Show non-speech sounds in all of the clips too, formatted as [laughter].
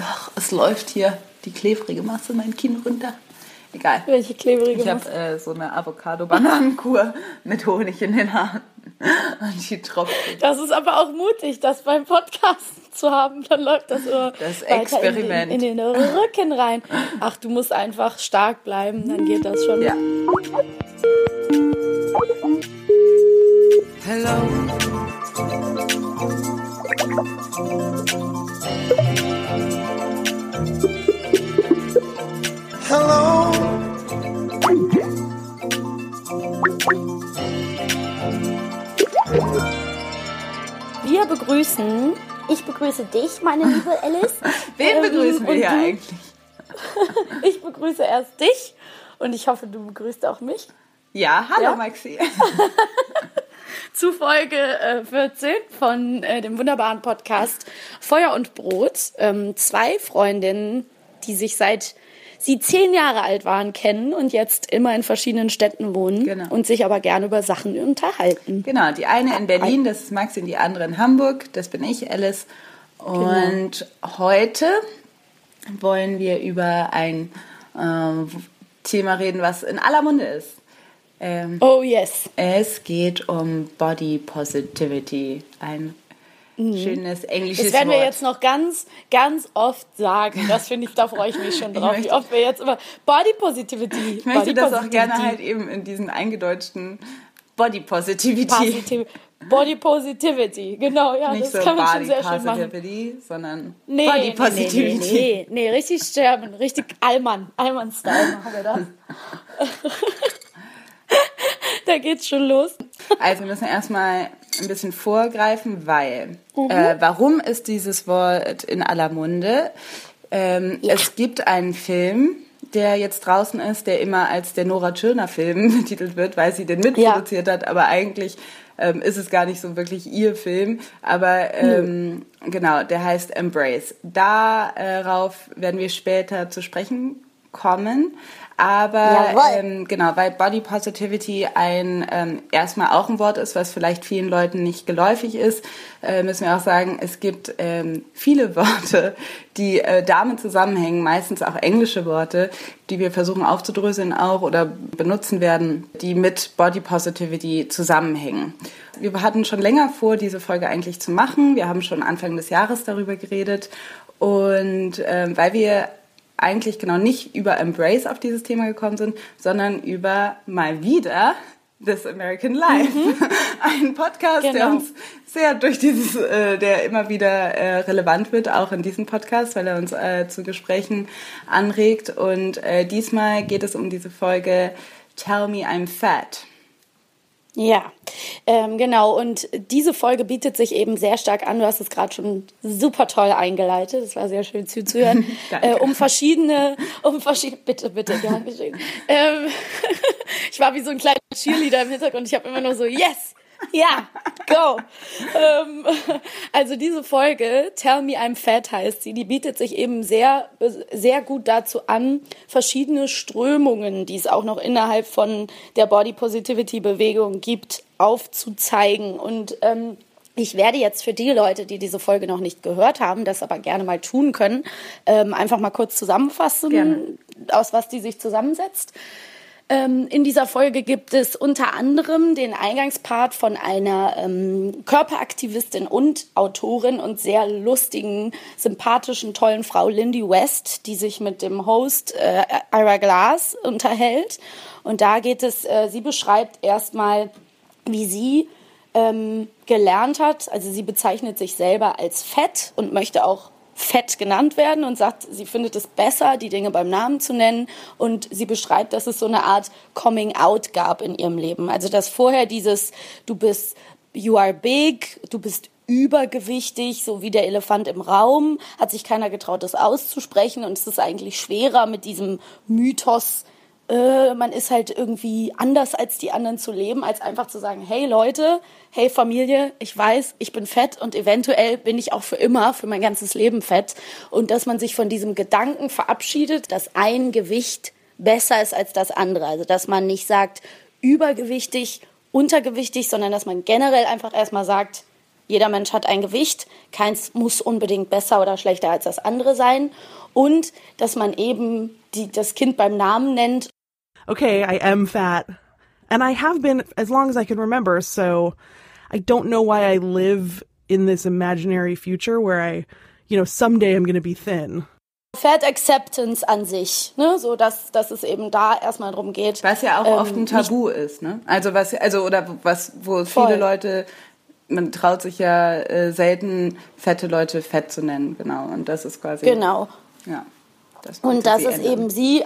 Ach, es läuft hier die klebrige Masse mein Kinn runter. Egal. Welche klebrige ich Masse? Ich habe äh, so eine Avocado-Bananenkur [laughs] mit Honig in den Haaren. [laughs] Und die tropft. Das ist aber auch mutig, das beim Podcast zu haben. Dann läuft das so das Experiment. In den, in den Rücken rein. Ach, du musst einfach stark bleiben, dann geht das schon. Ja. Hello. Hello. Wir begrüßen, ich begrüße dich, meine liebe [laughs] Alice. Wen ähm, begrüßen wir hier eigentlich? [laughs] ich begrüße erst dich und ich hoffe, du begrüßt auch mich. Ja, hallo ja? Maxi. [laughs] Zu Folge äh, 14 von äh, dem wunderbaren Podcast Feuer und Brot. Ähm, zwei Freundinnen, die sich seit sie zehn Jahre alt waren, kennen und jetzt immer in verschiedenen Städten wohnen genau. und sich aber gerne über Sachen unterhalten. Genau, die eine in Berlin, das ist Maxi, und die andere in Hamburg, das bin ich, Alice. Und genau. heute wollen wir über ein äh, Thema reden, was in aller Munde ist. Ähm, oh yes. Es geht um Body Positivity, ein Mhm. Schönes englisches Das werden wir Wort. jetzt noch ganz, ganz oft sagen. Das finde ich, da freue ich mich schon [laughs] drauf. Wie oft wir jetzt immer Body Positivity. Ich möchte Body das Positivity. auch gerne halt eben in diesen eingedeutschten Body Positivity. Positiv Body Positivity, genau, ja, Nicht das so kann man Body schon sehr schön machen. sondern nee, Body Positivity. Nee, nee, nee, nee, richtig sterben, richtig Allmann, Allmann-Style [laughs] machen wir das. [laughs] da geht's schon los. Also wir müssen erstmal ein bisschen vorgreifen, weil mhm. äh, warum ist dieses Wort in aller Munde? Ähm, ja. Es gibt einen Film, der jetzt draußen ist, der immer als der Nora Tschirner Film [laughs] betitelt wird, weil sie den mitproduziert ja. hat, aber eigentlich ähm, ist es gar nicht so wirklich ihr Film. Aber ähm, mhm. genau, der heißt Embrace. Darauf werden wir später zu sprechen kommen. Aber ähm, genau, weil Body Positivity ein ähm, erstmal auch ein Wort ist, was vielleicht vielen Leuten nicht geläufig ist, äh, müssen wir auch sagen, es gibt ähm, viele [laughs] Worte, die äh, damit zusammenhängen, meistens auch englische Worte, die wir versuchen aufzudröseln auch oder benutzen werden, die mit Body Positivity zusammenhängen. Wir hatten schon länger vor, diese Folge eigentlich zu machen. Wir haben schon Anfang des Jahres darüber geredet. Und äh, weil wir eigentlich genau nicht über Embrace auf dieses Thema gekommen sind, sondern über mal wieder This American Life. Mhm. [laughs] Ein Podcast, genau. der uns sehr durch dieses, äh, der immer wieder äh, relevant wird, auch in diesem Podcast, weil er uns äh, zu Gesprächen anregt. Und diesmal geht es um diese Folge Tell Me I'm Fat. Ja, ähm, genau. Und diese Folge bietet sich eben sehr stark an. Du hast es gerade schon super toll eingeleitet. Das war sehr schön zuzuhören. [laughs] äh, um verschiedene, um verschiedene, bitte, bitte, gern geschehen. ähm, [laughs] ich war wie so ein kleiner Cheerleader im Hintergrund. Ich habe immer nur so, yes, [laughs] ja, go. ähm, also diese Folge, Tell Me I'm Fat heißt sie, die bietet sich eben sehr, sehr gut dazu an, verschiedene Strömungen, die es auch noch innerhalb von der Body Positivity Bewegung gibt, aufzuzeigen. Und ähm, ich werde jetzt für die Leute, die diese Folge noch nicht gehört haben, das aber gerne mal tun können, ähm, einfach mal kurz zusammenfassen, gerne. aus was die sich zusammensetzt. Ähm, in dieser Folge gibt es unter anderem den Eingangspart von einer ähm, Körperaktivistin und Autorin und sehr lustigen, sympathischen, tollen Frau Lindy West, die sich mit dem Host äh, Ira Glass unterhält. Und da geht es, äh, sie beschreibt erstmal, wie sie ähm, gelernt hat. Also sie bezeichnet sich selber als fett und möchte auch fett genannt werden und sagt, sie findet es besser, die Dinge beim Namen zu nennen. Und sie beschreibt, dass es so eine Art Coming Out gab in ihrem Leben. Also dass vorher dieses, du bist, you are big, du bist übergewichtig, so wie der Elefant im Raum, hat sich keiner getraut, das auszusprechen. Und es ist eigentlich schwerer mit diesem Mythos äh, man ist halt irgendwie anders als die anderen zu leben, als einfach zu sagen, hey Leute, hey Familie, ich weiß, ich bin fett und eventuell bin ich auch für immer, für mein ganzes Leben fett. Und dass man sich von diesem Gedanken verabschiedet, dass ein Gewicht besser ist als das andere. Also dass man nicht sagt, übergewichtig, untergewichtig, sondern dass man generell einfach erstmal sagt, jeder Mensch hat ein Gewicht, keins muss unbedingt besser oder schlechter als das andere sein. Und dass man eben die, das Kind beim Namen nennt okay, I am fat. And I have been as long as I can remember, so I don't know why I live in this imaginary future where I, you know, someday I'm going to be thin. Fat Acceptance an sich, ne? so dass, dass es eben da erstmal drum geht. Was ja auch ähm, oft ein Tabu ist, ne? Also was, also oder was, wo voll. viele Leute, man traut sich ja äh, selten fette Leute fett zu nennen, genau. Und das ist quasi. Genau. Ja. Das und das ist ändern. eben sie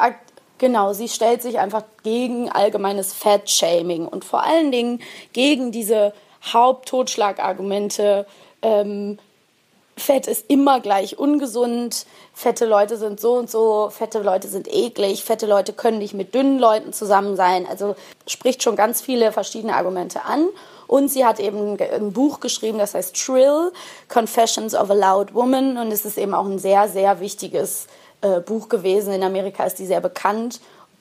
Genau, sie stellt sich einfach gegen allgemeines Fat-Shaming und vor allen Dingen gegen diese Haupttotschlagargumente. Ähm, Fett ist immer gleich ungesund, fette Leute sind so und so, fette Leute sind eklig, fette Leute können nicht mit dünnen Leuten zusammen sein. Also spricht schon ganz viele verschiedene Argumente an. Und sie hat eben ein Buch geschrieben, das heißt Trill, Confessions of a Loud Woman. Und es ist eben auch ein sehr, sehr wichtiges äh, Buch gewesen. In Amerika ist die sehr bekannt.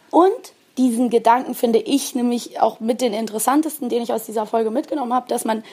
Und diesen Gedanken finde ich nämlich auch mit den interessantesten, den ich aus dieser Folge mitgenommen habe, dass man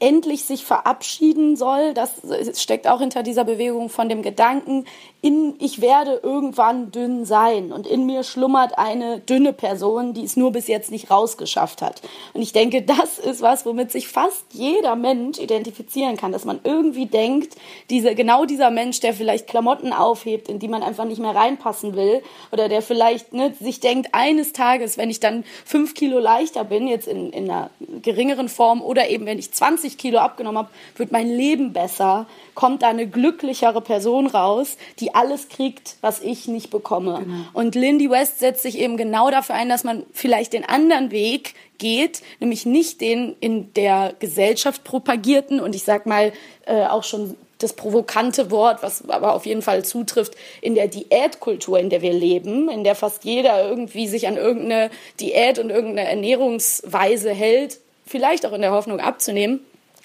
endlich sich verabschieden soll. Das steckt auch hinter dieser Bewegung von dem Gedanken, in, ich werde irgendwann dünn sein. Und in mir schlummert eine dünne Person, die es nur bis jetzt nicht rausgeschafft hat. Und ich denke, das ist was, womit sich fast jeder Mensch identifizieren kann, dass man irgendwie denkt, diese, genau dieser Mensch, der vielleicht Klamotten aufhebt, in die man einfach nicht mehr reinpassen will, oder der vielleicht ne, sich denkt, eines Tages, wenn ich dann fünf Kilo leichter bin, jetzt in, in einer geringeren Form, oder eben wenn ich 20 Kilo abgenommen habe, wird mein Leben besser, kommt da eine glücklichere Person raus, die die alles kriegt, was ich nicht bekomme. Genau. Und Lindy West setzt sich eben genau dafür ein, dass man vielleicht den anderen Weg geht, nämlich nicht den in der Gesellschaft propagierten und ich sag mal äh, auch schon das provokante Wort, was aber auf jeden Fall zutrifft, in der Diätkultur, in der wir leben, in der fast jeder irgendwie sich an irgendeine Diät und irgendeine Ernährungsweise hält, vielleicht auch in der Hoffnung abzunehmen,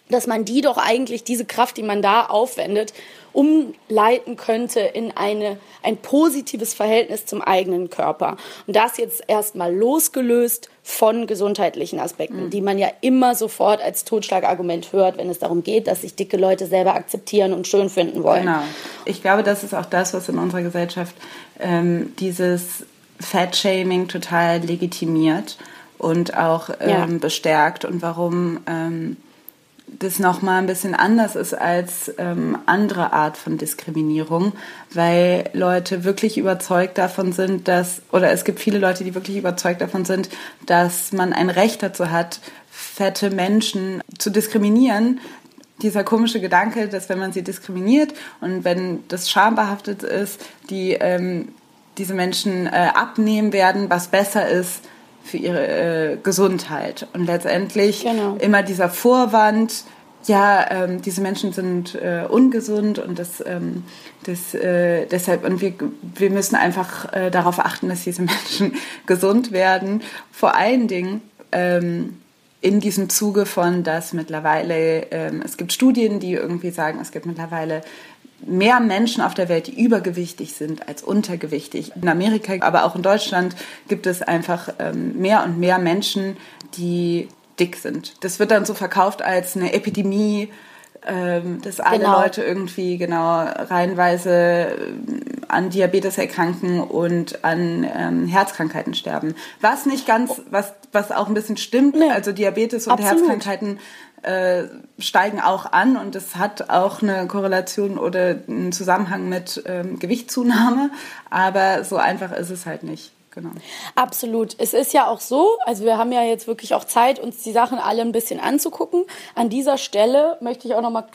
dass man die doch eigentlich, diese Kraft, die man da aufwendet, umleiten könnte in eine, ein positives Verhältnis zum eigenen Körper. Und das jetzt erstmal losgelöst von gesundheitlichen Aspekten, mhm. die man ja immer sofort als Totschlagargument hört, wenn es darum geht, dass sich dicke Leute selber akzeptieren und schön finden wollen. Genau. Ich glaube, das ist auch das, was in unserer Gesellschaft ähm, dieses Fat-Shaming total legitimiert und auch ähm, ja. bestärkt und warum ähm, das nochmal ein bisschen anders ist als ähm, andere Art von Diskriminierung, weil Leute wirklich überzeugt davon sind, dass, oder es gibt viele Leute, die wirklich überzeugt davon sind, dass man ein Recht dazu hat, fette Menschen zu diskriminieren. Dieser komische Gedanke, dass wenn man sie diskriminiert und wenn das schambehaftet ist, die ähm, diese Menschen äh, abnehmen werden, was besser ist für ihre äh, Gesundheit. Und letztendlich genau. immer dieser Vorwand, ja, ähm, diese Menschen sind äh, ungesund und das, ähm, das äh, deshalb und wir, wir müssen einfach äh, darauf achten, dass diese [laughs] Menschen gesund werden. Vor allen Dingen ähm, in diesem Zuge von, dass mittlerweile ähm, es gibt Studien, die irgendwie sagen, es gibt mittlerweile mehr Menschen auf der Welt, die übergewichtig sind als untergewichtig. In Amerika, aber auch in Deutschland gibt es einfach ähm, mehr und mehr Menschen, die dick sind. Das wird dann so verkauft als eine Epidemie, ähm, dass alle genau. Leute irgendwie genau reihenweise ähm, an Diabetes erkranken und an ähm, Herzkrankheiten sterben. Was nicht ganz, was, was auch ein bisschen stimmt, nee. also Diabetes und Absolut. Herzkrankheiten äh, steigen auch an und es hat auch eine Korrelation oder einen Zusammenhang mit ähm, Gewichtszunahme, aber so einfach ist es halt nicht. Genau. Absolut. Es ist ja auch so, also wir haben ja jetzt wirklich auch Zeit, uns die Sachen alle ein bisschen anzugucken. An dieser Stelle möchte ich auch nochmal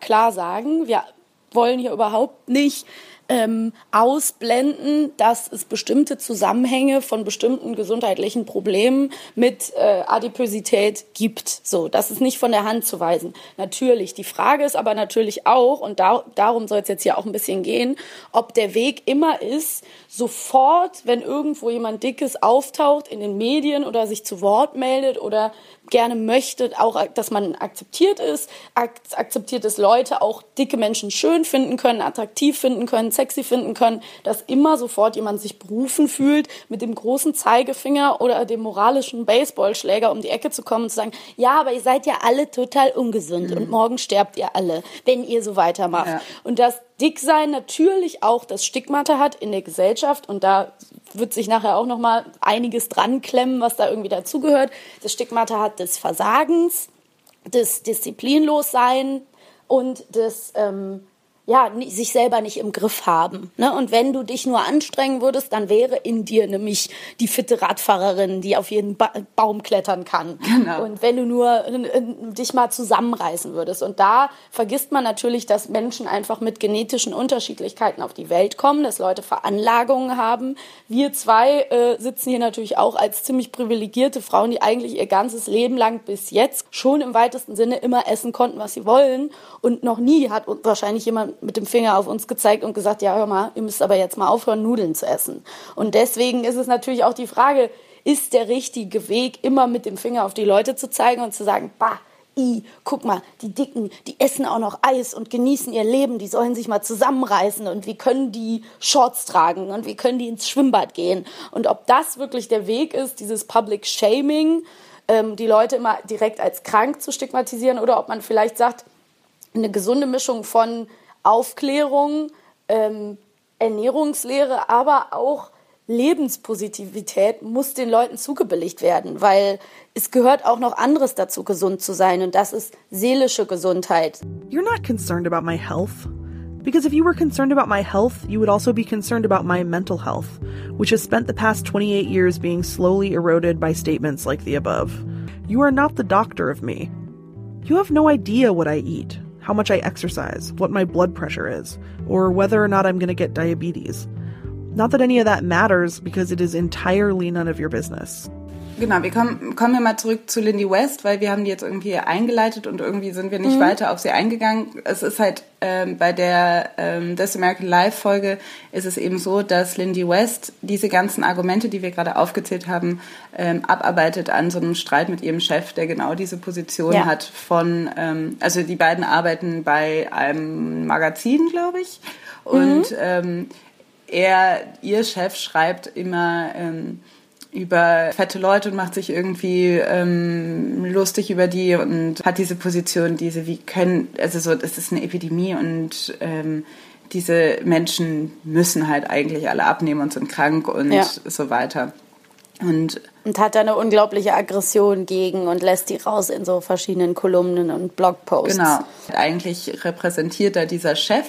klar sagen, wir wollen hier überhaupt nicht ähm, ausblenden, dass es bestimmte Zusammenhänge von bestimmten gesundheitlichen Problemen mit äh, Adipösität gibt. So, das ist nicht von der Hand zu weisen. Natürlich. Die Frage ist aber natürlich auch, und da, darum soll es jetzt hier auch ein bisschen gehen, ob der Weg immer ist, sofort, wenn irgendwo jemand Dickes auftaucht in den Medien oder sich zu Wort meldet oder gerne möchte, auch, dass man akzeptiert ist, akzeptiert, dass Leute auch dicke Menschen schön finden können, attraktiv finden können, sexy finden können, dass immer sofort jemand sich berufen fühlt, mit dem großen Zeigefinger oder dem moralischen Baseballschläger um die Ecke zu kommen und zu sagen, ja, aber ihr seid ja alle total ungesund mhm. und morgen sterbt ihr alle, wenn ihr so weitermacht. Ja. Und dass Dicksein natürlich auch das Stigmata hat in der Gesellschaft und da wird sich nachher auch noch mal einiges dran klemmen, was da irgendwie dazugehört. Das Stigmata hat des Versagens, des Disziplinlossein und des ähm, ja, sich selber nicht im Griff haben. Ne? Und wenn du dich nur anstrengen würdest, dann wäre in dir nämlich die fitte Radfahrerin, die auf jeden ba Baum klettern kann. Genau. Und wenn du nur äh, dich mal zusammenreißen würdest. Und da vergisst man natürlich, dass Menschen einfach mit genetischen Unterschiedlichkeiten auf die Welt kommen, dass Leute Veranlagungen haben. Wir zwei äh, sitzen hier natürlich auch als ziemlich privilegierte Frauen, die eigentlich ihr ganzes Leben lang bis jetzt schon im weitesten Sinne immer essen konnten, was sie wollen. Und noch nie hat wahrscheinlich jemand mit dem Finger auf uns gezeigt und gesagt, ja, hör mal, ihr müsst aber jetzt mal aufhören, Nudeln zu essen. Und deswegen ist es natürlich auch die Frage, ist der richtige Weg, immer mit dem Finger auf die Leute zu zeigen und zu sagen, bah, i, guck mal, die Dicken, die essen auch noch Eis und genießen ihr Leben, die sollen sich mal zusammenreißen und wie können die Shorts tragen und wie können die ins Schwimmbad gehen. Und ob das wirklich der Weg ist, dieses Public Shaming, ähm, die Leute immer direkt als krank zu stigmatisieren oder ob man vielleicht sagt, eine gesunde Mischung von Aufklärung, ähm, Ernährungslehre, aber auch Lebenspositivität muss den Leuten zugebilligt werden, weil es gehört auch noch anderes dazu, gesund zu sein, und das ist seelische Gesundheit. You're not concerned about my health. Because if you were concerned about my health, you would also be concerned about my mental health, which has spent the past 28 years being slowly eroded by statements like the above. You are not the doctor of me. You have no idea what I eat, how much I exercise, what my blood pressure is, or whether or not I'm going to get diabetes. Not that any of that matters because it is entirely none of your business. Genau, wir kommen, kommen wir mal zurück zu Lindy West, weil wir haben die jetzt irgendwie eingeleitet und irgendwie sind wir nicht mhm. weiter auf sie eingegangen. Es ist halt ähm, bei der ähm, This American Life Folge ist es eben so, dass Lindy West diese ganzen Argumente, die wir gerade aufgezählt haben, ähm, abarbeitet an so einem Streit mit ihrem Chef, der genau diese Position ja. hat von, ähm, also die beiden arbeiten bei einem Magazin, glaube ich, und mhm. ähm, er, ihr Chef schreibt immer, ähm, über fette Leute und macht sich irgendwie ähm, lustig über die und hat diese Position, diese wie können, also so, das ist eine Epidemie und ähm, diese Menschen müssen halt eigentlich alle abnehmen und sind krank und ja. so weiter. Und, und hat da eine unglaubliche Aggression gegen und lässt die raus in so verschiedenen Kolumnen und Blogposts. Genau. Eigentlich repräsentiert da dieser Chef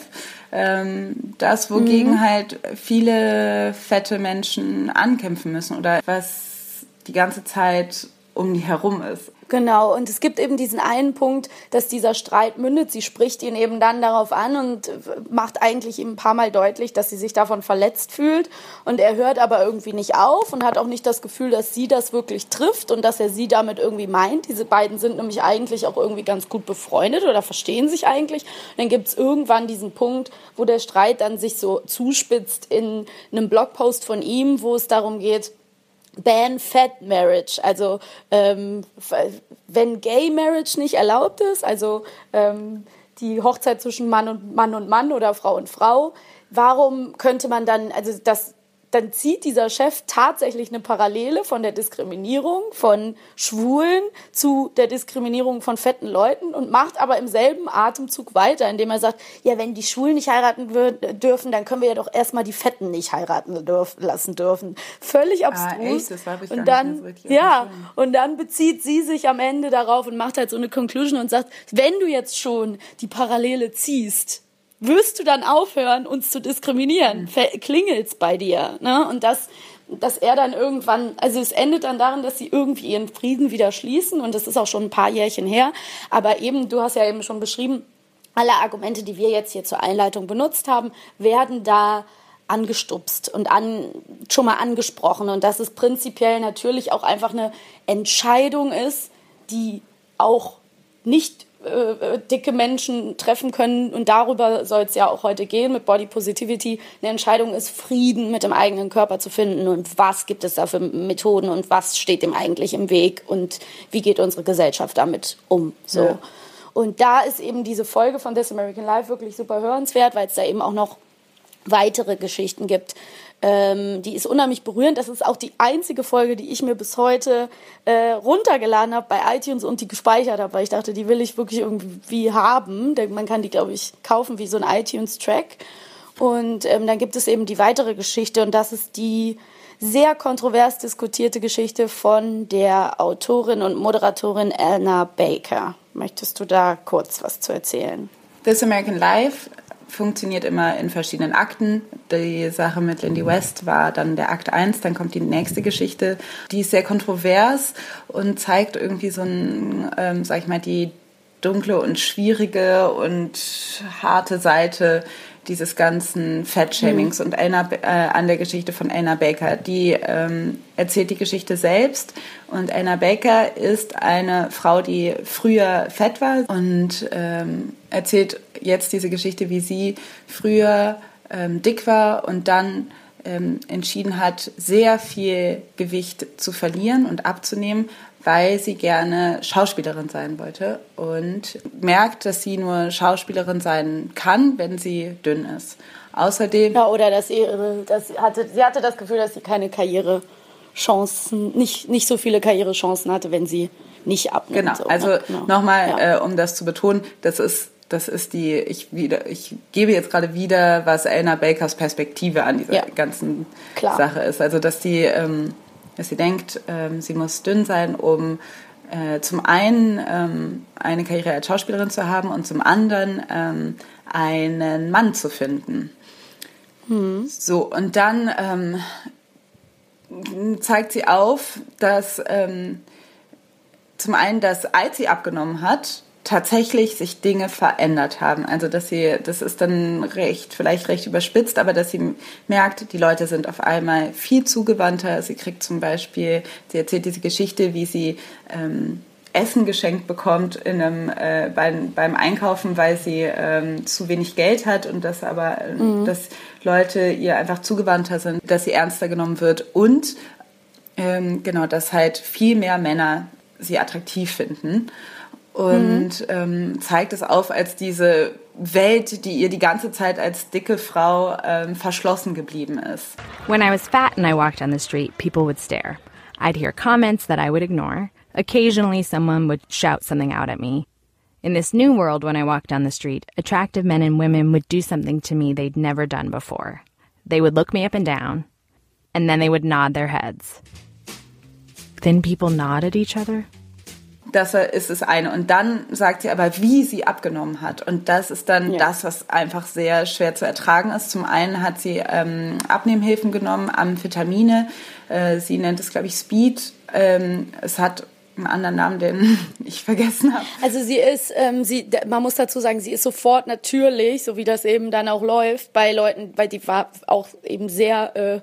ähm, das, wogegen mhm. halt viele fette Menschen ankämpfen müssen oder was die ganze Zeit um die herum ist. Genau, und es gibt eben diesen einen Punkt, dass dieser Streit mündet. Sie spricht ihn eben dann darauf an und macht eigentlich ihm ein paar Mal deutlich, dass sie sich davon verletzt fühlt. Und er hört aber irgendwie nicht auf und hat auch nicht das Gefühl, dass sie das wirklich trifft und dass er sie damit irgendwie meint. Diese beiden sind nämlich eigentlich auch irgendwie ganz gut befreundet oder verstehen sich eigentlich. Und dann gibt es irgendwann diesen Punkt, wo der Streit dann sich so zuspitzt in einem Blogpost von ihm, wo es darum geht, Ban Fat Marriage, also ähm, wenn Gay Marriage nicht erlaubt ist, also ähm, die Hochzeit zwischen Mann und Mann und Mann oder Frau und Frau, warum könnte man dann, also das dann zieht dieser Chef tatsächlich eine Parallele von der Diskriminierung von Schwulen zu der Diskriminierung von fetten Leuten und macht aber im selben Atemzug weiter, indem er sagt, ja, wenn die Schwulen nicht heiraten dürfen, dann können wir ja doch erstmal die Fetten nicht heiraten dürf lassen dürfen. Völlig ah, abstrus. Ah, dann, so ja, und dann bezieht sie sich am Ende darauf und macht halt so eine Conclusion und sagt, wenn du jetzt schon die Parallele ziehst, wirst du dann aufhören, uns zu diskriminieren? Mhm. Klingelt's bei dir? Ne? Und das, dass er dann irgendwann, also es endet dann darin, dass sie irgendwie ihren Frieden wieder schließen und das ist auch schon ein paar Jährchen her. Aber eben, du hast ja eben schon beschrieben, alle Argumente, die wir jetzt hier zur Einleitung benutzt haben, werden da angestupst und an, schon mal angesprochen und dass es prinzipiell natürlich auch einfach eine Entscheidung ist, die auch nicht äh, dicke Menschen treffen können. Und darüber soll es ja auch heute gehen mit Body Positivity. Eine Entscheidung ist, Frieden mit dem eigenen Körper zu finden. Und was gibt es da für Methoden und was steht dem eigentlich im Weg und wie geht unsere Gesellschaft damit um? So. Ja. Und da ist eben diese Folge von This American Life wirklich super hörenswert, weil es da eben auch noch weitere Geschichten gibt. Ähm, die ist unheimlich berührend. Das ist auch die einzige Folge, die ich mir bis heute äh, runtergeladen habe bei iTunes und die gespeichert habe, weil ich dachte, die will ich wirklich irgendwie haben. Man kann die, glaube ich, kaufen wie so ein iTunes-Track. Und ähm, dann gibt es eben die weitere Geschichte und das ist die sehr kontrovers diskutierte Geschichte von der Autorin und Moderatorin Anna Baker. Möchtest du da kurz was zu erzählen? This American Life funktioniert immer in verschiedenen Akten. Die Sache mit Lindy West war dann der Akt 1, dann kommt die nächste Geschichte. Die ist sehr kontrovers und zeigt irgendwie so ein, ähm, sag ich mal, die dunkle und schwierige und harte Seite dieses ganzen Fat-Shamings mhm. und Elna, äh, an der Geschichte von Elna Baker. Die ähm, erzählt die Geschichte selbst und Elna Baker ist eine Frau, die früher fett war und ähm, erzählt jetzt diese Geschichte, wie sie früher ähm, dick war und dann ähm, entschieden hat, sehr viel Gewicht zu verlieren und abzunehmen, weil sie gerne Schauspielerin sein wollte und merkt, dass sie nur Schauspielerin sein kann, wenn sie dünn ist. Außerdem. Ja, oder dass sie, dass sie, hatte, sie hatte das Gefühl, dass sie keine Karrierechancen, nicht, nicht so viele Karrierechancen hatte, wenn sie nicht abnimmt. Genau, so, also ne? genau. nochmal, ja. äh, um das zu betonen, das ist das ist die, ich wieder, ich gebe jetzt gerade wieder, was Elna Bakers Perspektive an dieser ja. ganzen Klar. Sache ist. Also dass die ähm, dass sie denkt, ähm, sie muss dünn sein, um äh, zum einen ähm, eine Karriere als Schauspielerin zu haben und zum anderen ähm, einen Mann zu finden. Mhm. So, und dann ähm, zeigt sie auf, dass ähm, zum einen, dass als sie abgenommen hat, tatsächlich sich Dinge verändert haben. Also dass sie, das ist dann recht, vielleicht recht überspitzt, aber dass sie merkt, die Leute sind auf einmal viel zugewandter. Sie kriegt zum Beispiel, sie erzählt diese Geschichte, wie sie ähm, Essen geschenkt bekommt in einem, äh, beim, beim Einkaufen, weil sie ähm, zu wenig Geld hat und dass aber äh, mhm. dass Leute ihr einfach zugewandter sind, dass sie ernster genommen wird und ähm, genau, dass halt viel mehr Männer sie attraktiv finden und mhm. ähm, zeigt es auf als diese Welt, die ihr die ganze Zeit als dicke Frau ähm, verschlossen geblieben ist. When I was fat and I walked on the street, people would stare. I'd hear comments that I would ignore. Occasionally, someone would shout something out at me. In this new world, when I walked down the street, attractive men and women would do something to me they'd never done before. They would look me up and down, and then they would nod their heads. Thin people nod at each other? Das ist das eine. Und dann sagt sie aber, wie sie abgenommen hat. Und das ist dann ja. das, was einfach sehr schwer zu ertragen ist. Zum einen hat sie ähm, Abnehmhilfen genommen, Amphetamine. Äh, sie nennt es, glaube ich, Speed. Ähm, es hat einen anderen Namen, den [laughs] ich vergessen habe. Also sie ist, ähm, sie, man muss dazu sagen, sie ist sofort natürlich, so wie das eben dann auch läuft, bei Leuten, weil die war auch eben sehr äh,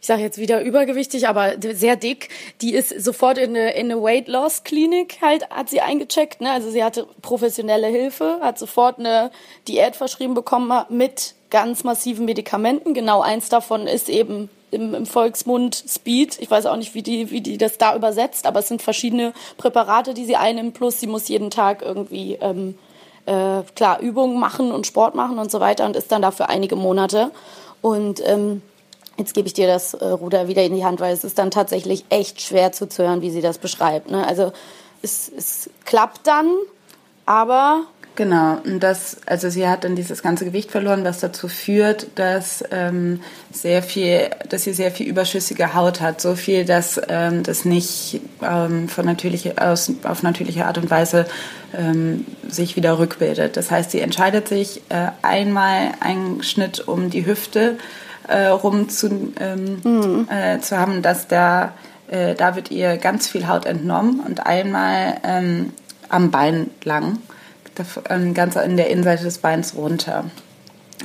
ich sage jetzt wieder übergewichtig, aber sehr dick, die ist sofort in eine, in eine Weight Loss Klinik halt, hat sie eingecheckt, ne? Also sie hatte professionelle Hilfe, hat sofort eine Diät verschrieben bekommen mit ganz massiven Medikamenten. Genau eins davon ist eben im, im Volksmund Speed. Ich weiß auch nicht, wie die, wie die das da übersetzt, aber es sind verschiedene Präparate, die sie einnimmt, plus sie muss jeden Tag irgendwie ähm, äh, klar Übungen machen und Sport machen und so weiter und ist dann da für einige Monate. Und ähm, Jetzt gebe ich dir das äh, Ruder wieder in die Hand, weil es ist dann tatsächlich echt schwer zuzuhören, wie sie das beschreibt. Ne? Also es, es klappt dann, aber Genau, und das, also sie hat dann dieses ganze Gewicht verloren, was dazu führt, dass ähm, sehr viel, dass sie sehr viel überschüssige Haut hat, so viel, dass ähm, das nicht ähm, von natürliche, aus, auf natürliche Art und Weise ähm, sich wieder rückbildet. Das heißt, sie entscheidet sich äh, einmal einen Schnitt um die Hüfte äh, rum zu, ähm, mhm. äh, zu haben, dass da äh, da wird ihr ganz viel Haut entnommen und einmal ähm, am Bein lang ganz in der Innenseite des Beins runter.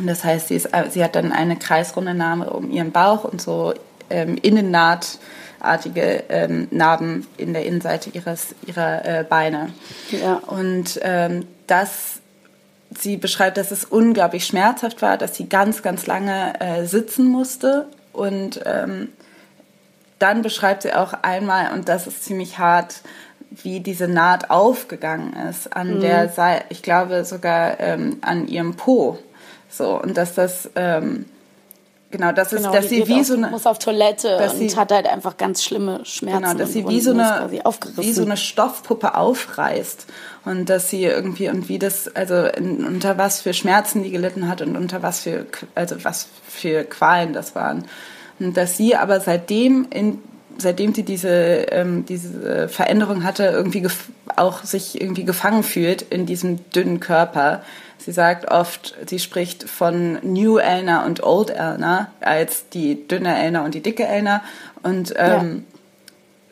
Das heißt, sie, ist, sie hat dann eine kreisrunde Narbe um ihren Bauch und so ähm, innennahtartige ähm, Narben in der Innenseite ihres, ihrer äh, Beine. Ja. Und ähm, das, sie beschreibt, dass es unglaublich schmerzhaft war, dass sie ganz, ganz lange äh, sitzen musste. Und ähm, dann beschreibt sie auch einmal, und das ist ziemlich hart, wie diese Naht aufgegangen ist an mhm. der Seite, ich glaube sogar ähm, an ihrem Po. So, und dass das, ähm, genau, das ist, genau, dass sie wie auf, so eine. muss auf Toilette und sie, hat halt einfach ganz schlimme Schmerzen. Genau, dass sie wie so, eine, wie so eine Stoffpuppe aufreißt. Und dass sie irgendwie, und wie das, also in, unter was für Schmerzen die gelitten hat und unter was für, also was für Qualen das waren. Und dass sie aber seitdem in seitdem sie diese, ähm, diese Veränderung hatte, irgendwie auch sich irgendwie gefangen fühlt in diesem dünnen Körper. Sie sagt oft, sie spricht von New Elna und Old Elna als die dünne Elna und die dicke Elna und ähm,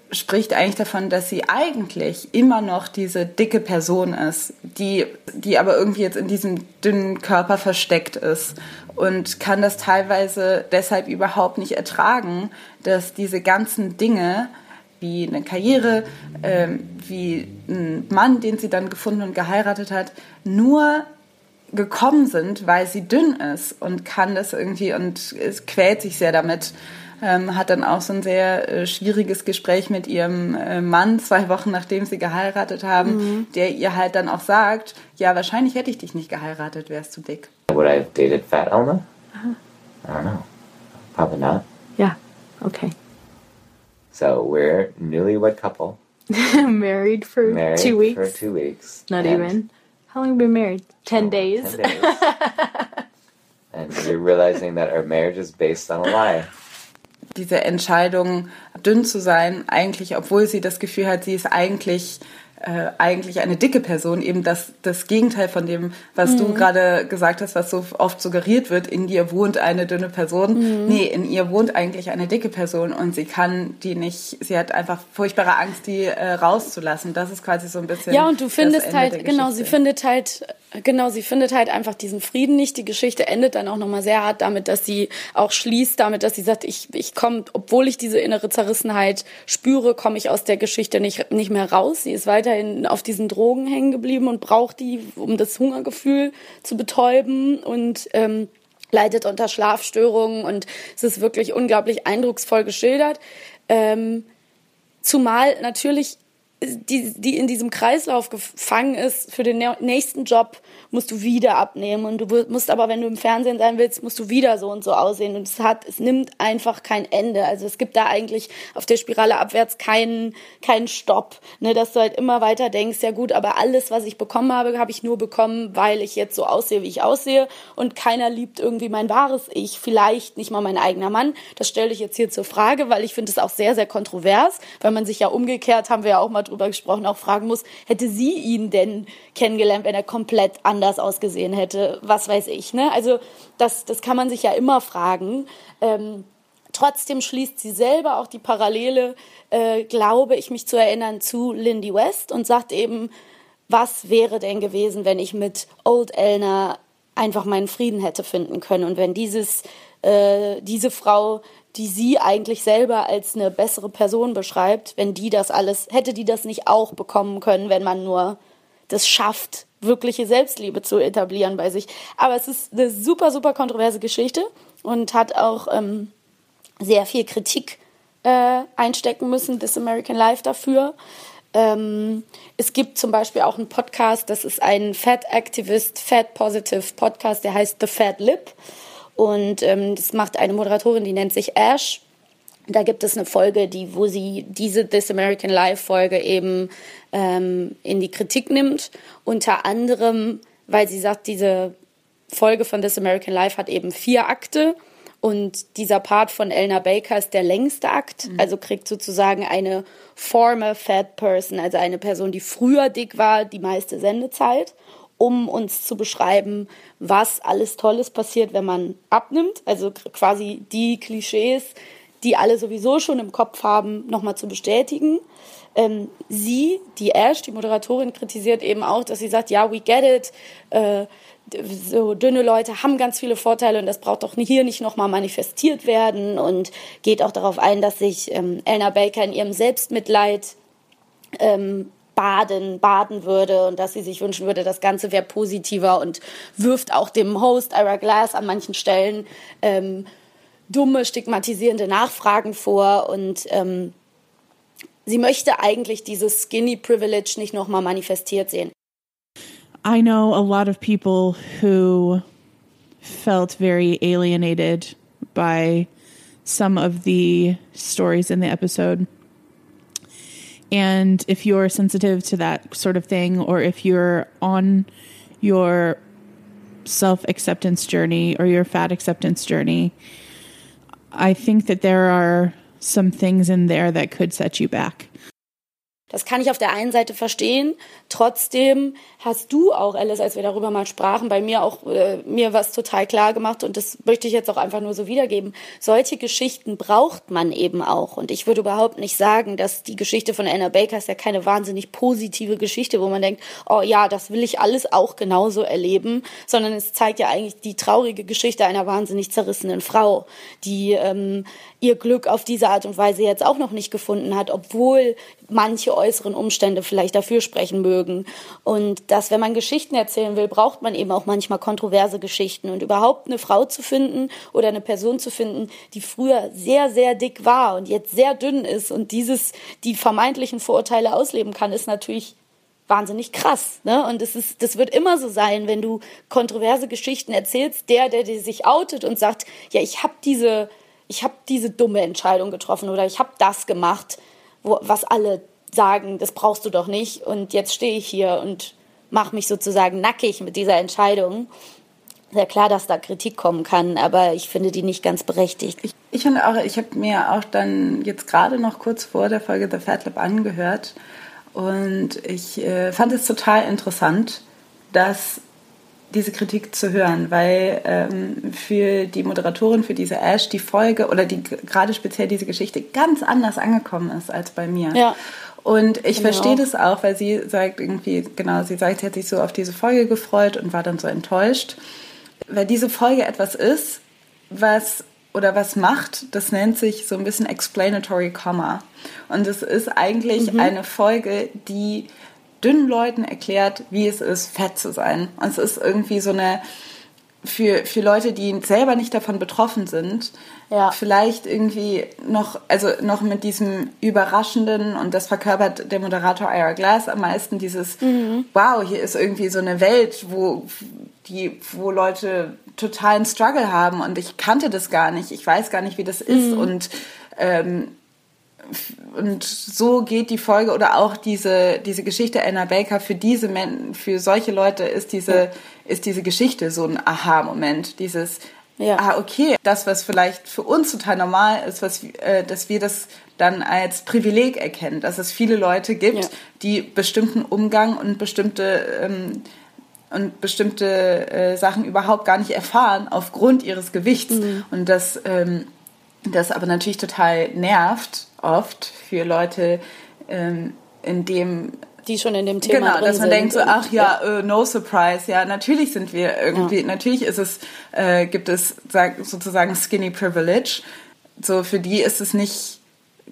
ja. spricht eigentlich davon, dass sie eigentlich immer noch diese dicke Person ist, die, die aber irgendwie jetzt in diesem dünnen Körper versteckt ist und kann das teilweise deshalb überhaupt nicht ertragen, dass diese ganzen Dinge wie eine Karriere, ähm, wie ein Mann, den sie dann gefunden und geheiratet hat, nur gekommen sind, weil sie dünn ist und kann das irgendwie und es quält sich sehr damit. Ähm, hat dann auch so ein sehr äh, schwieriges Gespräch mit ihrem äh, Mann zwei Wochen nachdem sie geheiratet haben, mhm. der ihr halt dann auch sagt, ja wahrscheinlich hätte ich dich nicht geheiratet, wärst du dick. Would I have dated Fat Elma? Uh -huh. I don't know. Probably not. Yeah. Okay. So we're newlywed couple. [laughs] married for married two weeks. For two weeks. Not even. How long have we been married? Ten oh, days. Ten days. [laughs] and we're realizing that our marriage is based on a lie. Diese Entscheidung, dünn zu sein, eigentlich, obwohl sie das Gefühl hat, sie ist eigentlich äh, eigentlich eine dicke Person, eben das, das Gegenteil von dem, was mhm. du gerade gesagt hast, was so oft suggeriert wird, in dir wohnt eine dünne Person. Mhm. Nee, in ihr wohnt eigentlich eine dicke Person und sie kann die nicht, sie hat einfach furchtbare Angst, die äh, rauszulassen. Das ist quasi so ein bisschen. Ja, und du findest halt, genau, sie findet halt Genau, sie findet halt einfach diesen Frieden nicht. Die Geschichte endet dann auch nochmal sehr hart damit, dass sie auch schließt, damit, dass sie sagt, ich, ich komme, obwohl ich diese innere Zerrissenheit spüre, komme ich aus der Geschichte nicht, nicht mehr raus. Sie ist weiterhin auf diesen Drogen hängen geblieben und braucht die, um das Hungergefühl zu betäuben und ähm, leidet unter Schlafstörungen und es ist wirklich unglaublich eindrucksvoll geschildert. Ähm, zumal natürlich die, die in diesem Kreislauf gefangen ist, für den nächsten Job musst du wieder abnehmen und du musst aber, wenn du im Fernsehen sein willst, musst du wieder so und so aussehen und es hat, es nimmt einfach kein Ende. Also es gibt da eigentlich auf der Spirale abwärts keinen, keinen Stopp, ne, dass du halt immer weiter denkst, ja gut, aber alles, was ich bekommen habe, habe ich nur bekommen, weil ich jetzt so aussehe, wie ich aussehe und keiner liebt irgendwie mein wahres Ich, vielleicht nicht mal mein eigener Mann. Das stelle ich jetzt hier zur Frage, weil ich finde es auch sehr, sehr kontrovers, weil man sich ja umgekehrt, haben wir ja auch mal drüber gesprochen, auch fragen muss, hätte sie ihn denn kennengelernt, wenn er komplett anders ausgesehen hätte? Was weiß ich, ne? Also das, das kann man sich ja immer fragen. Ähm, trotzdem schließt sie selber auch die Parallele, äh, glaube ich, mich zu erinnern, zu Lindy West und sagt eben, was wäre denn gewesen, wenn ich mit Old Elner einfach meinen Frieden hätte finden können und wenn dieses äh, diese Frau die sie eigentlich selber als eine bessere Person beschreibt, wenn die das alles, hätte die das nicht auch bekommen können, wenn man nur das schafft, wirkliche Selbstliebe zu etablieren bei sich. Aber es ist eine super, super kontroverse Geschichte und hat auch ähm, sehr viel Kritik äh, einstecken müssen, This American Life dafür. Ähm, es gibt zum Beispiel auch einen Podcast, das ist ein Fat Activist, Fat Positive Podcast, der heißt The Fat Lip. Und ähm, das macht eine Moderatorin, die nennt sich Ash. Da gibt es eine Folge, die, wo sie diese This American Life Folge eben ähm, in die Kritik nimmt. Unter anderem, weil sie sagt, diese Folge von This American Life hat eben vier Akte und dieser Part von Elna Baker ist der längste Akt, mhm. also kriegt sozusagen eine former fat person, also eine Person, die früher dick war, die meiste Sendezeit, um uns zu beschreiben, was alles Tolles passiert, wenn man abnimmt, also quasi die Klischees, die alle sowieso schon im Kopf haben, nochmal zu bestätigen. Ähm, sie, die Ash, die Moderatorin, kritisiert eben auch, dass sie sagt, ja, we get it, äh, so dünne Leute haben ganz viele Vorteile und das braucht doch hier nicht nochmal manifestiert werden und geht auch darauf ein, dass sich ähm, Elna Baker in ihrem Selbstmitleid ähm, baden, baden würde und dass sie sich wünschen würde, das Ganze wäre positiver und wirft auch dem Host Ira Glass an manchen Stellen ähm, dumme, stigmatisierende Nachfragen vor und ähm, sie möchte eigentlich dieses Skinny Privilege nicht nochmal manifestiert sehen. I know a lot of people who felt very alienated by some of the stories in the episode. And if you're sensitive to that sort of thing, or if you're on your self acceptance journey or your fat acceptance journey, I think that there are some things in there that could set you back. Das kann ich auf der einen Seite verstehen. Trotzdem hast du auch, Alice, als wir darüber mal sprachen, bei mir auch äh, mir was total klar gemacht und das möchte ich jetzt auch einfach nur so wiedergeben. Solche Geschichten braucht man eben auch. Und ich würde überhaupt nicht sagen, dass die Geschichte von Anna Baker ist ja keine wahnsinnig positive Geschichte, wo man denkt, oh ja, das will ich alles auch genauso erleben, sondern es zeigt ja eigentlich die traurige Geschichte einer wahnsinnig zerrissenen Frau, die ähm, ihr Glück auf diese Art und Weise jetzt auch noch nicht gefunden hat, obwohl manche äußeren Umstände vielleicht dafür sprechen mögen. Und dass, wenn man Geschichten erzählen will, braucht man eben auch manchmal kontroverse Geschichten. Und überhaupt eine Frau zu finden oder eine Person zu finden, die früher sehr, sehr dick war und jetzt sehr dünn ist und dieses, die vermeintlichen Vorurteile ausleben kann, ist natürlich wahnsinnig krass. Ne? Und das, ist, das wird immer so sein, wenn du kontroverse Geschichten erzählst, der, der, der sich outet und sagt, ja, ich habe diese ich habe diese dumme Entscheidung getroffen oder ich habe das gemacht, wo, was alle sagen, das brauchst du doch nicht. Und jetzt stehe ich hier und mache mich sozusagen nackig mit dieser Entscheidung. Sehr klar, dass da Kritik kommen kann, aber ich finde die nicht ganz berechtigt. Ich, ich finde auch, ich habe mir auch dann jetzt gerade noch kurz vor der Folge The Fat Lab angehört und ich äh, fand es total interessant, dass diese Kritik zu hören, weil ähm, für die Moderatorin, für diese Ash, die Folge oder die gerade speziell diese Geschichte ganz anders angekommen ist als bei mir. Ja. Und ich genau. verstehe das auch, weil sie sagt irgendwie, genau, sie sagt, sie hat sich so auf diese Folge gefreut und war dann so enttäuscht, weil diese Folge etwas ist, was oder was macht, das nennt sich so ein bisschen Explanatory Comma. Und es ist eigentlich mhm. eine Folge, die dünnen Leuten erklärt, wie es ist, fett zu sein. Und es ist irgendwie so eine, für, für Leute, die selber nicht davon betroffen sind, ja. vielleicht irgendwie noch, also noch mit diesem Überraschenden und das verkörpert der Moderator Ira Glass am meisten dieses, mhm. wow, hier ist irgendwie so eine Welt, wo die, wo Leute totalen Struggle haben und ich kannte das gar nicht, ich weiß gar nicht, wie das ist mhm. und ähm, und so geht die Folge oder auch diese, diese Geschichte Anna Baker für diese Men für solche Leute ist diese, ist diese Geschichte so ein Aha-Moment. Dieses, ja. ah, okay, das, was vielleicht für uns total normal ist, was, äh, dass wir das dann als Privileg erkennen, dass es viele Leute gibt, ja. die bestimmten Umgang und bestimmte, ähm, und bestimmte äh, Sachen überhaupt gar nicht erfahren aufgrund ihres Gewichts. Mhm. Und das, ähm, das aber natürlich total nervt oft für Leute, ähm, in dem die schon in dem Thema genau, dass man denkt so, ach ja, ja. Uh, no surprise, ja, natürlich sind wir irgendwie, ja. natürlich ist es, äh, gibt es sag, sozusagen Skinny Privilege. So für die ist es nicht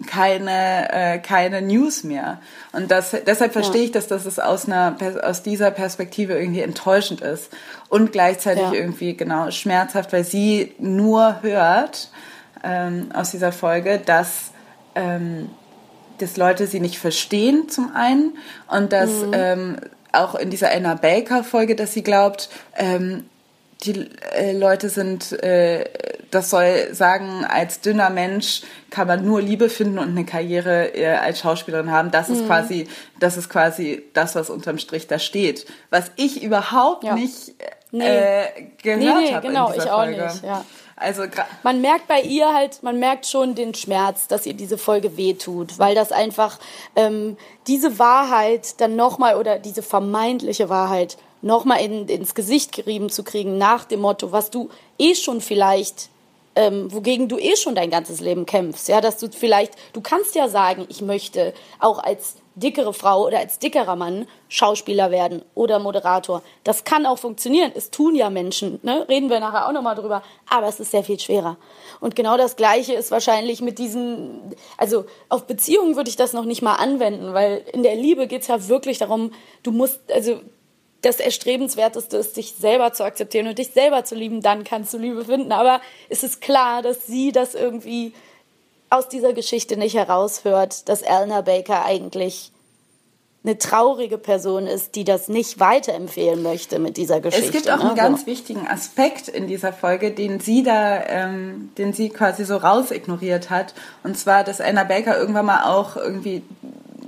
keine äh, keine News mehr und das deshalb verstehe ja. ich dass das ist aus einer aus dieser Perspektive irgendwie enttäuschend ist und gleichzeitig irgendwie genau schmerzhaft weil sie nur hört ähm, aus dieser Folge dass ähm, dass Leute sie nicht verstehen zum einen und dass mhm. ähm, auch in dieser Anna Baker Folge, dass sie glaubt, ähm, die äh, Leute sind, äh, das soll sagen, als dünner Mensch kann man nur Liebe finden und eine Karriere äh, als Schauspielerin haben. Das ist mhm. quasi, das ist quasi das, was unterm Strich da steht. Was ich überhaupt ja. nicht äh, nee. gehört nee, nee, habe genau, in dieser ich Folge. auch nicht, ja. Also man merkt bei ihr halt, man merkt schon den Schmerz, dass ihr diese Folge wehtut, weil das einfach ähm, diese Wahrheit dann nochmal oder diese vermeintliche Wahrheit nochmal in, ins Gesicht gerieben zu kriegen nach dem Motto, was du eh schon vielleicht, ähm, wogegen du eh schon dein ganzes Leben kämpfst. Ja, dass du vielleicht, du kannst ja sagen, ich möchte auch als dickere Frau oder als dickerer Mann Schauspieler werden oder Moderator. Das kann auch funktionieren. Es tun ja Menschen. Ne? Reden wir nachher auch nochmal drüber. Aber es ist sehr viel schwerer. Und genau das Gleiche ist wahrscheinlich mit diesen, also auf Beziehungen würde ich das noch nicht mal anwenden, weil in der Liebe geht es ja wirklich darum, du musst, also das Erstrebenswerteste ist, dich selber zu akzeptieren und dich selber zu lieben, dann kannst du Liebe finden. Aber es ist klar, dass sie das irgendwie aus dieser Geschichte nicht heraushört, dass Eleanor Baker eigentlich eine traurige Person ist, die das nicht weiterempfehlen möchte mit dieser Geschichte. Es gibt auch ne? einen ganz wichtigen Aspekt in dieser Folge, den sie da, ähm, den sie quasi so rausignoriert hat. Und zwar, dass Anna Baker irgendwann mal auch irgendwie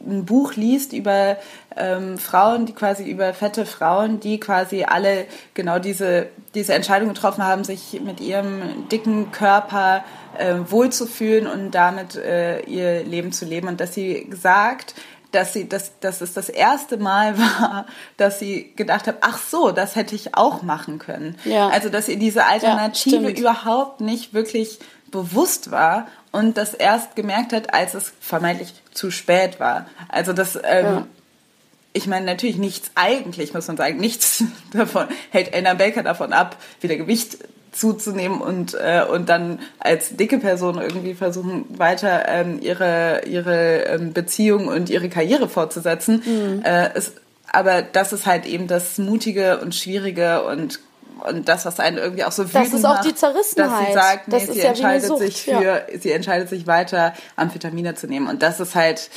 ein Buch liest über ähm, Frauen, die quasi über fette Frauen, die quasi alle genau diese, diese Entscheidung getroffen haben, sich mit ihrem dicken Körper äh, wohlzufühlen und damit äh, ihr Leben zu leben. Und dass sie sagt, dass sie, dass, dass es das erste Mal [laughs] war, dass sie gedacht hat, ach so, das hätte ich auch machen können. Ja. Also, dass ihr diese Alternative ja, überhaupt nicht wirklich bewusst war und das erst gemerkt hat, als es vermeintlich zu spät war. Also das, ähm, ja. Ich meine natürlich nichts eigentlich, muss man sagen, nichts [laughs] davon hält Anna Baker davon ab, wieder Gewicht zuzunehmen und äh, und dann als dicke Person irgendwie versuchen weiter ähm, ihre ihre ähm, Beziehung und ihre Karriere fortzusetzen. Mhm. Äh, es, aber das ist halt eben das mutige und schwierige und und das, was einen irgendwie auch so wütend Das ist auch die Zerrissenheit. Dass sie sagt, nee, sie ja entscheidet sich für, ja. sie entscheidet sich weiter, Amphetamine zu nehmen. Und das ist halt,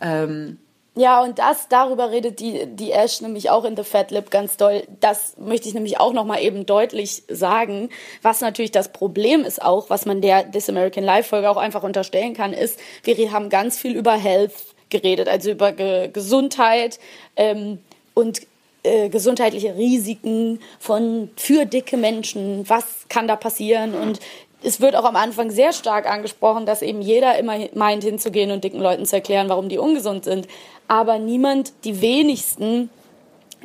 ähm, ja, und das, darüber redet die, die Ash nämlich auch in The Fat Lip ganz doll. Das möchte ich nämlich auch nochmal eben deutlich sagen. Was natürlich das Problem ist auch, was man der This American Life Folge auch einfach unterstellen kann, ist, wir haben ganz viel über Health geredet, also über Ge Gesundheit ähm, und äh, gesundheitliche Risiken von für dicke Menschen, was kann da passieren und es wird auch am Anfang sehr stark angesprochen, dass eben jeder immer meint hinzugehen und dicken Leuten zu erklären, warum die ungesund sind, aber niemand, die wenigsten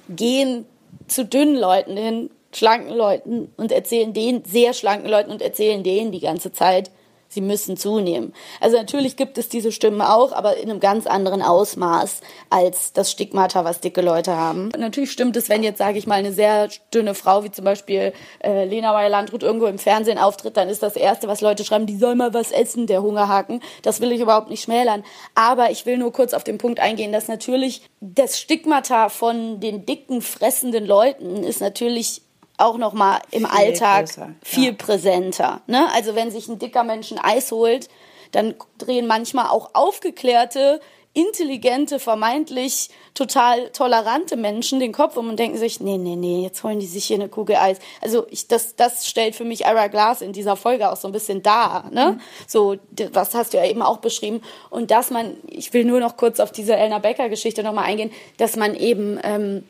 gehen zu dünnen Leuten hin, schlanken Leuten und erzählen denen, sehr schlanken Leuten und erzählen denen die ganze Zeit, sie müssen zunehmen. Also natürlich gibt es diese Stimmen auch, aber in einem ganz anderen Ausmaß als das Stigmata, was dicke Leute haben. Natürlich stimmt es, wenn jetzt, sage ich mal, eine sehr dünne Frau wie zum Beispiel äh, Lena Meyer-Landrut irgendwo im Fernsehen auftritt, dann ist das Erste, was Leute schreiben, die soll mal was essen, der Hungerhaken. Das will ich überhaupt nicht schmälern. Aber ich will nur kurz auf den Punkt eingehen, dass natürlich das Stigmata von den dicken, fressenden Leuten ist natürlich auch noch mal im viel Alltag größer, viel ja. präsenter. Ne? Also wenn sich ein dicker Mensch ein Eis holt, dann drehen manchmal auch aufgeklärte, intelligente, vermeintlich total tolerante Menschen den Kopf um und denken sich, nee, nee, nee, jetzt holen die sich hier eine Kugel Eis. Also ich, das, das stellt für mich Ira Glass in dieser Folge auch so ein bisschen dar. Ne? Mhm. So, was hast du ja eben auch beschrieben. Und dass man, ich will nur noch kurz auf diese Elna Becker-Geschichte nochmal eingehen, dass man eben ähm,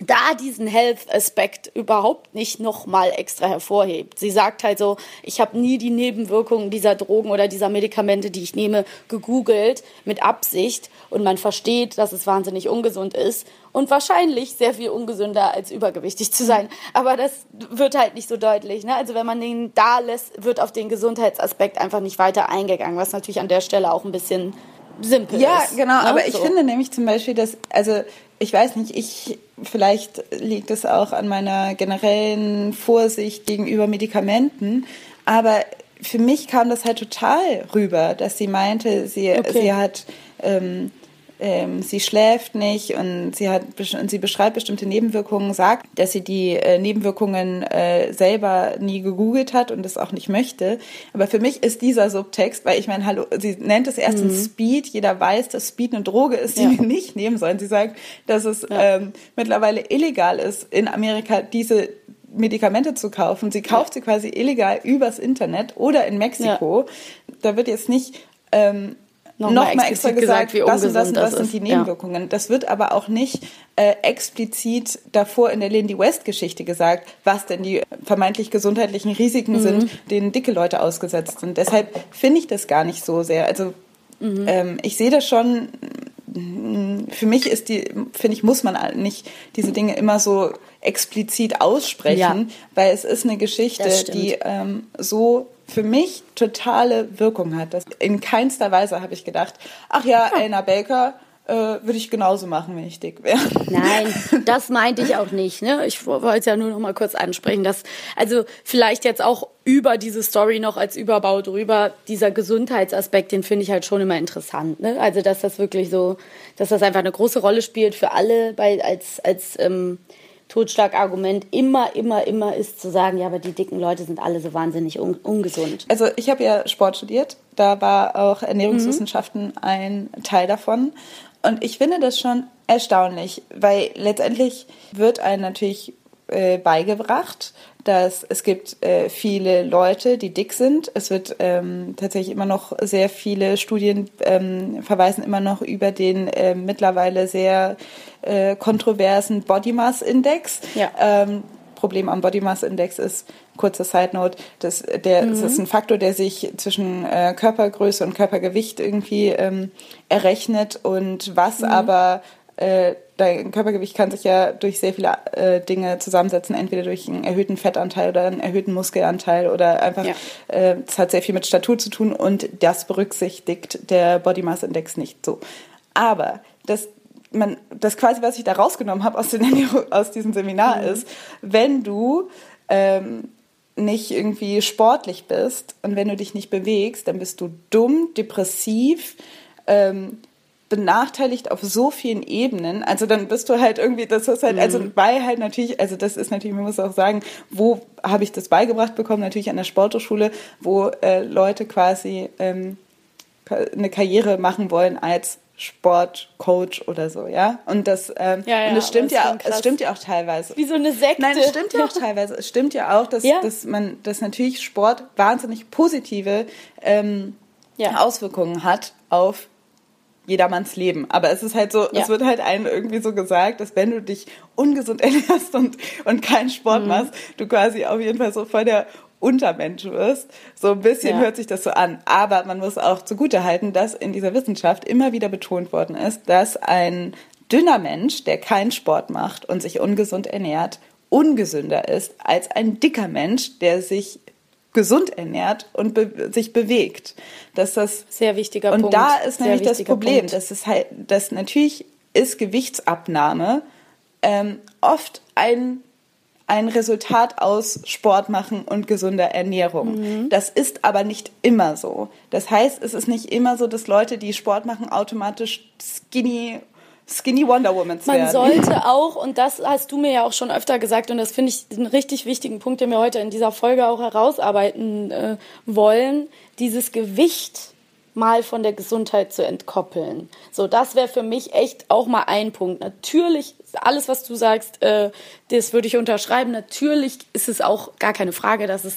da diesen Health-Aspekt überhaupt nicht nochmal extra hervorhebt. Sie sagt halt so, ich habe nie die Nebenwirkungen dieser Drogen oder dieser Medikamente, die ich nehme, gegoogelt mit Absicht und man versteht, dass es wahnsinnig ungesund ist und wahrscheinlich sehr viel ungesünder als übergewichtig zu sein. Aber das wird halt nicht so deutlich. Ne? Also wenn man den da lässt, wird auf den Gesundheitsaspekt einfach nicht weiter eingegangen, was natürlich an der Stelle auch ein bisschen simpel ja, ist. Ja, genau. Ne? Aber ich so. finde nämlich zum Beispiel, dass, also ich weiß nicht, ich vielleicht liegt es auch an meiner generellen Vorsicht gegenüber Medikamenten, aber für mich kam das halt total rüber, dass sie meinte, sie, okay. sie hat ähm, ähm, sie schläft nicht und sie hat und sie beschreibt bestimmte Nebenwirkungen, sagt, dass sie die äh, Nebenwirkungen äh, selber nie gegoogelt hat und das auch nicht möchte. Aber für mich ist dieser Subtext, weil ich meine, hallo, sie nennt es erstens mhm. Speed, jeder weiß, dass Speed eine Droge ist, die ja. wir nicht nehmen sollen. Sie sagt, dass es ja. ähm, mittlerweile illegal ist, in Amerika diese Medikamente zu kaufen. Sie kauft sie quasi illegal übers Internet oder in Mexiko. Da wird jetzt nicht ähm, nochmal noch extra gesagt, gesagt das und das und das, das sind die Nebenwirkungen. Ja. Das wird aber auch nicht äh, explizit davor in der Lindy West Geschichte gesagt, was denn die vermeintlich gesundheitlichen Risiken mhm. sind, denen dicke Leute ausgesetzt sind. Deshalb finde ich das gar nicht so sehr. Also mhm. ähm, ich sehe das schon. Für mich ist die, finde ich, muss man nicht diese Dinge immer so explizit aussprechen, ja. weil es ist eine Geschichte, die ähm, so für mich totale Wirkung hat. Das in keinster Weise habe ich gedacht, ach ja, ja. Elna Baker, äh, würde ich genauso machen, wenn ich dick wäre. Nein, [laughs] das meinte ich auch nicht. Ne? Ich wollte es ja nur noch mal kurz ansprechen, dass also vielleicht jetzt auch über diese Story noch als Überbau drüber dieser Gesundheitsaspekt, den finde ich halt schon immer interessant. Ne? Also dass das wirklich so, dass das einfach eine große Rolle spielt für alle, bei als als ähm, Totschlagargument immer, immer, immer ist zu sagen, ja, aber die dicken Leute sind alle so wahnsinnig un ungesund. Also ich habe ja Sport studiert, da war auch Ernährungswissenschaften mhm. ein Teil davon. Und ich finde das schon erstaunlich, weil letztendlich wird einem natürlich äh, beigebracht, dass es gibt äh, viele Leute, die dick sind. Es wird ähm, tatsächlich immer noch sehr viele Studien ähm, verweisen immer noch über den äh, mittlerweile sehr äh, kontroversen Body Mass Index. Ja. Ähm, Problem am Body Mass Index ist, kurze Side Note, das, der, mhm. das ist ein Faktor, der sich zwischen äh, Körpergröße und Körpergewicht irgendwie ähm, errechnet und was mhm. aber äh, dein Körpergewicht kann sich ja durch sehr viele äh, Dinge zusammensetzen, entweder durch einen erhöhten Fettanteil oder einen erhöhten Muskelanteil oder einfach, ja. äh, es hat sehr viel mit Statur zu tun und das berücksichtigt der Body Mass Index nicht so. Aber das, man, das quasi, was ich da rausgenommen habe aus, aus diesem Seminar mhm. ist, wenn du ähm, nicht irgendwie sportlich bist und wenn du dich nicht bewegst, dann bist du dumm, depressiv, ähm, benachteiligt auf so vielen Ebenen. Also dann bist du halt irgendwie, das ist halt, also mhm. weil halt natürlich, also das ist natürlich, man muss auch sagen, wo habe ich das beigebracht bekommen? Natürlich an der Sporthochschule, wo äh, Leute quasi ähm, eine Karriere machen wollen als Sportcoach oder so, ja. Und das, ähm, ja, ja, und das stimmt ja, es stimmt ja auch teilweise. Wie so eine Sekte. Nein, es stimmt ja auch [laughs] teilweise. Es stimmt ja auch, dass, ja. dass man, dass natürlich Sport wahnsinnig positive ähm, Auswirkungen hat auf jedermanns Leben. Aber es ist halt so, ja. es wird halt einem irgendwie so gesagt, dass wenn du dich ungesund [laughs] ernährst und, und keinen Sport mhm. machst, du quasi auf jeden Fall so voll der Untermensch wirst. So ein bisschen ja. hört sich das so an. Aber man muss auch zugutehalten, dass in dieser Wissenschaft immer wieder betont worden ist, dass ein dünner Mensch, der keinen Sport macht und sich ungesund ernährt, ungesünder ist als ein dicker Mensch, der sich gesund ernährt und be sich bewegt. Dass das sehr wichtiger und Punkt. Und da ist nämlich das Problem, Punkt. dass es halt, dass natürlich ist Gewichtsabnahme ähm, oft ein ein Resultat aus Sport machen und gesunder Ernährung. Mhm. Das ist aber nicht immer so. Das heißt, es ist nicht immer so, dass Leute, die Sport machen, automatisch skinny Skinny Wonder Woman Man werden. sollte auch, und das hast du mir ja auch schon öfter gesagt, und das finde ich einen richtig wichtigen Punkt, den wir heute in dieser Folge auch herausarbeiten äh, wollen, dieses Gewicht mal von der Gesundheit zu entkoppeln. So, das wäre für mich echt auch mal ein Punkt. Natürlich, alles, was du sagst, äh, das würde ich unterschreiben. Natürlich ist es auch gar keine Frage, dass es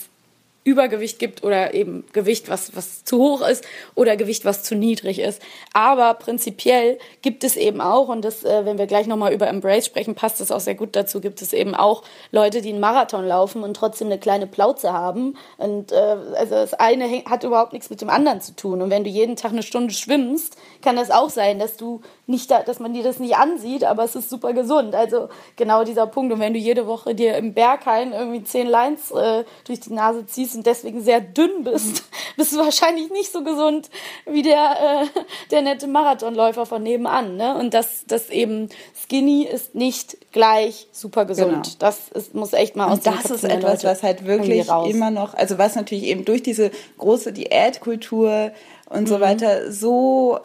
Übergewicht gibt oder eben Gewicht, was, was zu hoch ist oder Gewicht, was zu niedrig ist. Aber prinzipiell gibt es eben auch, und das, äh, wenn wir gleich nochmal über Embrace sprechen, passt das auch sehr gut dazu, gibt es eben auch Leute, die einen Marathon laufen und trotzdem eine kleine Plauze haben. Und äh, also das eine hat überhaupt nichts mit dem anderen zu tun. Und wenn du jeden Tag eine Stunde schwimmst, kann das auch sein, dass du nicht da, dass man dir das nicht ansieht, aber es ist super gesund. Also genau dieser Punkt. Und wenn du jede Woche dir im Berghain irgendwie zehn Lines äh, durch die Nase ziehst und deswegen sehr dünn bist, [laughs] bist du wahrscheinlich nicht so gesund wie der, äh, der nette Marathonläufer von nebenan. Ne? Und das, das eben Skinny ist nicht gleich super gesund. Genau. Das ist, muss echt mal aus Und das ist etwas, was halt wirklich immer noch, also was natürlich eben durch diese große Diätkultur und mhm. so weiter so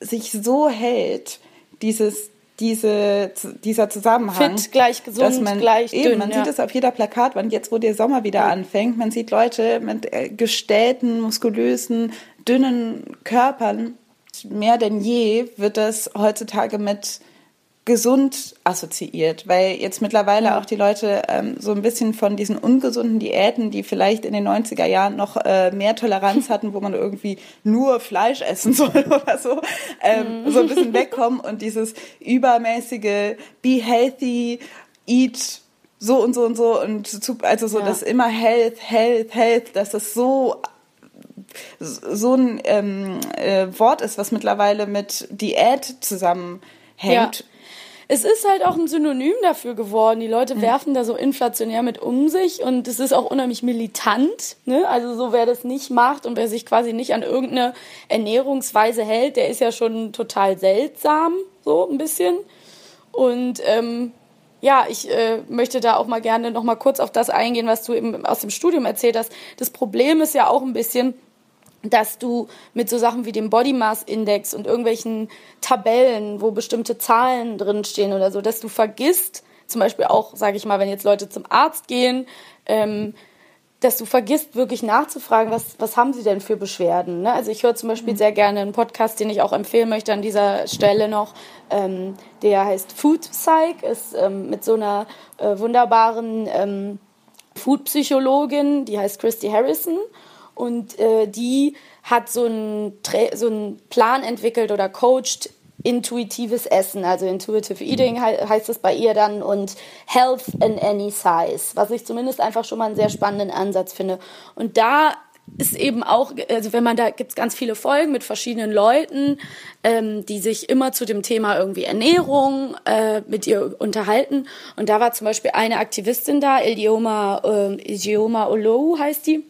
sich so hält, dieses diese, dieser Zusammenhang. Fit gleich gesund, dass man, gleich eben, dünn. Man ja. sieht es auf jeder Plakatwand, jetzt wo der Sommer wieder ja. anfängt. Man sieht Leute mit äh, gestellten, muskulösen, dünnen Körpern. Mehr denn je wird das heutzutage mit gesund assoziiert, weil jetzt mittlerweile auch die Leute ähm, so ein bisschen von diesen ungesunden Diäten, die vielleicht in den 90er Jahren noch äh, mehr Toleranz hatten, wo man irgendwie nur Fleisch essen [laughs] soll oder so, ähm, mhm. so ein bisschen wegkommen und dieses übermäßige Be healthy, eat so und so und so und also so ja. das immer Health, Health, Health, dass das so so ein ähm, äh, Wort ist, was mittlerweile mit Diät zusammenhängt. Ja es ist halt auch ein Synonym dafür geworden. Die Leute werfen da so inflationär mit um sich und es ist auch unheimlich militant. Ne? Also so wer das nicht macht und wer sich quasi nicht an irgendeine Ernährungsweise hält, der ist ja schon total seltsam, so ein bisschen. Und ähm, ja, ich äh, möchte da auch mal gerne noch mal kurz auf das eingehen, was du eben aus dem Studium erzählt hast. Das Problem ist ja auch ein bisschen, dass du mit so Sachen wie dem Body Mass Index und irgendwelchen Tabellen, wo bestimmte Zahlen drinstehen oder so, dass du vergisst, zum Beispiel auch, sage ich mal, wenn jetzt Leute zum Arzt gehen, ähm, dass du vergisst, wirklich nachzufragen, was, was haben sie denn für Beschwerden. Ne? Also ich höre zum Beispiel mhm. sehr gerne einen Podcast, den ich auch empfehlen möchte an dieser Stelle noch. Ähm, der heißt Food Psych, ist ähm, mit so einer äh, wunderbaren ähm, Food-Psychologin, die heißt Christy Harrison. Und äh, die hat so einen, so einen Plan entwickelt oder coacht intuitives Essen, also Intuitive Eating he heißt es bei ihr dann und Health in any size, was ich zumindest einfach schon mal einen sehr spannenden Ansatz finde. Und da ist eben auch, also wenn man da gibt es ganz viele Folgen mit verschiedenen Leuten, ähm, die sich immer zu dem Thema irgendwie Ernährung äh, mit ihr unterhalten. Und da war zum Beispiel eine Aktivistin da, Ilioma, äh, Ilioma Olou heißt die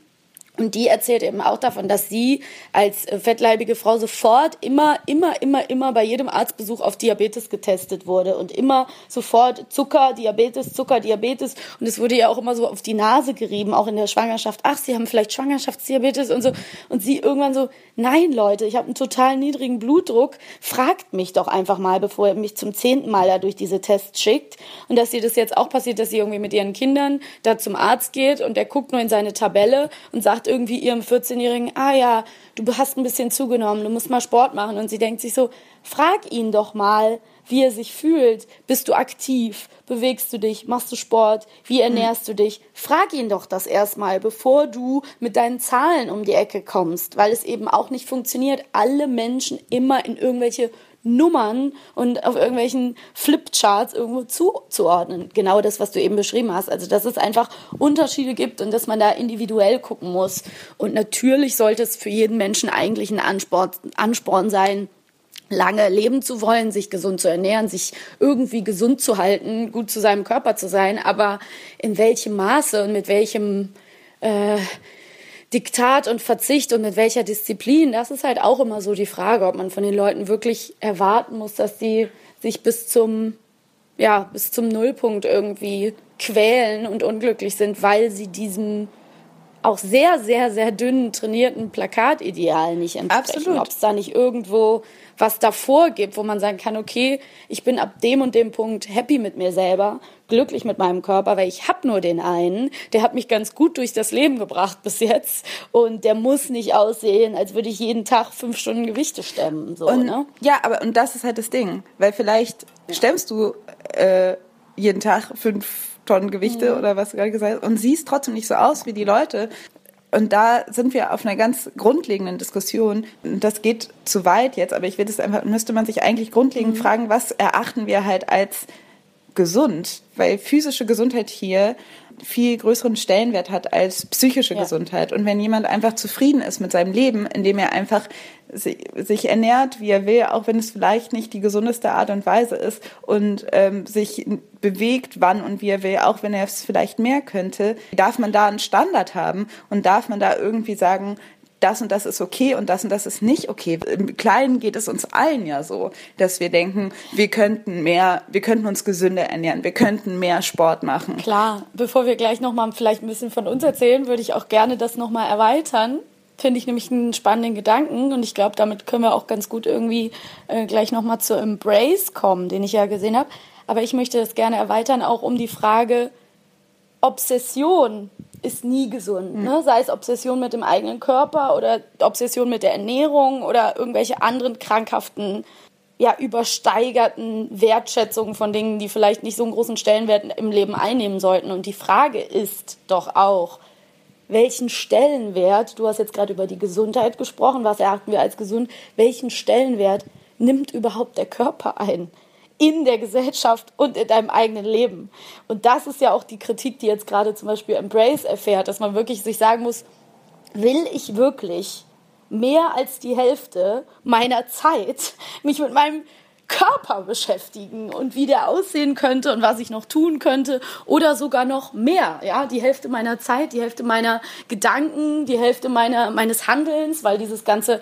und die erzählt eben auch davon, dass sie als äh, fettleibige Frau sofort immer, immer, immer, immer bei jedem Arztbesuch auf Diabetes getestet wurde und immer sofort Zucker, Diabetes, Zucker, Diabetes. Und es wurde ja auch immer so auf die Nase gerieben, auch in der Schwangerschaft. Ach, Sie haben vielleicht Schwangerschaftsdiabetes und so. Und sie irgendwann so, nein, Leute, ich habe einen total niedrigen Blutdruck. Fragt mich doch einfach mal, bevor ihr mich zum zehnten Mal da durch diese Tests schickt. Und dass ihr das jetzt auch passiert, dass sie irgendwie mit ihren Kindern da zum Arzt geht und der guckt nur in seine Tabelle und sagt, sagt irgendwie ihrem 14-Jährigen, ah ja, du hast ein bisschen zugenommen, du musst mal Sport machen. Und sie denkt sich so, frag ihn doch mal, wie er sich fühlt. Bist du aktiv? Bewegst du dich? Machst du Sport? Wie ernährst du dich? Frag ihn doch das erstmal, bevor du mit deinen Zahlen um die Ecke kommst, weil es eben auch nicht funktioniert, alle Menschen immer in irgendwelche Nummern und auf irgendwelchen Flipcharts irgendwo zuzuordnen. Genau das, was du eben beschrieben hast. Also, dass es einfach Unterschiede gibt und dass man da individuell gucken muss. Und natürlich sollte es für jeden Menschen eigentlich ein Ansporn, Ansporn sein, lange leben zu wollen, sich gesund zu ernähren, sich irgendwie gesund zu halten, gut zu seinem Körper zu sein. Aber in welchem Maße und mit welchem äh, Diktat und Verzicht und mit welcher Disziplin, das ist halt auch immer so die Frage, ob man von den Leuten wirklich erwarten muss, dass sie sich bis zum, ja, bis zum Nullpunkt irgendwie quälen und unglücklich sind, weil sie diesem auch sehr, sehr, sehr dünnen trainierten Plakatideal nicht entsprechen. Ob es da nicht irgendwo was davor gibt, wo man sagen kann, okay, ich bin ab dem und dem Punkt happy mit mir selber, glücklich mit meinem Körper, weil ich habe nur den einen, der hat mich ganz gut durch das Leben gebracht bis jetzt und der muss nicht aussehen, als würde ich jeden Tag fünf Stunden Gewichte stemmen. So, und, ne? Ja, aber und das ist halt das Ding, weil vielleicht ja. stemmst du äh, jeden Tag fünf Tonnen Gewichte mhm. oder was du gerade gesagt hast und siehst trotzdem nicht so aus wie die Leute, und da sind wir auf einer ganz grundlegenden Diskussion. Das geht zu weit jetzt, aber ich will das einfach, müsste man sich eigentlich grundlegend mhm. fragen, was erachten wir halt als gesund? Weil physische Gesundheit hier viel größeren Stellenwert hat als psychische ja. Gesundheit. Und wenn jemand einfach zufrieden ist mit seinem Leben, indem er einfach sich ernährt, wie er will, auch wenn es vielleicht nicht die gesundeste Art und Weise ist und ähm, sich bewegt, wann und wie er will, auch wenn er es vielleicht mehr könnte, darf man da einen Standard haben und darf man da irgendwie sagen, das und das ist okay und das und das ist nicht okay. Im Kleinen geht es uns allen ja so, dass wir denken, wir könnten mehr, wir könnten uns gesünder ernähren, wir könnten mehr Sport machen. Klar, bevor wir gleich nochmal vielleicht ein bisschen von uns erzählen, würde ich auch gerne das nochmal erweitern. Finde ich nämlich einen spannenden Gedanken und ich glaube, damit können wir auch ganz gut irgendwie äh, gleich nochmal zur Embrace kommen, den ich ja gesehen habe. Aber ich möchte das gerne erweitern, auch um die Frage Obsession ist nie gesund. Ne? Sei es Obsession mit dem eigenen Körper oder Obsession mit der Ernährung oder irgendwelche anderen krankhaften ja, übersteigerten Wertschätzung von Dingen, die vielleicht nicht so einen großen Stellenwert im Leben einnehmen sollten. Und die Frage ist doch auch, welchen Stellenwert, du hast jetzt gerade über die Gesundheit gesprochen, was erachten wir als gesund, welchen Stellenwert nimmt überhaupt der Körper ein? In der Gesellschaft und in deinem eigenen Leben. Und das ist ja auch die Kritik, die jetzt gerade zum Beispiel Embrace erfährt, dass man wirklich sich sagen muss, will ich wirklich mehr als die Hälfte meiner Zeit mich mit meinem Körper beschäftigen und wie der aussehen könnte und was ich noch tun könnte oder sogar noch mehr, ja, die Hälfte meiner Zeit, die Hälfte meiner Gedanken, die Hälfte meiner, meines Handelns, weil dieses ganze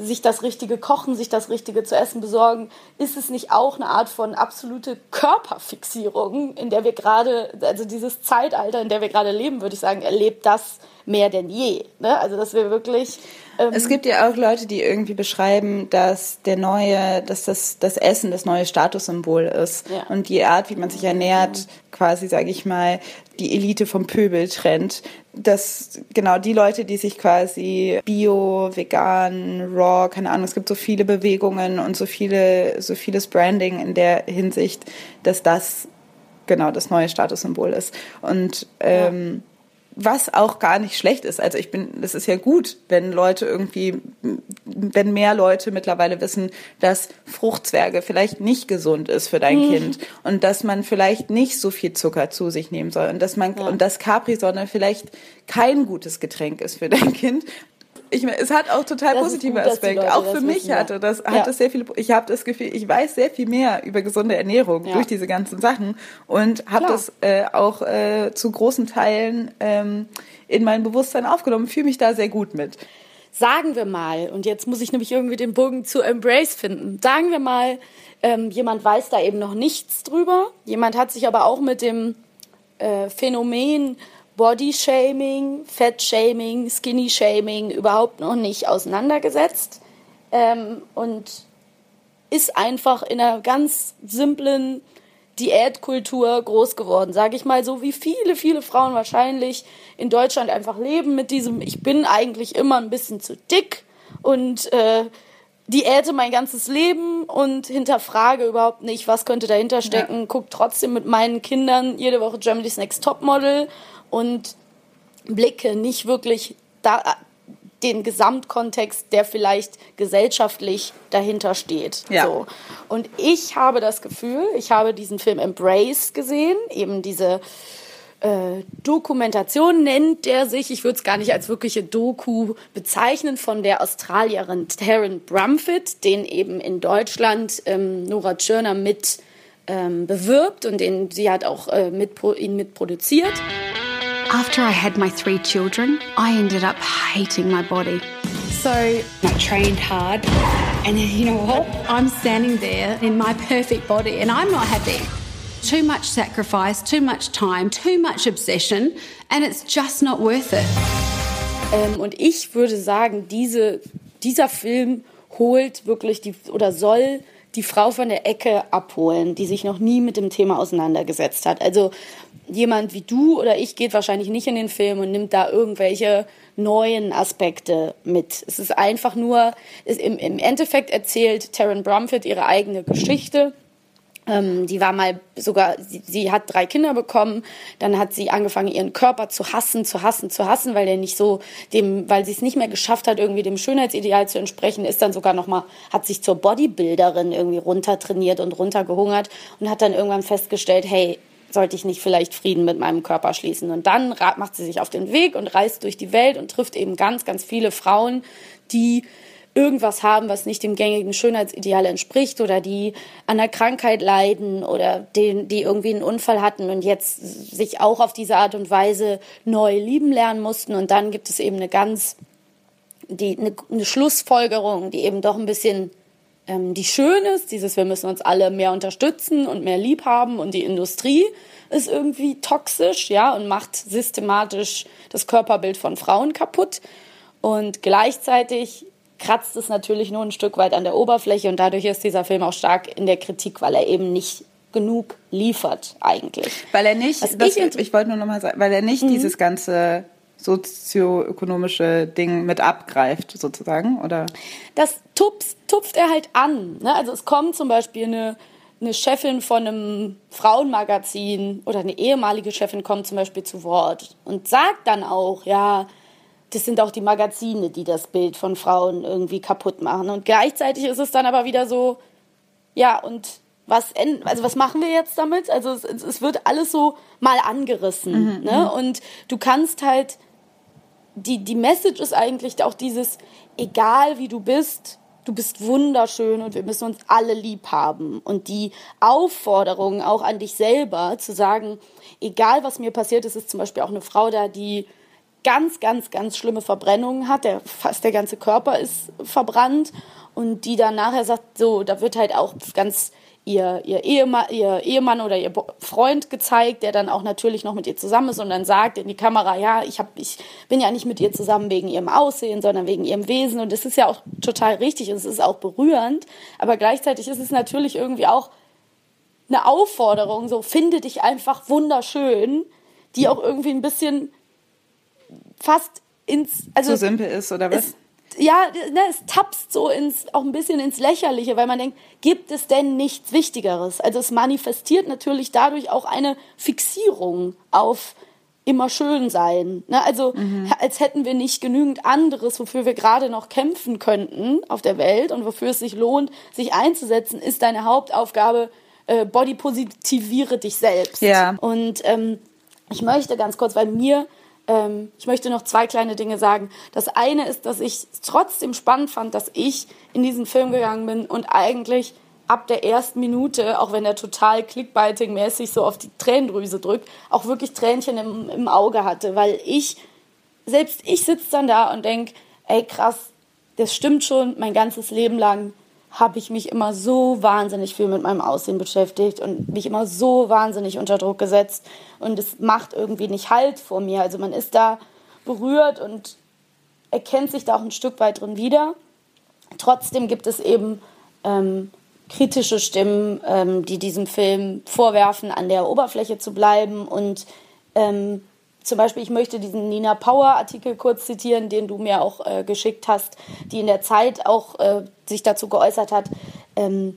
sich das richtige Kochen, sich das richtige zu essen besorgen, ist es nicht auch eine Art von absolute Körperfixierung, in der wir gerade, also dieses Zeitalter, in der wir gerade leben, würde ich sagen, erlebt das mehr denn je. Ne? Also dass wir wirklich ähm es gibt ja auch Leute, die irgendwie beschreiben, dass der neue, dass das, das Essen das neue Statussymbol ist ja. und die Art, wie man sich ernährt, quasi, sage ich mal, die Elite vom Pöbel trennt. Dass genau die Leute, die sich quasi bio, vegan, raw, keine Ahnung, es gibt so viele Bewegungen und so viele, so vieles Branding in der Hinsicht, dass das genau das neue Statussymbol ist. Und ähm, was auch gar nicht schlecht ist. Also ich bin, es ist ja gut, wenn Leute irgendwie, wenn mehr Leute mittlerweile wissen, dass Fruchtzwerge vielleicht nicht gesund ist für dein mhm. Kind und dass man vielleicht nicht so viel Zucker zu sich nehmen soll und dass man ja. und dass Capri-Sonne vielleicht kein gutes Getränk ist für dein Kind, ich meine, es hat auch total das positive gut, Aspekte. Auch für mich wissen, hatte das, ja. hat das sehr viele, ich habe das Gefühl, ich weiß sehr viel mehr über gesunde Ernährung ja. durch diese ganzen Sachen und habe das äh, auch äh, zu großen Teilen ähm, in mein Bewusstsein aufgenommen, fühle mich da sehr gut mit. Sagen wir mal, und jetzt muss ich nämlich irgendwie den Bogen zu Embrace finden. Sagen wir mal, ähm, jemand weiß da eben noch nichts drüber. Jemand hat sich aber auch mit dem äh, Phänomen Body-Shaming, Fett-Shaming, Skinny-Shaming überhaupt noch nicht auseinandergesetzt ähm, und ist einfach in einer ganz simplen Diätkultur groß geworden, sage ich mal, so wie viele, viele Frauen wahrscheinlich in Deutschland einfach leben mit diesem, ich bin eigentlich immer ein bisschen zu dick und äh, diäte mein ganzes Leben und hinterfrage überhaupt nicht, was könnte dahinter stecken, ja. guck trotzdem mit meinen Kindern jede Woche Germany's Next Topmodel und blicke nicht wirklich da, den Gesamtkontext, der vielleicht gesellschaftlich dahinter steht. Ja. So. Und ich habe das Gefühl, ich habe diesen Film Embrace gesehen, eben diese äh, Dokumentation nennt der sich, ich würde es gar nicht als wirkliche Doku bezeichnen, von der Australierin Taryn Brumfitt, den eben in Deutschland ähm, Nora Tschirner mit ähm, bewirbt und den sie hat auch äh, mit, ihn mitproduziert. After I had my three children, I ended up hating my body. So I trained hard, and you know what? I'm standing there in my perfect body, and I'm not happy. Too much sacrifice, too much time, too much obsession, and it's just not worth it. Ähm, und ich würde sagen, diese, dieser Film holt wirklich die oder soll die Frau von der Ecke abholen, die sich noch nie mit dem Thema auseinandergesetzt hat. Also jemand wie du oder ich geht wahrscheinlich nicht in den Film und nimmt da irgendwelche neuen Aspekte mit. Es ist einfach nur, im, im Endeffekt erzählt Taryn Brumfitt ihre eigene Geschichte. Ähm, die war mal sogar, sie, sie, hat drei Kinder bekommen, dann hat sie angefangen, ihren Körper zu hassen, zu hassen, zu hassen, weil er nicht so dem, weil sie es nicht mehr geschafft hat, irgendwie dem Schönheitsideal zu entsprechen, ist dann sogar nochmal, hat sich zur Bodybuilderin irgendwie runtertrainiert und runtergehungert und hat dann irgendwann festgestellt, hey, sollte ich nicht vielleicht Frieden mit meinem Körper schließen? Und dann macht sie sich auf den Weg und reist durch die Welt und trifft eben ganz, ganz viele Frauen, die irgendwas haben, was nicht dem gängigen Schönheitsideal entspricht oder die an einer Krankheit leiden oder die, die irgendwie einen Unfall hatten und jetzt sich auch auf diese Art und Weise neu lieben lernen mussten. Und dann gibt es eben eine ganz, die, eine, eine Schlussfolgerung, die eben doch ein bisschen ähm, die schön ist, dieses wir müssen uns alle mehr unterstützen und mehr lieb haben und die Industrie ist irgendwie toxisch, ja, und macht systematisch das Körperbild von Frauen kaputt. Und gleichzeitig kratzt es natürlich nur ein Stück weit an der Oberfläche und dadurch ist dieser Film auch stark in der Kritik, weil er eben nicht genug liefert eigentlich. Weil er nicht, das, ich, ich wollte nur noch mal sagen, weil er nicht mhm. dieses ganze sozioökonomische Ding mit abgreift, sozusagen, oder? Das tupft, tupft er halt an. Ne? Also es kommt zum Beispiel eine, eine Chefin von einem Frauenmagazin oder eine ehemalige Chefin kommt zum Beispiel zu Wort und sagt dann auch, ja, das sind auch die Magazine, die das Bild von Frauen irgendwie kaputt machen. Und gleichzeitig ist es dann aber wieder so, ja, und was, also was machen wir jetzt damit? Also es, es wird alles so mal angerissen. Mhm, ne? Mhm. Und du kannst halt, die, die Message ist eigentlich auch dieses, egal wie du bist, du bist wunderschön und wir müssen uns alle lieb haben. Und die Aufforderung auch an dich selber zu sagen, egal was mir passiert ist, ist zum Beispiel auch eine Frau da, die ganz, ganz, ganz schlimme Verbrennungen hat, der, fast der ganze Körper ist verbrannt. Und die dann nachher sagt, so, da wird halt auch ganz ihr, ihr, Ehemann, ihr Ehemann oder ihr Freund gezeigt, der dann auch natürlich noch mit ihr zusammen ist und dann sagt in die Kamera, ja, ich, hab, ich bin ja nicht mit ihr zusammen wegen ihrem Aussehen, sondern wegen ihrem Wesen. Und das ist ja auch total richtig und es ist auch berührend, aber gleichzeitig ist es natürlich irgendwie auch eine Aufforderung, so finde dich einfach wunderschön, die auch irgendwie ein bisschen fast ins also zu simpel ist oder was? Es, ja, ne, es tapst so ins auch ein bisschen ins Lächerliche, weil man denkt, gibt es denn nichts Wichtigeres? Also es manifestiert natürlich dadurch auch eine Fixierung auf immer schön sein. Ne? Also mhm. als hätten wir nicht genügend anderes, wofür wir gerade noch kämpfen könnten auf der Welt und wofür es sich lohnt, sich einzusetzen, ist deine Hauptaufgabe, äh, body positiviere dich selbst. Ja. Und ähm, ich möchte ganz kurz, weil mir ähm, ich möchte noch zwei kleine Dinge sagen. Das eine ist, dass ich es trotzdem spannend fand, dass ich in diesen Film gegangen bin und eigentlich ab der ersten Minute, auch wenn er total clickbaiting-mäßig so auf die Tränendrüse drückt, auch wirklich Tränchen im, im Auge hatte, weil ich, selbst ich sitze dann da und denke, ey krass, das stimmt schon, mein ganzes Leben lang habe ich mich immer so wahnsinnig viel mit meinem Aussehen beschäftigt und mich immer so wahnsinnig unter Druck gesetzt. Und es macht irgendwie nicht Halt vor mir. Also man ist da berührt und erkennt sich da auch ein Stück weit drin wieder. Trotzdem gibt es eben ähm, kritische Stimmen, ähm, die diesem Film vorwerfen, an der Oberfläche zu bleiben und ähm, zum Beispiel, ich möchte diesen Nina Power Artikel kurz zitieren, den du mir auch äh, geschickt hast, die in der Zeit auch äh, sich dazu geäußert hat. Ähm,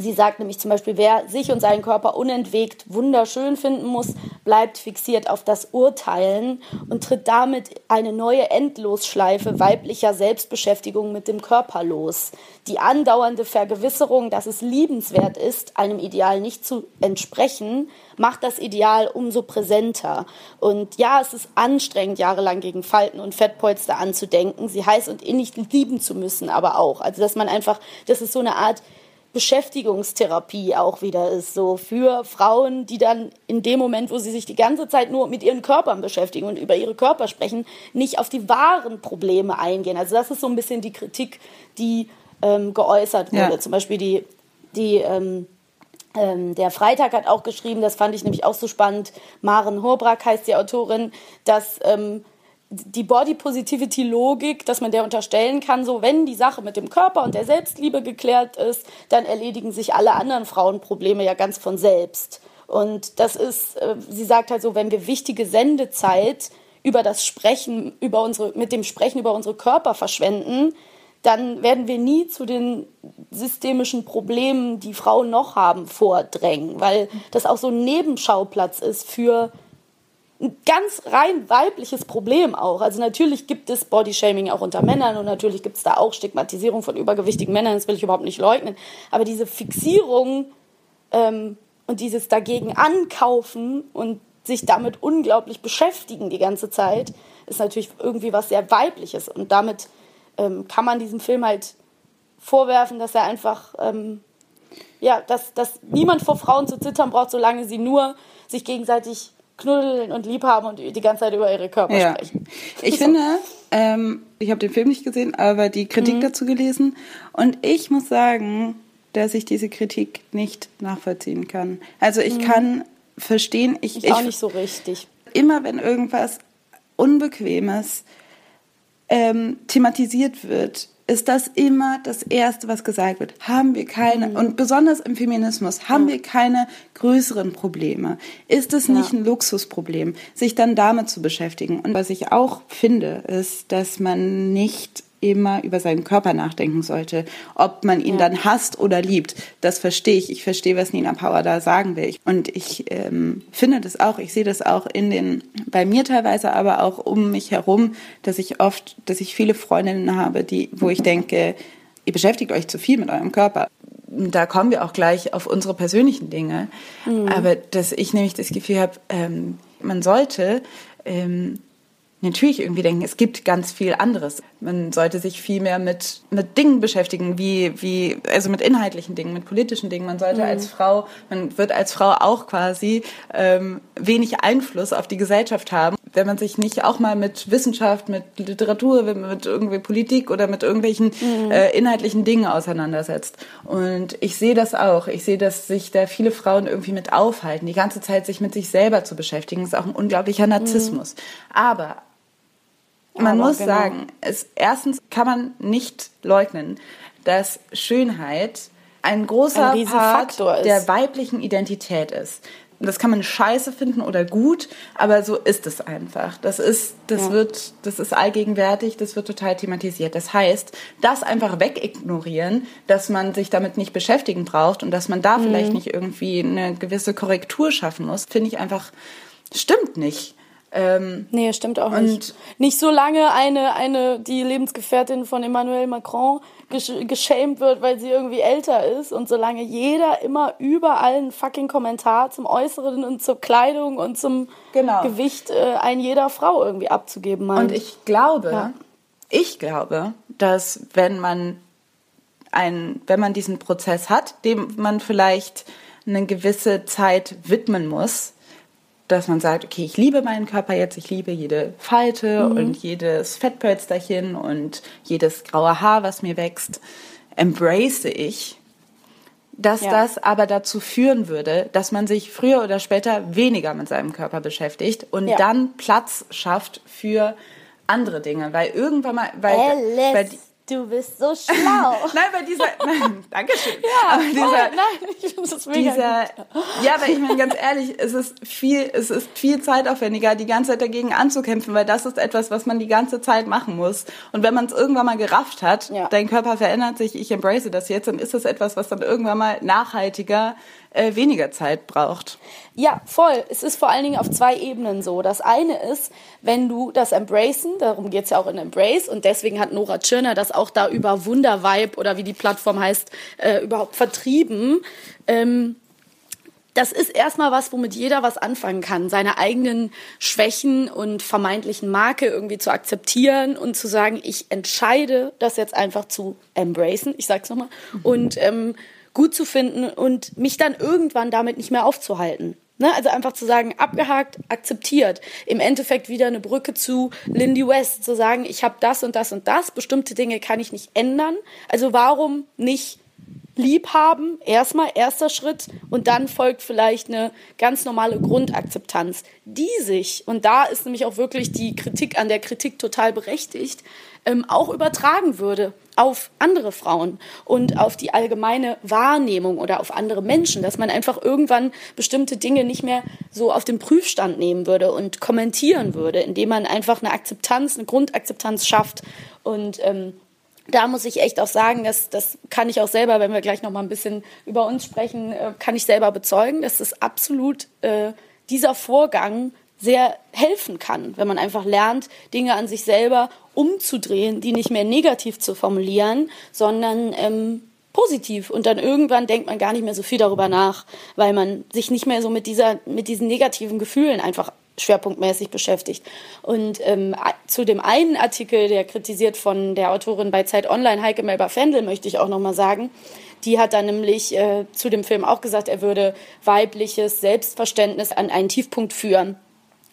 Sie sagt nämlich zum Beispiel, wer sich und seinen Körper unentwegt wunderschön finden muss, bleibt fixiert auf das Urteilen und tritt damit eine neue Endlosschleife weiblicher Selbstbeschäftigung mit dem Körper los. Die andauernde Vergewisserung, dass es liebenswert ist, einem Ideal nicht zu entsprechen, macht das Ideal umso präsenter. Und ja, es ist anstrengend, jahrelang gegen Falten und Fettpolster anzudenken, sie heiß und innig lieben zu müssen, aber auch. Also, dass man einfach, das ist so eine Art Beschäftigungstherapie auch wieder ist, so für Frauen, die dann in dem Moment, wo sie sich die ganze Zeit nur mit ihren Körpern beschäftigen und über ihre Körper sprechen, nicht auf die wahren Probleme eingehen. Also das ist so ein bisschen die Kritik, die ähm, geäußert wurde. Ja. Zum Beispiel die, die ähm, ähm, der Freitag hat auch geschrieben, das fand ich nämlich auch so spannend, Maren Horbrack heißt die Autorin, dass ähm, die Body Positivity Logik, dass man der unterstellen kann, so wenn die Sache mit dem Körper und der Selbstliebe geklärt ist, dann erledigen sich alle anderen Frauenprobleme ja ganz von selbst. Und das ist, äh, sie sagt halt so, wenn wir wichtige Sendezeit über das Sprechen, über unsere, mit dem Sprechen über unsere Körper verschwenden, dann werden wir nie zu den systemischen Problemen, die Frauen noch haben, vordrängen, weil das auch so ein Nebenschauplatz ist für ein ganz rein weibliches Problem auch. Also natürlich gibt es Bodyshaming auch unter Männern und natürlich gibt es da auch Stigmatisierung von übergewichtigen Männern, das will ich überhaupt nicht leugnen. Aber diese Fixierung ähm, und dieses dagegen ankaufen und sich damit unglaublich beschäftigen die ganze Zeit, ist natürlich irgendwie was sehr Weibliches. Und damit ähm, kann man diesem Film halt vorwerfen, dass er einfach, ähm, ja, dass, dass niemand vor Frauen zu zittern braucht, solange sie nur sich gegenseitig knuddeln und lieb haben und die ganze Zeit über ihre Körper ja. sprechen. Ich so. finde, ähm, ich habe den Film nicht gesehen, aber die Kritik mhm. dazu gelesen und ich muss sagen, dass ich diese Kritik nicht nachvollziehen kann. Also ich mhm. kann verstehen, ich, ich auch nicht so richtig. Immer wenn irgendwas Unbequemes ähm, thematisiert wird, ist das immer das Erste, was gesagt wird. Haben wir keine, mhm. und besonders im Feminismus, haben ja. wir keine größeren Probleme? Ist es nicht ja. ein Luxusproblem, sich dann damit zu beschäftigen? Und was ich auch finde, ist, dass man nicht immer über seinen Körper nachdenken sollte. Ob man ihn ja. dann hasst oder liebt, das verstehe ich. Ich verstehe, was Nina Power da sagen will. Und ich ähm, finde das auch, ich sehe das auch in den, bei mir teilweise, aber auch um mich herum, dass ich oft, dass ich viele Freundinnen habe, die, wo ich denke, ihr beschäftigt euch zu viel mit eurem Körper. Da kommen wir auch gleich auf unsere persönlichen Dinge. Mhm. Aber dass ich nämlich das Gefühl habe, ähm, man sollte ähm, natürlich irgendwie denken, es gibt ganz viel anderes. Man sollte sich viel mehr mit, mit Dingen beschäftigen, wie, wie, also mit inhaltlichen Dingen, mit politischen Dingen. Man sollte mhm. als Frau, man wird als Frau auch quasi ähm, wenig Einfluss auf die Gesellschaft haben, wenn man sich nicht auch mal mit Wissenschaft, mit Literatur, mit irgendwie Politik oder mit irgendwelchen mhm. äh, inhaltlichen Dingen auseinandersetzt. Und ich sehe das auch. Ich sehe, dass sich da viele Frauen irgendwie mit aufhalten, die ganze Zeit sich mit sich selber zu beschäftigen. Das ist auch ein unglaublicher Narzissmus. Mhm. Aber man Aber muss genau. sagen, es, erstens kann man nicht leugnen, dass Schönheit ein großer ein Part der weiblichen Identität ist. Das kann man scheiße finden oder gut, aber so ist es einfach. Das ist, das ja. wird, das ist allgegenwärtig, das wird total thematisiert. Das heißt, das einfach wegignorieren, dass man sich damit nicht beschäftigen braucht und dass man da mhm. vielleicht nicht irgendwie eine gewisse Korrektur schaffen muss, finde ich einfach, stimmt nicht. Ähm, nee, stimmt auch nicht. Nicht so lange eine, eine, die Lebensgefährtin von Emmanuel Macron gesch geschämt wird, weil sie irgendwie älter ist und solange jeder immer überall einen fucking Kommentar zum Äußeren und zur Kleidung und zum genau. Gewicht äh, ein jeder Frau irgendwie abzugeben meint. Und ich glaube, ja. ich glaube, dass wenn man ein, wenn man diesen Prozess hat, dem man vielleicht eine gewisse Zeit widmen muss, dass man sagt, okay, ich liebe meinen Körper jetzt, ich liebe jede Falte mhm. und jedes Fettpölsterchen und jedes graue Haar, was mir wächst, embrace ich, dass ja. das aber dazu führen würde, dass man sich früher oder später weniger mit seinem Körper beschäftigt und ja. dann Platz schafft für andere Dinge, weil irgendwann mal, weil, weil Du bist so schlau. [laughs] nein, bei dieser, [laughs] nein, danke schön. Ja, aber dieser, nein, ich finde das mega dieser, Ja, aber ich meine ganz ehrlich, es ist viel, es ist viel zeitaufwendiger, die ganze Zeit dagegen anzukämpfen, weil das ist etwas, was man die ganze Zeit machen muss. Und wenn man es irgendwann mal gerafft hat, ja. dein Körper verändert sich, ich embrace das jetzt, dann ist das etwas, was dann irgendwann mal nachhaltiger äh, weniger Zeit braucht. Ja, voll. Es ist vor allen Dingen auf zwei Ebenen so. Das eine ist, wenn du das Embracen, darum geht es ja auch in Embrace und deswegen hat Nora Tschirner das auch da über Wundervibe oder wie die Plattform heißt, äh, überhaupt vertrieben. Ähm, das ist erstmal was, womit jeder was anfangen kann, seine eigenen Schwächen und vermeintlichen Marke irgendwie zu akzeptieren und zu sagen, ich entscheide das jetzt einfach zu embracen, ich sag's nochmal, und ähm, gut zu finden und mich dann irgendwann damit nicht mehr aufzuhalten. Ne? Also einfach zu sagen, abgehakt, akzeptiert. Im Endeffekt wieder eine Brücke zu Lindy West, zu sagen, ich habe das und das und das, bestimmte Dinge kann ich nicht ändern. Also warum nicht lieb haben, erstmal erster Schritt und dann folgt vielleicht eine ganz normale Grundakzeptanz, die sich, und da ist nämlich auch wirklich die Kritik an der Kritik total berechtigt, ähm, auch übertragen würde auf andere Frauen und auf die allgemeine Wahrnehmung oder auf andere Menschen, dass man einfach irgendwann bestimmte Dinge nicht mehr so auf den Prüfstand nehmen würde und kommentieren würde, indem man einfach eine Akzeptanz, eine Grundakzeptanz schafft. Und ähm, da muss ich echt auch sagen, dass das kann ich auch selber, wenn wir gleich noch mal ein bisschen über uns sprechen, äh, kann ich selber bezeugen, dass es absolut äh, dieser Vorgang sehr helfen kann, wenn man einfach lernt, Dinge an sich selber umzudrehen, die nicht mehr negativ zu formulieren, sondern ähm, positiv. Und dann irgendwann denkt man gar nicht mehr so viel darüber nach, weil man sich nicht mehr so mit dieser, mit diesen negativen Gefühlen einfach schwerpunktmäßig beschäftigt. Und ähm, zu dem einen Artikel, der kritisiert von der Autorin bei Zeit Online, Heike Melba-Fendel, möchte ich auch nochmal sagen, die hat dann nämlich äh, zu dem Film auch gesagt, er würde weibliches Selbstverständnis an einen Tiefpunkt führen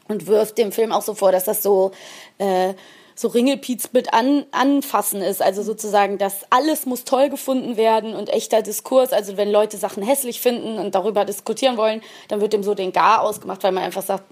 und wirft dem Film auch so vor, dass das so äh, so Ringelpiez mit an, anfassen ist. Also sozusagen, dass alles muss toll gefunden werden und echter Diskurs. Also wenn Leute Sachen hässlich finden und darüber diskutieren wollen, dann wird dem so den Gar ausgemacht, weil man einfach sagt,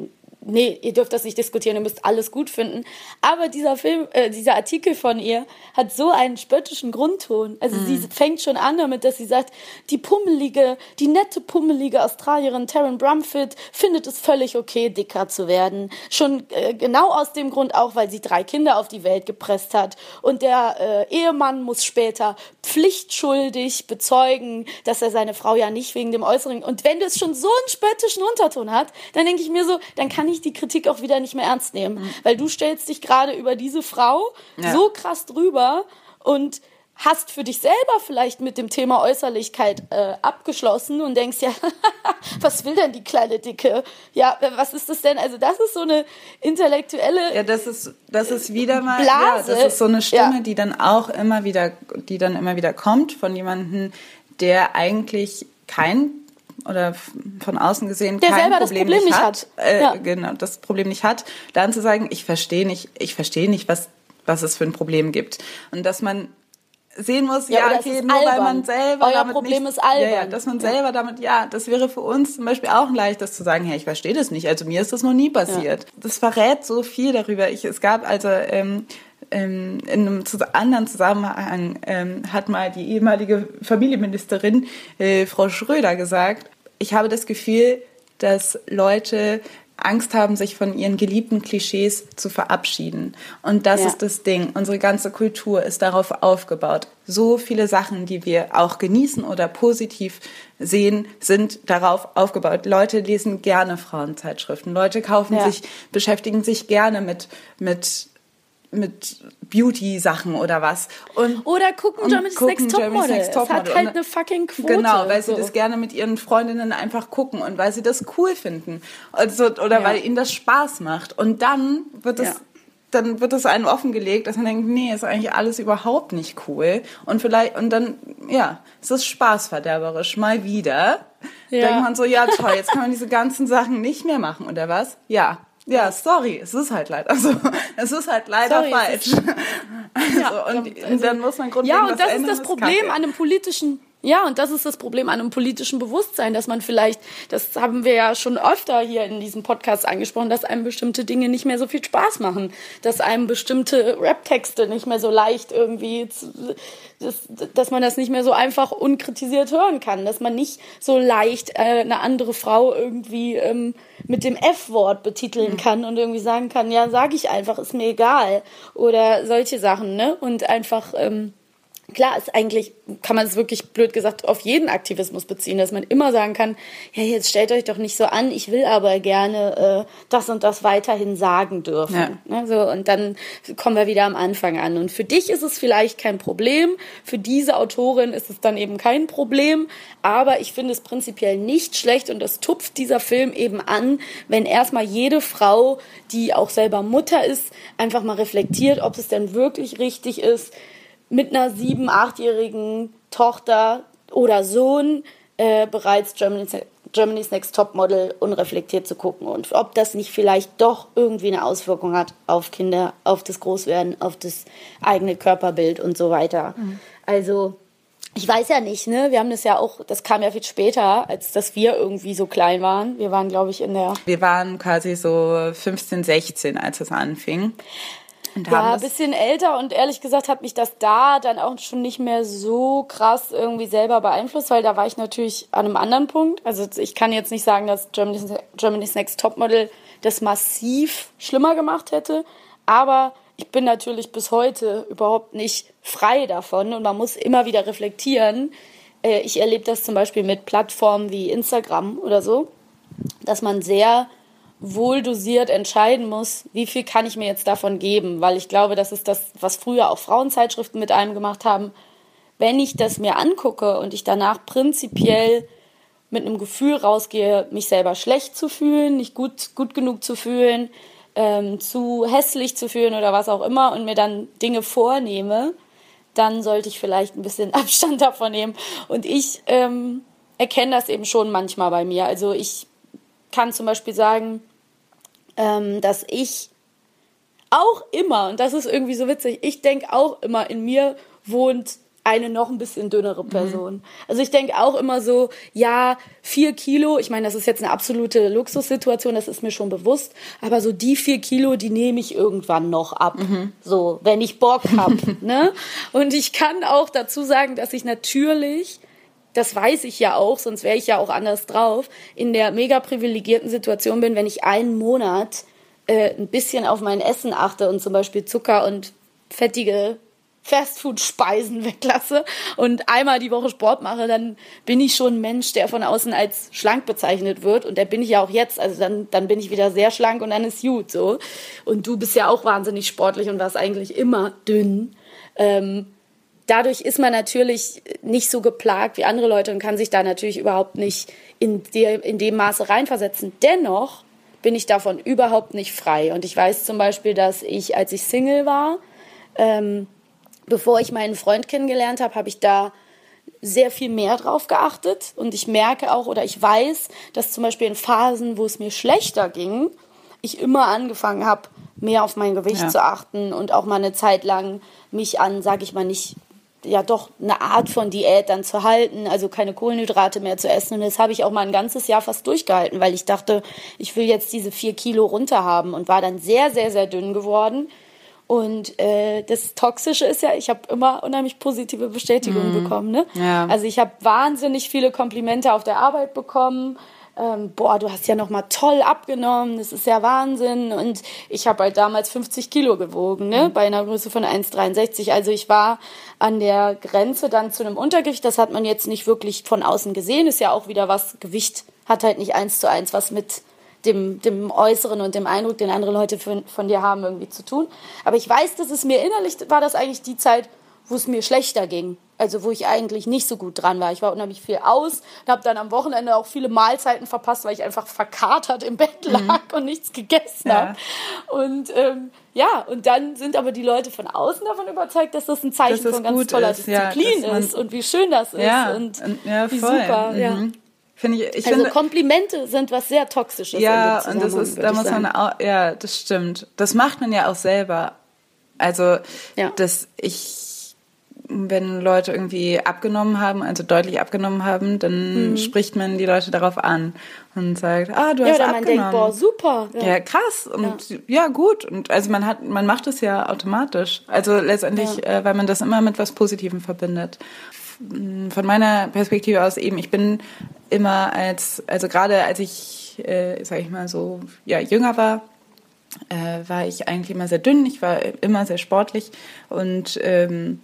nee, ihr dürft das nicht diskutieren, ihr müsst alles gut finden. Aber dieser Film, äh, dieser Artikel von ihr hat so einen spöttischen Grundton. Also mhm. sie fängt schon an damit, dass sie sagt, die pummelige, die nette pummelige Australierin Taryn Brumfitt findet es völlig okay, dicker zu werden. Schon äh, genau aus dem Grund auch, weil sie drei Kinder auf die Welt gepresst hat. Und der äh, Ehemann muss später pflichtschuldig bezeugen, dass er seine Frau ja nicht wegen dem Äußeren. Und wenn das schon so einen spöttischen Unterton hat, dann denke ich mir so, dann kann ich die Kritik auch wieder nicht mehr ernst nehmen. Mhm. Weil du stellst dich gerade über diese Frau ja. so krass drüber und hast für dich selber vielleicht mit dem Thema Äußerlichkeit äh, abgeschlossen und denkst ja, [laughs] was will denn die kleine Dicke? Ja, was ist das denn? Also das ist so eine intellektuelle Ja, das ist das ist wieder mal Blase. Ja, das ist so eine Stimme, ja. die dann auch immer wieder die dann immer wieder kommt von jemandem, der eigentlich kein oder von außen gesehen der kein Problem, Problem, nicht hat, hat. Äh, ja. genau das Problem nicht hat, dann zu sagen, ich verstehe nicht, ich verstehe nicht, was was es für ein Problem gibt und dass man sehen muss, ja, ja okay, nur albern. weil man selber Euer damit Problem nicht, ist albern. Ja, ja, dass man selber damit, ja, das wäre für uns zum Beispiel auch ein leichtes zu sagen, hey, ich verstehe das nicht. Also mir ist das noch nie passiert. Das verrät so viel darüber. Ich, es gab also ähm, in einem anderen Zusammenhang ähm, hat mal die ehemalige Familienministerin äh, Frau Schröder gesagt, ich habe das Gefühl, dass Leute Angst haben, sich von ihren geliebten Klischees zu verabschieden. Und das ja. ist das Ding. Unsere ganze Kultur ist darauf aufgebaut. So viele Sachen, die wir auch genießen oder positiv sehen, sind darauf aufgebaut. Leute lesen gerne Frauenzeitschriften. Leute kaufen ja. sich, beschäftigen sich gerne mit, mit mit Beauty-Sachen oder was. Und, oder gucken Germany's Next Topmodel. Next Top es hat halt eine fucking Quote. Genau, weil sie so. das gerne mit ihren Freundinnen einfach gucken und weil sie das cool finden. Also, oder ja. weil ihnen das Spaß macht. Und dann wird es... Ja. Dann wird es einem offengelegt, dass man denkt, nee, ist eigentlich alles überhaupt nicht cool. Und vielleicht, und dann, ja, es ist spaßverderberisch, mal wieder. Ja. Denkt man so, ja toll, jetzt kann man diese ganzen Sachen nicht mehr machen, oder was? Ja, ja, sorry, es ist halt leider so. Es ist halt leider sorry, falsch. Also, [laughs] ja, und, also, dann muss man grundlegend Ja, und das ist das Problem an einem politischen ja, und das ist das Problem an einem politischen Bewusstsein, dass man vielleicht, das haben wir ja schon öfter hier in diesem Podcast angesprochen, dass einem bestimmte Dinge nicht mehr so viel Spaß machen, dass einem bestimmte Rap-Texte nicht mehr so leicht irgendwie, dass, dass man das nicht mehr so einfach unkritisiert hören kann, dass man nicht so leicht äh, eine andere Frau irgendwie ähm, mit dem F-Wort betiteln mhm. kann und irgendwie sagen kann, ja, sag ich einfach, ist mir egal oder solche Sachen, ne? Und einfach ähm, klar ist eigentlich, kann man es wirklich blöd gesagt auf jeden Aktivismus beziehen, dass man immer sagen kann, ja, jetzt stellt euch doch nicht so an, ich will aber gerne äh, das und das weiterhin sagen dürfen. Ja. Ne, so, und dann kommen wir wieder am Anfang an. Und für dich ist es vielleicht kein Problem, für diese Autorin ist es dann eben kein Problem, aber ich finde es prinzipiell nicht schlecht und das tupft dieser Film eben an, wenn erstmal jede Frau, die auch selber Mutter ist, einfach mal reflektiert, ob es denn wirklich richtig ist, mit einer sieben-, achtjährigen Tochter oder Sohn äh, bereits Germany's, Germany's Next Topmodel unreflektiert zu gucken und ob das nicht vielleicht doch irgendwie eine Auswirkung hat auf Kinder, auf das Großwerden, auf das eigene Körperbild und so weiter. Mhm. Also ich weiß ja nicht, ne? Wir haben das ja auch, das kam ja viel später, als dass wir irgendwie so klein waren. Wir waren, glaube ich, in der. Wir waren quasi so 15, 16, als es anfing. Und ja, ein bisschen älter und ehrlich gesagt hat mich das da dann auch schon nicht mehr so krass irgendwie selber beeinflusst, weil da war ich natürlich an einem anderen Punkt. Also ich kann jetzt nicht sagen, dass Germany's, Germany's Next Topmodel das massiv schlimmer gemacht hätte, aber ich bin natürlich bis heute überhaupt nicht frei davon und man muss immer wieder reflektieren. Äh, ich erlebe das zum Beispiel mit Plattformen wie Instagram oder so, dass man sehr wohl dosiert entscheiden muss, wie viel kann ich mir jetzt davon geben, weil ich glaube, das ist das, was früher auch Frauenzeitschriften mit einem gemacht haben. Wenn ich das mir angucke und ich danach prinzipiell mit einem Gefühl rausgehe, mich selber schlecht zu fühlen, nicht gut, gut genug zu fühlen, ähm, zu hässlich zu fühlen oder was auch immer und mir dann Dinge vornehme, dann sollte ich vielleicht ein bisschen [laughs] Abstand davon nehmen. Und ich ähm, erkenne das eben schon manchmal bei mir. Also ich kann zum Beispiel sagen, ähm, dass ich auch immer, und das ist irgendwie so witzig, ich denke auch immer, in mir wohnt eine noch ein bisschen dünnere Person. Mhm. Also ich denke auch immer so, ja, vier Kilo, ich meine, das ist jetzt eine absolute Luxussituation, das ist mir schon bewusst, aber so die vier Kilo, die nehme ich irgendwann noch ab, mhm. so, wenn ich Bock hab, [laughs] ne? Und ich kann auch dazu sagen, dass ich natürlich das weiß ich ja auch, sonst wäre ich ja auch anders drauf, in der mega privilegierten Situation bin, wenn ich einen Monat äh, ein bisschen auf mein Essen achte und zum Beispiel Zucker und fettige Fastfood-Speisen [laughs] weglasse und einmal die Woche Sport mache, dann bin ich schon ein Mensch, der von außen als schlank bezeichnet wird. Und der bin ich ja auch jetzt. Also dann, dann bin ich wieder sehr schlank und dann ist gut so. Und du bist ja auch wahnsinnig sportlich und warst eigentlich immer dünn. Ähm, dadurch ist man natürlich nicht so geplagt wie andere Leute und kann sich da natürlich überhaupt nicht in, der, in dem Maße reinversetzen. Dennoch bin ich davon überhaupt nicht frei. Und ich weiß zum Beispiel, dass ich, als ich Single war, ähm, bevor ich meinen Freund kennengelernt habe, habe ich da sehr viel mehr drauf geachtet. Und ich merke auch oder ich weiß, dass zum Beispiel in Phasen, wo es mir schlechter ging, ich immer angefangen habe, mehr auf mein Gewicht ja. zu achten und auch mal eine Zeit lang mich an, sage ich mal nicht, ja doch eine Art von Diät dann zu halten, also keine Kohlenhydrate mehr zu essen. Und das habe ich auch mal ein ganzes Jahr fast durchgehalten, weil ich dachte, ich will jetzt diese vier Kilo runter haben und war dann sehr, sehr, sehr dünn geworden und äh, das Toxische ist ja, ich habe immer unheimlich positive Bestätigung mm. bekommen. Ne? Ja. Also ich habe wahnsinnig viele Komplimente auf der Arbeit bekommen. Ähm, boah, du hast ja noch mal toll abgenommen, das ist ja Wahnsinn. Und ich habe halt damals 50 Kilo gewogen, ne? Mhm. bei einer Größe von 1,63. Also ich war an der Grenze dann zu einem Untergewicht. Das hat man jetzt nicht wirklich von außen gesehen. Ist ja auch wieder was, Gewicht hat halt nicht eins zu eins was mit dem, dem Äußeren und dem Eindruck, den andere Leute von, von dir haben, irgendwie zu tun. Aber ich weiß, dass es mir innerlich war das eigentlich die Zeit, wo es mir schlechter ging. Also wo ich eigentlich nicht so gut dran war. Ich war unheimlich viel aus und habe dann am Wochenende auch viele Mahlzeiten verpasst, weil ich einfach verkatert im Bett mhm. lag mhm. und nichts gegessen ja. habe. Und ähm, ja, und dann sind aber die Leute von außen davon überzeugt, dass das ein Zeichen das von ganz toller ist, Disziplin ja, ist und wie schön das ist ja, und ja, wie super. Mhm. Ja. Finde ich, ich also finde, Komplimente sind was sehr Toxisches. Ja, und das ist, da muss man auch, ja, das stimmt. Das macht man ja auch selber. Also, ja. dass ich, wenn Leute irgendwie abgenommen haben, also deutlich abgenommen haben, dann mhm. spricht man die Leute darauf an und sagt, ah, du ja, hast oder abgenommen. man denkt, boah, super. Ja, ja krass und ja. ja. gut und also man hat, man macht es ja automatisch. Also letztendlich, äh, weil man das immer mit was Positivem verbindet von meiner Perspektive aus eben, ich bin immer als, also gerade als ich, äh, sag ich mal so, ja, jünger war, äh, war ich eigentlich immer sehr dünn, ich war immer sehr sportlich und ähm,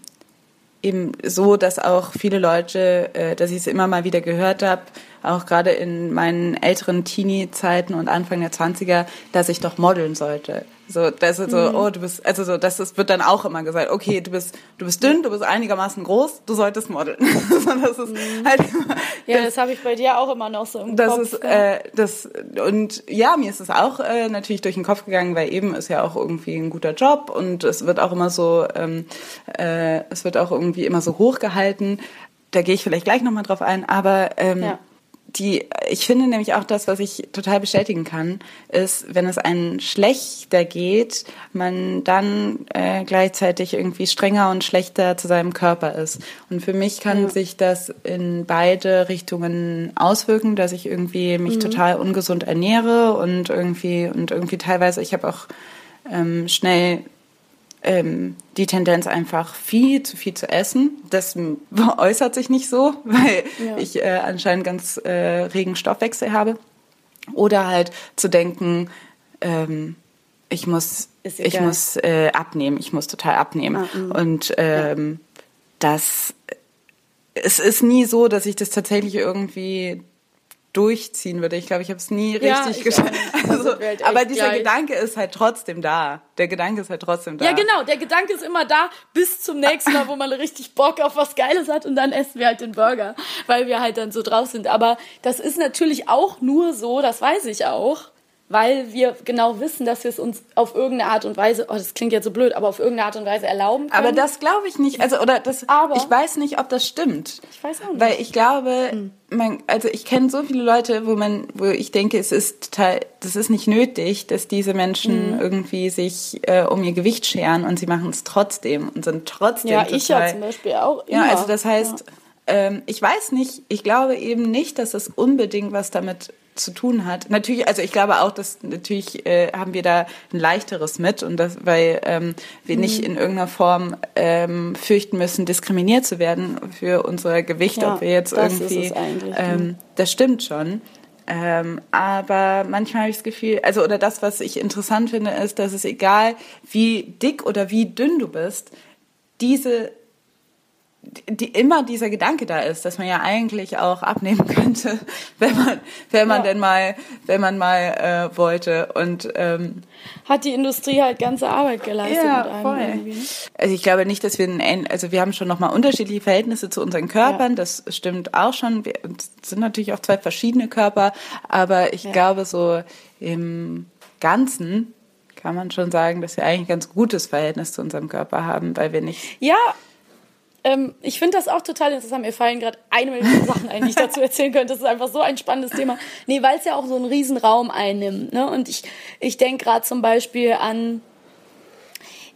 eben so, dass auch viele Leute, äh, dass ich es immer mal wieder gehört habe, auch gerade in meinen älteren Teenie-Zeiten und Anfang der 20er, dass ich doch modeln sollte. So, das ist so, mhm. oh, du bist, also so, das ist, wird dann auch immer gesagt, okay, du bist, du bist dünn, du bist einigermaßen groß, du solltest modeln. [laughs] das ist mhm. halt immer, Ja, das, das habe ich bei dir auch immer noch so im das Kopf. Ist, äh, das, und ja, mir ist es auch äh, natürlich durch den Kopf gegangen, weil eben ist ja auch irgendwie ein guter Job und es wird auch immer so, ähm, äh, es wird auch irgendwie immer so hochgehalten. Da gehe ich vielleicht gleich nochmal drauf ein, aber ähm, ja die, ich finde nämlich auch das, was ich total bestätigen kann, ist, wenn es einen schlechter geht, man dann äh, gleichzeitig irgendwie strenger und schlechter zu seinem Körper ist. Und für mich kann ja. sich das in beide Richtungen auswirken, dass ich irgendwie mich mhm. total ungesund ernähre und irgendwie und irgendwie teilweise, ich habe auch ähm, schnell ähm, die Tendenz einfach viel zu viel zu essen. Das [laughs] äußert sich nicht so, [laughs] weil ja. ich äh, anscheinend ganz äh, regen Stoffwechsel habe. Oder halt zu denken, ähm, ich muss, ich muss äh, abnehmen, ich muss total abnehmen. Ah, mm. und ähm, ja. das es ist nie so, dass ich das tatsächlich irgendwie durchziehen würde. Ich glaube, ich habe es nie ja, richtig geschafft. [laughs] Also, halt aber dieser gleich. Gedanke ist halt trotzdem da. Der Gedanke ist halt trotzdem da. Ja, genau. Der Gedanke ist immer da bis zum nächsten Mal, wo man richtig Bock auf was Geiles hat und dann essen wir halt den Burger, weil wir halt dann so drauf sind. Aber das ist natürlich auch nur so, das weiß ich auch, weil wir genau wissen, dass wir es uns auf irgendeine Art und Weise, oh, das klingt jetzt so blöd, aber auf irgendeine Art und Weise erlauben können. Aber das glaube ich nicht. Also oder das, Aber- ich weiß nicht, ob das stimmt. Ich weiß auch nicht. Weil ich glaube, man, also ich kenne so viele Leute, wo man, wo ich denke, es ist total, das ist nicht nötig, dass diese Menschen Mhm. irgendwie sich äh, um ihr Gewicht scheren und sie machen es trotzdem und sind trotzdem ja, total. ich ja zum Beispiel auch. Ja, immer. also das heißt, ähm, ich weiß nicht, ich glaube eben nicht, dass das unbedingt was damit zu tun hat. Natürlich, also ich glaube auch, dass natürlich äh, haben wir da ein leichteres mit und das, weil ähm, wir Mhm. nicht in irgendeiner Form ähm, fürchten müssen, diskriminiert zu werden für unser Gewicht, Ja, ob wir jetzt das ist irgendwie. ähm, das stimmt schon. Ähm, aber manchmal habe ich das Gefühl, also oder das, was ich interessant finde, ist, dass es egal, wie dick oder wie dünn du bist, diese die, immer dieser Gedanke da ist, dass man ja eigentlich auch abnehmen könnte, [laughs] wenn man, wenn man Ja. denn mal, wenn man mal äh, wollte. Und ähm, Hat die Industrie halt ganze Arbeit geleistet ja, mit einem voll. irgendwie. ne? Also ich glaube nicht, dass wir, ein, also wir haben schon nochmal unterschiedliche Verhältnisse zu unseren Körpern. Das stimmt auch schon. Wir es sind natürlich auch zwei verschiedene Körper, aber ich glaube so im Ganzen kann man schon sagen, dass wir eigentlich ein ganz gutes Verhältnis zu unserem Körper haben, weil wir nicht Ja, ähm, ich finde das auch total interessant. Mir fallen gerade eine Million [laughs] Sachen ein, die ich dazu erzählen könnte. Das ist einfach so ein spannendes Thema. Nee, weil es ja auch so einen riesen Raum einnimmt. Ne? Und ich, ich denke gerade zum Beispiel an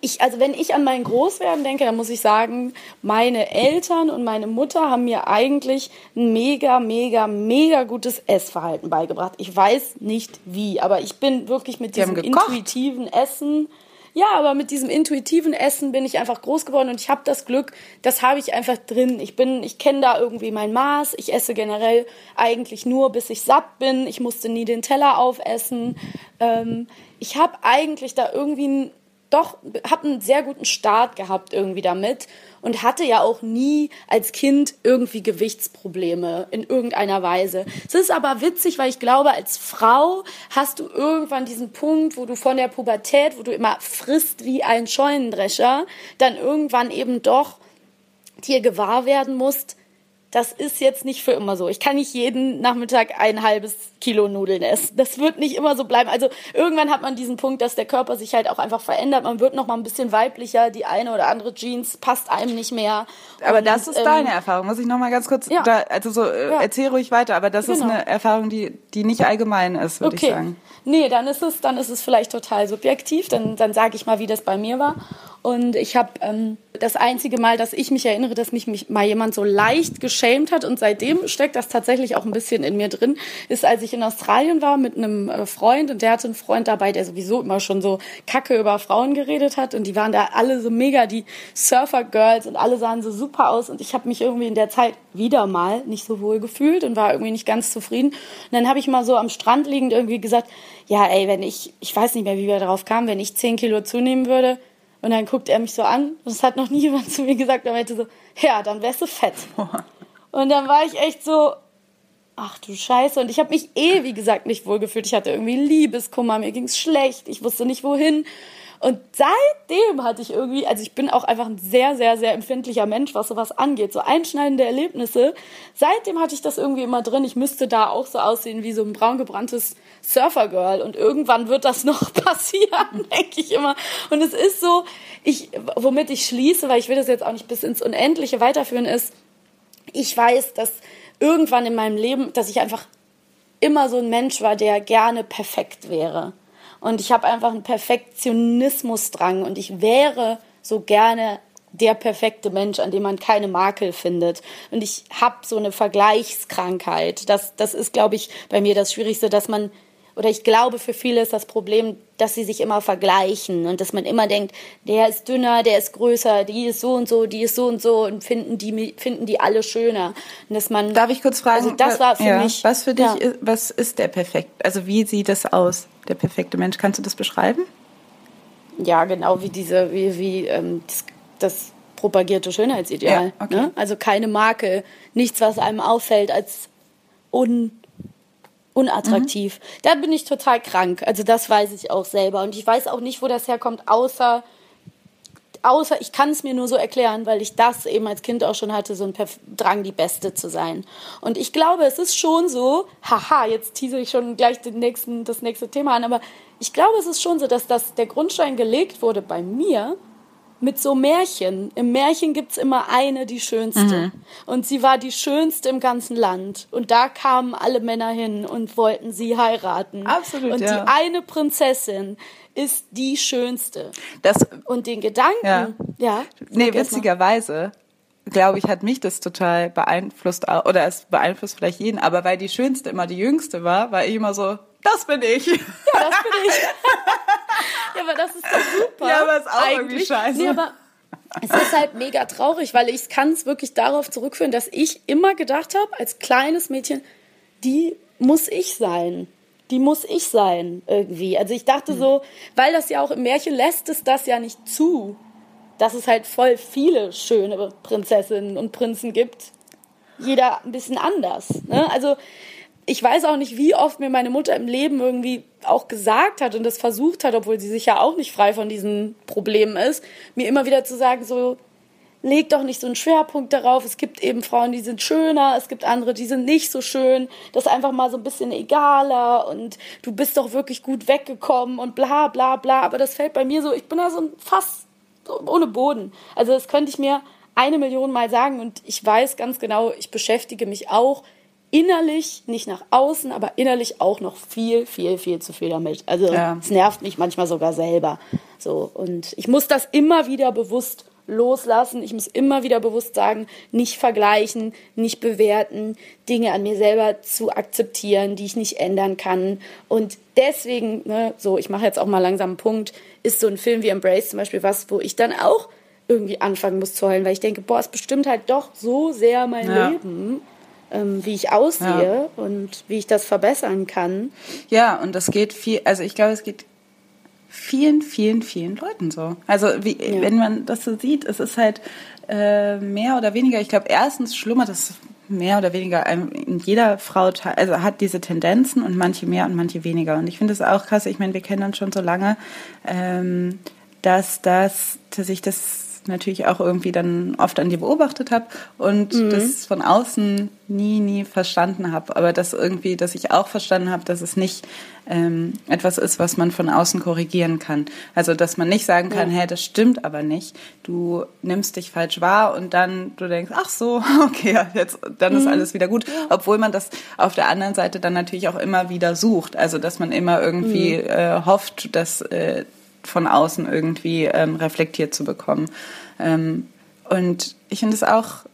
ich, also wenn ich an mein Großwerden denke, dann muss ich sagen, meine Eltern und meine Mutter haben mir eigentlich ein mega, mega, mega gutes Essverhalten beigebracht. Ich weiß nicht wie, aber ich bin wirklich mit Die diesem intuitiven Essen, ja, aber mit diesem intuitiven Essen bin ich einfach groß geworden und ich habe das Glück, das habe ich einfach drin. Ich bin, ich kenne da irgendwie mein Maß. Ich esse generell eigentlich nur, bis ich satt bin. Ich musste nie den Teller aufessen. Ähm, ich habe eigentlich da irgendwie ein doch, habe einen sehr guten Start gehabt irgendwie damit und hatte ja auch nie als Kind irgendwie Gewichtsprobleme in irgendeiner Weise. Es ist aber witzig, weil ich glaube, als Frau hast du irgendwann diesen Punkt, wo du von der Pubertät, wo du immer frisst wie ein Scheunendrescher, dann irgendwann eben doch dir gewahr werden musst, das ist jetzt nicht für immer so. Ich kann nicht jeden Nachmittag ein halbes Kilo Nudeln essen. Das wird nicht immer so bleiben. Also irgendwann hat man diesen Punkt, dass der Körper sich halt auch einfach verändert. Man wird noch mal ein bisschen weiblicher. Die eine oder andere Jeans passt einem nicht mehr. Aber Und, das ist ähm, deine Erfahrung. Muss ich noch mal ganz kurz, Ja. da, also so, äh, Ja. erzähl ruhig weiter. Aber das ist Genau. eine Erfahrung, die, die nicht allgemein ist, würde ich sagen. Nee, dann ist es, dann ist es vielleicht total subjektiv. Dann, dann sage ich mal, wie das bei mir war. Und ich habe ähm, das einzige Mal, dass ich mich erinnere, dass mich, mich mal jemand so leicht geschämt hat und seitdem steckt das tatsächlich auch ein bisschen in mir drin, ist, als ich in Australien war mit einem äh, Freund und der hatte einen Freund dabei, der sowieso immer schon so Kacke über Frauen geredet hat und die waren da alle so mega die Surfer-Girls und alle sahen so super aus und ich habe mich irgendwie in der Zeit wieder mal nicht so wohl gefühlt und war irgendwie nicht ganz zufrieden. Und dann habe ich mal so am Strand liegend irgendwie gesagt, ja ey, wenn ich, ich weiß nicht mehr, wie wir darauf kamen, wenn ich 10 Kilo zunehmen würde, und dann guckt er mich so an und es hat noch nie jemand zu mir gesagt, er meinte so, ja, dann wärst du fett. Und dann war ich echt so, ach du Scheiße. Und ich habe mich eh, wie gesagt, nicht wohlgefühlt. Ich hatte irgendwie Liebeskummer, mir ging's schlecht, ich wusste nicht wohin. Und seitdem hatte ich irgendwie, also ich bin auch einfach ein sehr, sehr, sehr empfindlicher Mensch, was sowas angeht, so einschneidende Erlebnisse. Seitdem hatte ich das irgendwie immer drin. Ich müsste da auch so aussehen wie so ein braun gebranntes Surfergirl. Und irgendwann wird das [laughs] noch passieren, [laughs] denke ich immer. Und es ist so, ich, womit ich schließe, weil ich will das jetzt auch nicht bis ins Unendliche weiterführen, ist, ich weiß, dass irgendwann in meinem Leben, dass ich einfach immer so ein Mensch war, der gerne perfekt wäre. Und ich habe einfach einen Perfektionismusdrang und ich wäre so gerne der perfekte Mensch, an dem man keine Makel findet. Und ich habe so eine Vergleichskrankheit. Das, das ist, glaube ich, bei mir das Schwierigste, dass man, oder ich glaube, für viele ist das Problem, dass sie sich immer vergleichen und dass man immer denkt, der ist dünner, der ist größer, die ist so und so, die ist so und so und finden die, finden die alle schöner. Und dass man, Darf ich kurz fragen? Also das war für ja, mich. Was für dich, ja. ist, was ist der perfekt? Also wie sieht das aus, der perfekte Mensch? Kannst du das beschreiben? Ja, genau wie diese, wie, wie ähm, das, das propagierte Schönheitsideal. Ja, okay. ne? Also keine Makel, nichts, was einem auffällt als un, unattraktiv. Mhm. Da bin ich total krank. Also das weiß ich auch selber. Und ich weiß auch nicht, wo das herkommt, außer außer ich kann es mir nur so erklären, weil ich das eben als Kind auch schon hatte, so ein Perf Drang, die Beste zu sein. Und ich glaube, es ist schon so, haha, jetzt tease ich schon gleich den nächsten, das nächste Thema an, aber ich glaube, es ist schon so, dass das, der Grundstein gelegt wurde bei mir mit so Märchen. Im Märchen gibt's immer eine, die schönste. Mhm. Und sie war die schönste im ganzen Land. Und da kamen alle Männer hin und wollten sie heiraten. Absolut. Und ja. die eine Prinzessin ist die schönste. Das, und den Gedanken, ja. ja nee, witzigerweise glaube ich, hat mich das total beeinflusst, oder es beeinflusst vielleicht jeden, aber weil die Schönste immer die Jüngste war, war ich immer so, das bin ich. Ja, das bin ich. ja, aber das ist doch super. Ja, aber ist auch Eigentlich. irgendwie scheiße. Nee, aber es ist halt mega traurig, weil ich kann es wirklich darauf zurückführen, dass ich immer gedacht habe, als kleines Mädchen, die muss ich sein. Die muss ich sein, irgendwie. Also ich dachte so, weil das ja auch im Märchen lässt es das ja nicht zu, dass es halt voll viele schöne Prinzessinnen und Prinzen gibt. Jeder ein bisschen anders. Ne? Also ich weiß auch nicht, wie oft mir meine Mutter im Leben irgendwie auch gesagt hat und das versucht hat, obwohl sie sicher auch nicht frei von diesen Problemen ist, mir immer wieder zu sagen, so, leg doch nicht so einen Schwerpunkt darauf. Es gibt eben Frauen, die sind schöner, es gibt andere, die sind nicht so schön. Das ist einfach mal so ein bisschen egaler und du bist doch wirklich gut weggekommen und bla bla bla. Aber das fällt bei mir so, ich bin da so ein Fass ohne Boden. Also das könnte ich mir eine Million Mal sagen und ich weiß ganz genau, ich beschäftige mich auch innerlich, nicht nach außen, aber innerlich auch noch viel, viel, viel zu viel damit. Also ja. es nervt mich manchmal sogar selber. So und ich muss das immer wieder bewusst loslassen. Ich muss immer wieder bewusst sagen, nicht vergleichen, nicht bewerten, Dinge an mir selber zu akzeptieren, die ich nicht ändern kann. Und deswegen, ne, so, ich mache jetzt auch mal langsam einen Punkt, ist so ein Film wie Embrace zum Beispiel was, wo ich dann auch irgendwie anfangen muss zu heulen, weil ich denke, boah, es bestimmt halt doch so sehr mein ja. Leben ähm, wie ich aussehe ja. und wie ich das verbessern kann. Ja, und das geht viel, also ich glaube, es geht vielen, vielen, vielen Leuten so. Also wie, ja. wenn man das so sieht, es ist halt äh, mehr oder weniger, ich glaube, erstens schlummert es mehr oder weniger in jeder Frau, also hat diese Tendenzen und manche mehr und manche weniger. Und ich finde es auch krass, ich meine, wir kennen uns schon so lange, ähm, dass das, dass ich das natürlich auch irgendwie dann oft an dir beobachtet habe und mhm. das von außen nie, nie verstanden habe. Aber das irgendwie, dass ich auch verstanden habe, dass es nicht ähm, etwas ist, was man von außen korrigieren kann. Also, dass man nicht sagen kann, ja. hey, das stimmt aber nicht. Du nimmst dich falsch wahr und dann du denkst, ach so, [laughs] okay, jetzt, dann mhm. ist alles wieder gut. Obwohl man das auf der anderen Seite dann natürlich auch immer wieder sucht. Also, dass man immer irgendwie mhm. äh, hofft, dass äh, von außen irgendwie ähm, reflektiert zu bekommen. Ähm, und ich finde es auch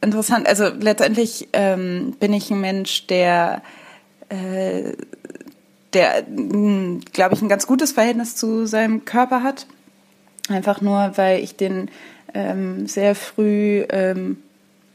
interessant. Also letztendlich ähm, bin ich ein Mensch, der, äh, der, hm, glaube ich, ein ganz gutes Verhältnis zu seinem Körper hat. Einfach nur, weil ich den ähm, sehr früh ähm,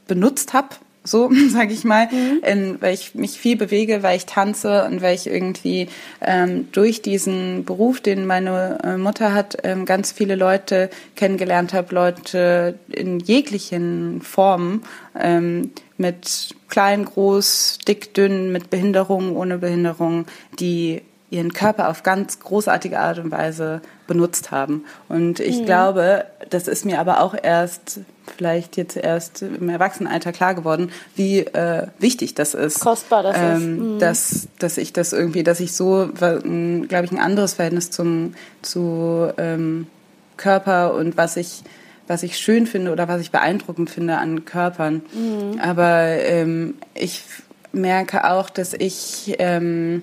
benutzt habe so [laughs] sage ich mal, mhm. in, weil ich mich viel bewege, weil ich tanze und weil ich irgendwie ähm, durch diesen Beruf, den meine äh, Mutter hat, ähm, ganz viele Leute kennengelernt habe, Leute in jeglichen Formen, ähm, mit klein, groß, dick, dünn, mit Behinderung, ohne Behinderung, die ihren Körper auf ganz großartige Art und Weise benutzt haben. Und ich mhm. glaube, das ist mir aber auch erst vielleicht jetzt erst im Erwachsenenalter klar geworden, wie äh, wichtig das ist. Kostbar das ähm, ist. Mhm. Dass, dass ich das irgendwie, dass ich so, glaube ich, ein anderes Verhältnis zum zu ähm, Körper und was ich was ich schön finde oder was ich beeindruckend finde an Körpern. Mhm. Aber ähm, ich merke auch, dass ich ähm,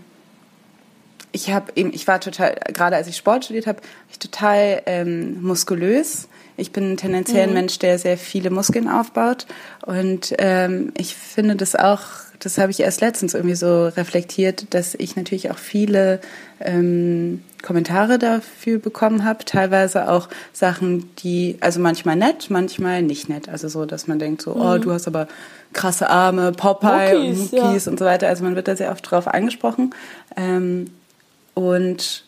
ich habe eben, ich war total, gerade als ich Sport studiert habe, ich total ähm, muskulös ich bin tendenziell mhm. ein Mensch, der sehr viele Muskeln aufbaut. Und ähm, ich finde das auch, das habe ich erst letztens irgendwie so reflektiert, dass ich natürlich auch viele ähm, Kommentare dafür bekommen habe. Teilweise auch Sachen, die, also manchmal nett, manchmal nicht nett. Also so, dass man denkt so, oh, mhm. oh, du hast aber krasse Arme, Popeye Muckis, und Muckis ja. und so weiter. Also man wird da sehr oft drauf angesprochen. Ähm, und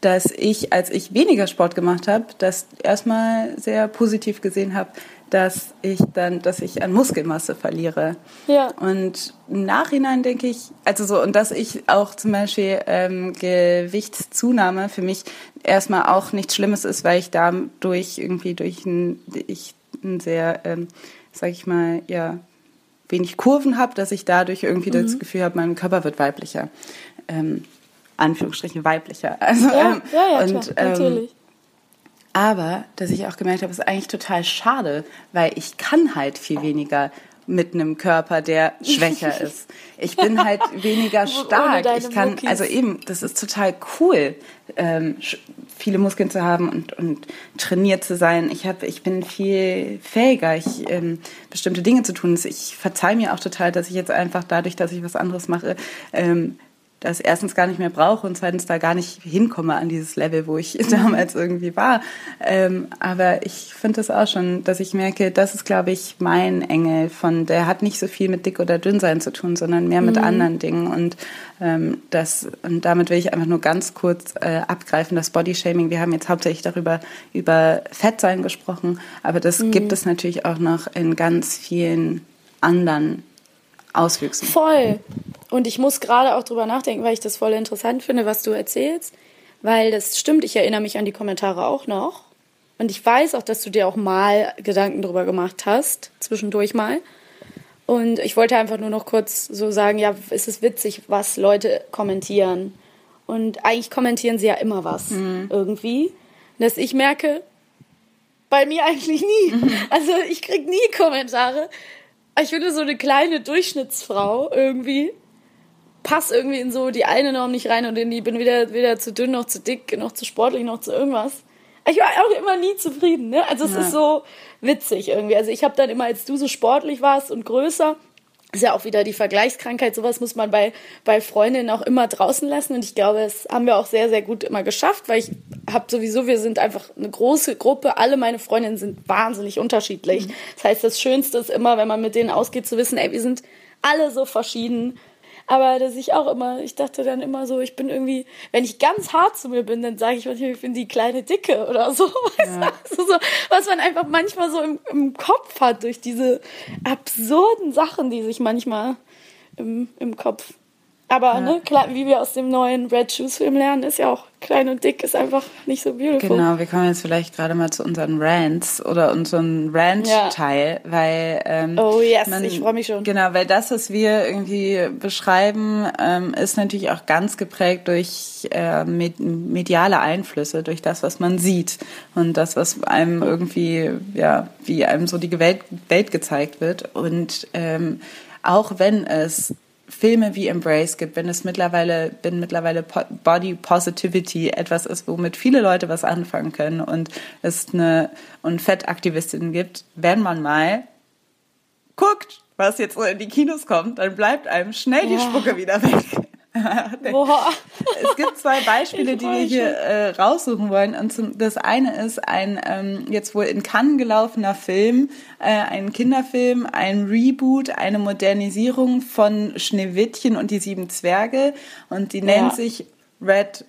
dass ich, als ich weniger Sport gemacht habe, das erstmal sehr positiv gesehen habe, dass ich dann, dass ich an Muskelmasse verliere. Ja. Und im Nachhinein denke ich, also so, und dass ich auch zum Beispiel ähm, Gewichtszunahme für mich erstmal auch nichts Schlimmes ist, weil ich dadurch irgendwie durch ein, ich ein sehr, ähm, sag ich mal, ja, wenig Kurven habe, dass ich dadurch irgendwie mhm. das Gefühl habe, mein Körper wird weiblicher. Ähm, Anführungsstrichen weiblicher. Also, ja, ähm, ja, ja, und, klar, ähm, natürlich. Aber, dass ich auch gemerkt habe, ist eigentlich total schade, weil ich kann halt viel weniger mit einem Körper, der schwächer [laughs] ist. Ich bin halt weniger stark. Ich kann, Muckis. also eben, das ist total cool, ähm, viele Muskeln zu haben und, und trainiert zu sein. Ich habe, ich bin viel fähiger, ich, ähm, bestimmte Dinge zu tun. Ich verzeihe mir auch total, dass ich jetzt einfach dadurch, dass ich was anderes mache, ähm, das erstens gar nicht mehr brauche und zweitens da gar nicht hinkomme an dieses Level, wo ich [laughs] damals irgendwie war. Ähm, aber ich finde das auch schon, dass ich merke, das ist, glaube ich, mein Engel von, der hat nicht so viel mit dick oder dünn sein zu tun, sondern mehr mit mhm. anderen Dingen. Und ähm, das, und damit will ich einfach nur ganz kurz äh, abgreifen, das Bodyshaming. Wir haben jetzt hauptsächlich darüber, über Fettsein gesprochen, aber das mhm. gibt es natürlich auch noch in ganz vielen anderen Auswüchsen. Voll. Und ich muss gerade auch drüber nachdenken, weil ich das voll interessant finde, was du erzählst. Weil das stimmt, ich erinnere mich an die Kommentare auch noch. Und ich weiß auch, dass du dir auch mal Gedanken drüber gemacht hast, zwischendurch mal. Und ich wollte einfach nur noch kurz so sagen, ja, es ist witzig, was Leute kommentieren. Und eigentlich kommentieren sie ja immer was mhm. irgendwie. Dass ich merke, bei mir eigentlich nie. Mhm. [laughs] Also ich krieg nie Kommentare, ich finde so eine kleine Durchschnittsfrau irgendwie passt irgendwie in so die eine Norm nicht rein und in die bin weder, weder zu dünn noch zu dick, noch zu sportlich, noch zu irgendwas. Ich war auch immer nie zufrieden, ne? Also es ja. ist so witzig irgendwie. Also ich habe dann immer, als du so sportlich warst und größer, ist ja auch wieder die Vergleichskrankheit. Sowas muss man bei, bei Freundinnen auch immer draußen lassen. Und ich glaube, das haben wir auch sehr, sehr gut immer geschafft, weil ich habe sowieso, wir sind einfach eine große Gruppe. Alle meine Freundinnen sind wahnsinnig unterschiedlich. Mhm. Das heißt, das Schönste ist immer, wenn man mit denen ausgeht, zu wissen, ey, wir sind alle so verschieden. Aber dass ich auch immer, ich dachte dann immer so, ich bin irgendwie, wenn ich ganz hart zu mir bin, dann sage ich manchmal, ich bin die kleine Dicke oder so. [laughs] Ja. Also so, was man einfach manchmal so im, im Kopf hat durch diese absurden Sachen, die sich manchmal im, im Kopf aber ja. ne, klar, wie wir aus dem neuen Red Shoes Film lernen, ist ja auch klein und dick ist einfach nicht so beautiful. Genau, wir kommen jetzt vielleicht gerade mal zu unseren Rants oder unseren Rant-Teil, ja. weil ähm, oh yes, man, ich freue mich schon. Genau, weil das, was wir irgendwie beschreiben, ähm, ist natürlich auch ganz geprägt durch äh, mediale Einflüsse, durch das, was man sieht und das, was einem irgendwie ja, wie einem so die Welt, Welt gezeigt wird und ähm, auch wenn es Filme wie Embrace gibt, wenn es mittlerweile, wenn mittlerweile Body Positivity etwas ist, womit viele Leute was anfangen können und es eine und Fettaktivistinnen gibt, wenn man mal guckt, was jetzt in die Kinos kommt, dann bleibt einem schnell die Spucke wieder weg. [laughs] Boah. es gibt zwei Beispiele, die wir hier äh, raussuchen wollen. Und zum, das eine ist ein ähm, jetzt wohl in Cannes gelaufener Film, äh, ein Kinderfilm, ein Reboot, eine Modernisierung von Schneewittchen und die sieben Zwerge. Und die ja. nennt sich Red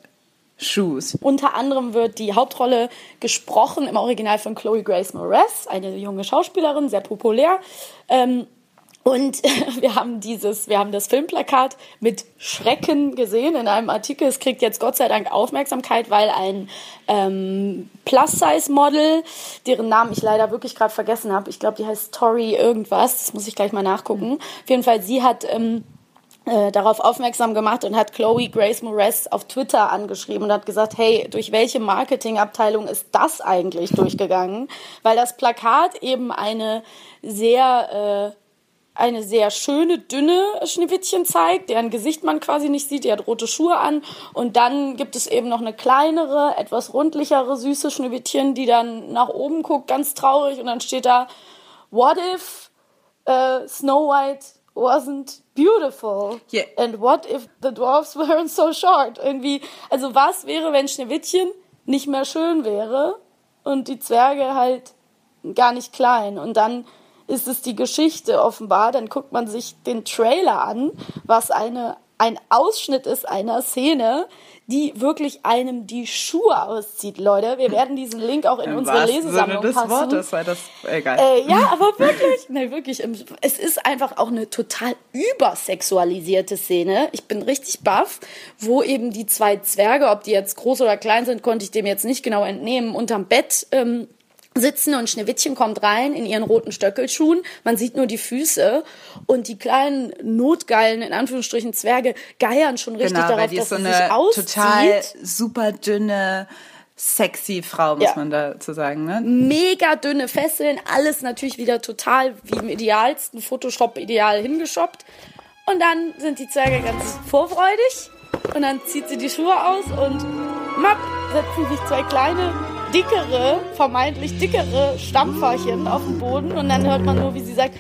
Shoes. Unter anderem wird die Hauptrolle gesprochen im Original von Chloe Grace Moretz, eine junge Schauspielerin, sehr populär. Ähm, und [laughs] wir haben dieses, wir haben das Filmplakat mit Schrecken gesehen in einem Artikel. Es kriegt jetzt Gott sei Dank Aufmerksamkeit, weil ein ähm, Plus-Size-Model, deren Namen ich leider wirklich gerade vergessen habe, ich glaube, die heißt Tori irgendwas, das muss ich gleich mal nachgucken. Auf jeden Fall, sie hat ähm, äh, darauf aufmerksam gemacht und hat Chloe Grace Moretz auf Twitter angeschrieben und hat gesagt, hey, durch welche Marketingabteilung ist das eigentlich durchgegangen? Weil das Plakat eben eine sehr äh, eine sehr schöne, dünne Schneewittchen zeigt, deren Gesicht man quasi nicht sieht. Die hat rote Schuhe an. Und dann gibt es eben noch eine kleinere, etwas rundlichere, süße Schneewittchen, die dann nach oben guckt, ganz traurig. Und dann steht da, what if uh, Snow White wasn't beautiful? Yeah. And what if the dwarfs weren't so short? Irgendwie, also was wäre, wenn Schneewittchen nicht mehr schön wäre und die Zwerge halt gar nicht klein? Und dann ist es die Geschichte offenbar. Dann guckt man sich den Trailer an, was eine ein Ausschnitt ist einer Szene, die wirklich einem die Schuhe auszieht, Leute. Wir werden diesen Link auch in Im unsere Lesesammlung Sinne des passen. Wortes, weil das egal. Äh, ja, aber [laughs] wirklich, nein, wirklich. ähm, Es ist einfach auch eine total übersexualisierte Szene. Ich bin richtig baff, wo eben die zwei Zwerge, ob die jetzt groß oder klein sind, konnte ich dem jetzt nicht genau entnehmen, unterm Bett ähm, sitzen und Schneewittchen kommt rein in ihren roten Stöckelschuhen. Man sieht nur die Füße und die kleinen notgeilen, in Anführungsstrichen, Zwerge geiern schon richtig genau, darauf, die dass ist so sie sich eine auszieht. total super dünne, sexy Frau, muss Ja. man dazu sagen. Ne? mega dünne Fesseln, alles natürlich wieder total wie im idealsten Photoshop-Ideal hingeschoppt. Und dann sind die Zwerge ganz vorfreudig und dann zieht sie die Schuhe aus und mapp, setzen sich zwei kleine, dickere, vermeintlich dickere Stampferchen auf den Boden und dann hört man nur, wie sie sagt,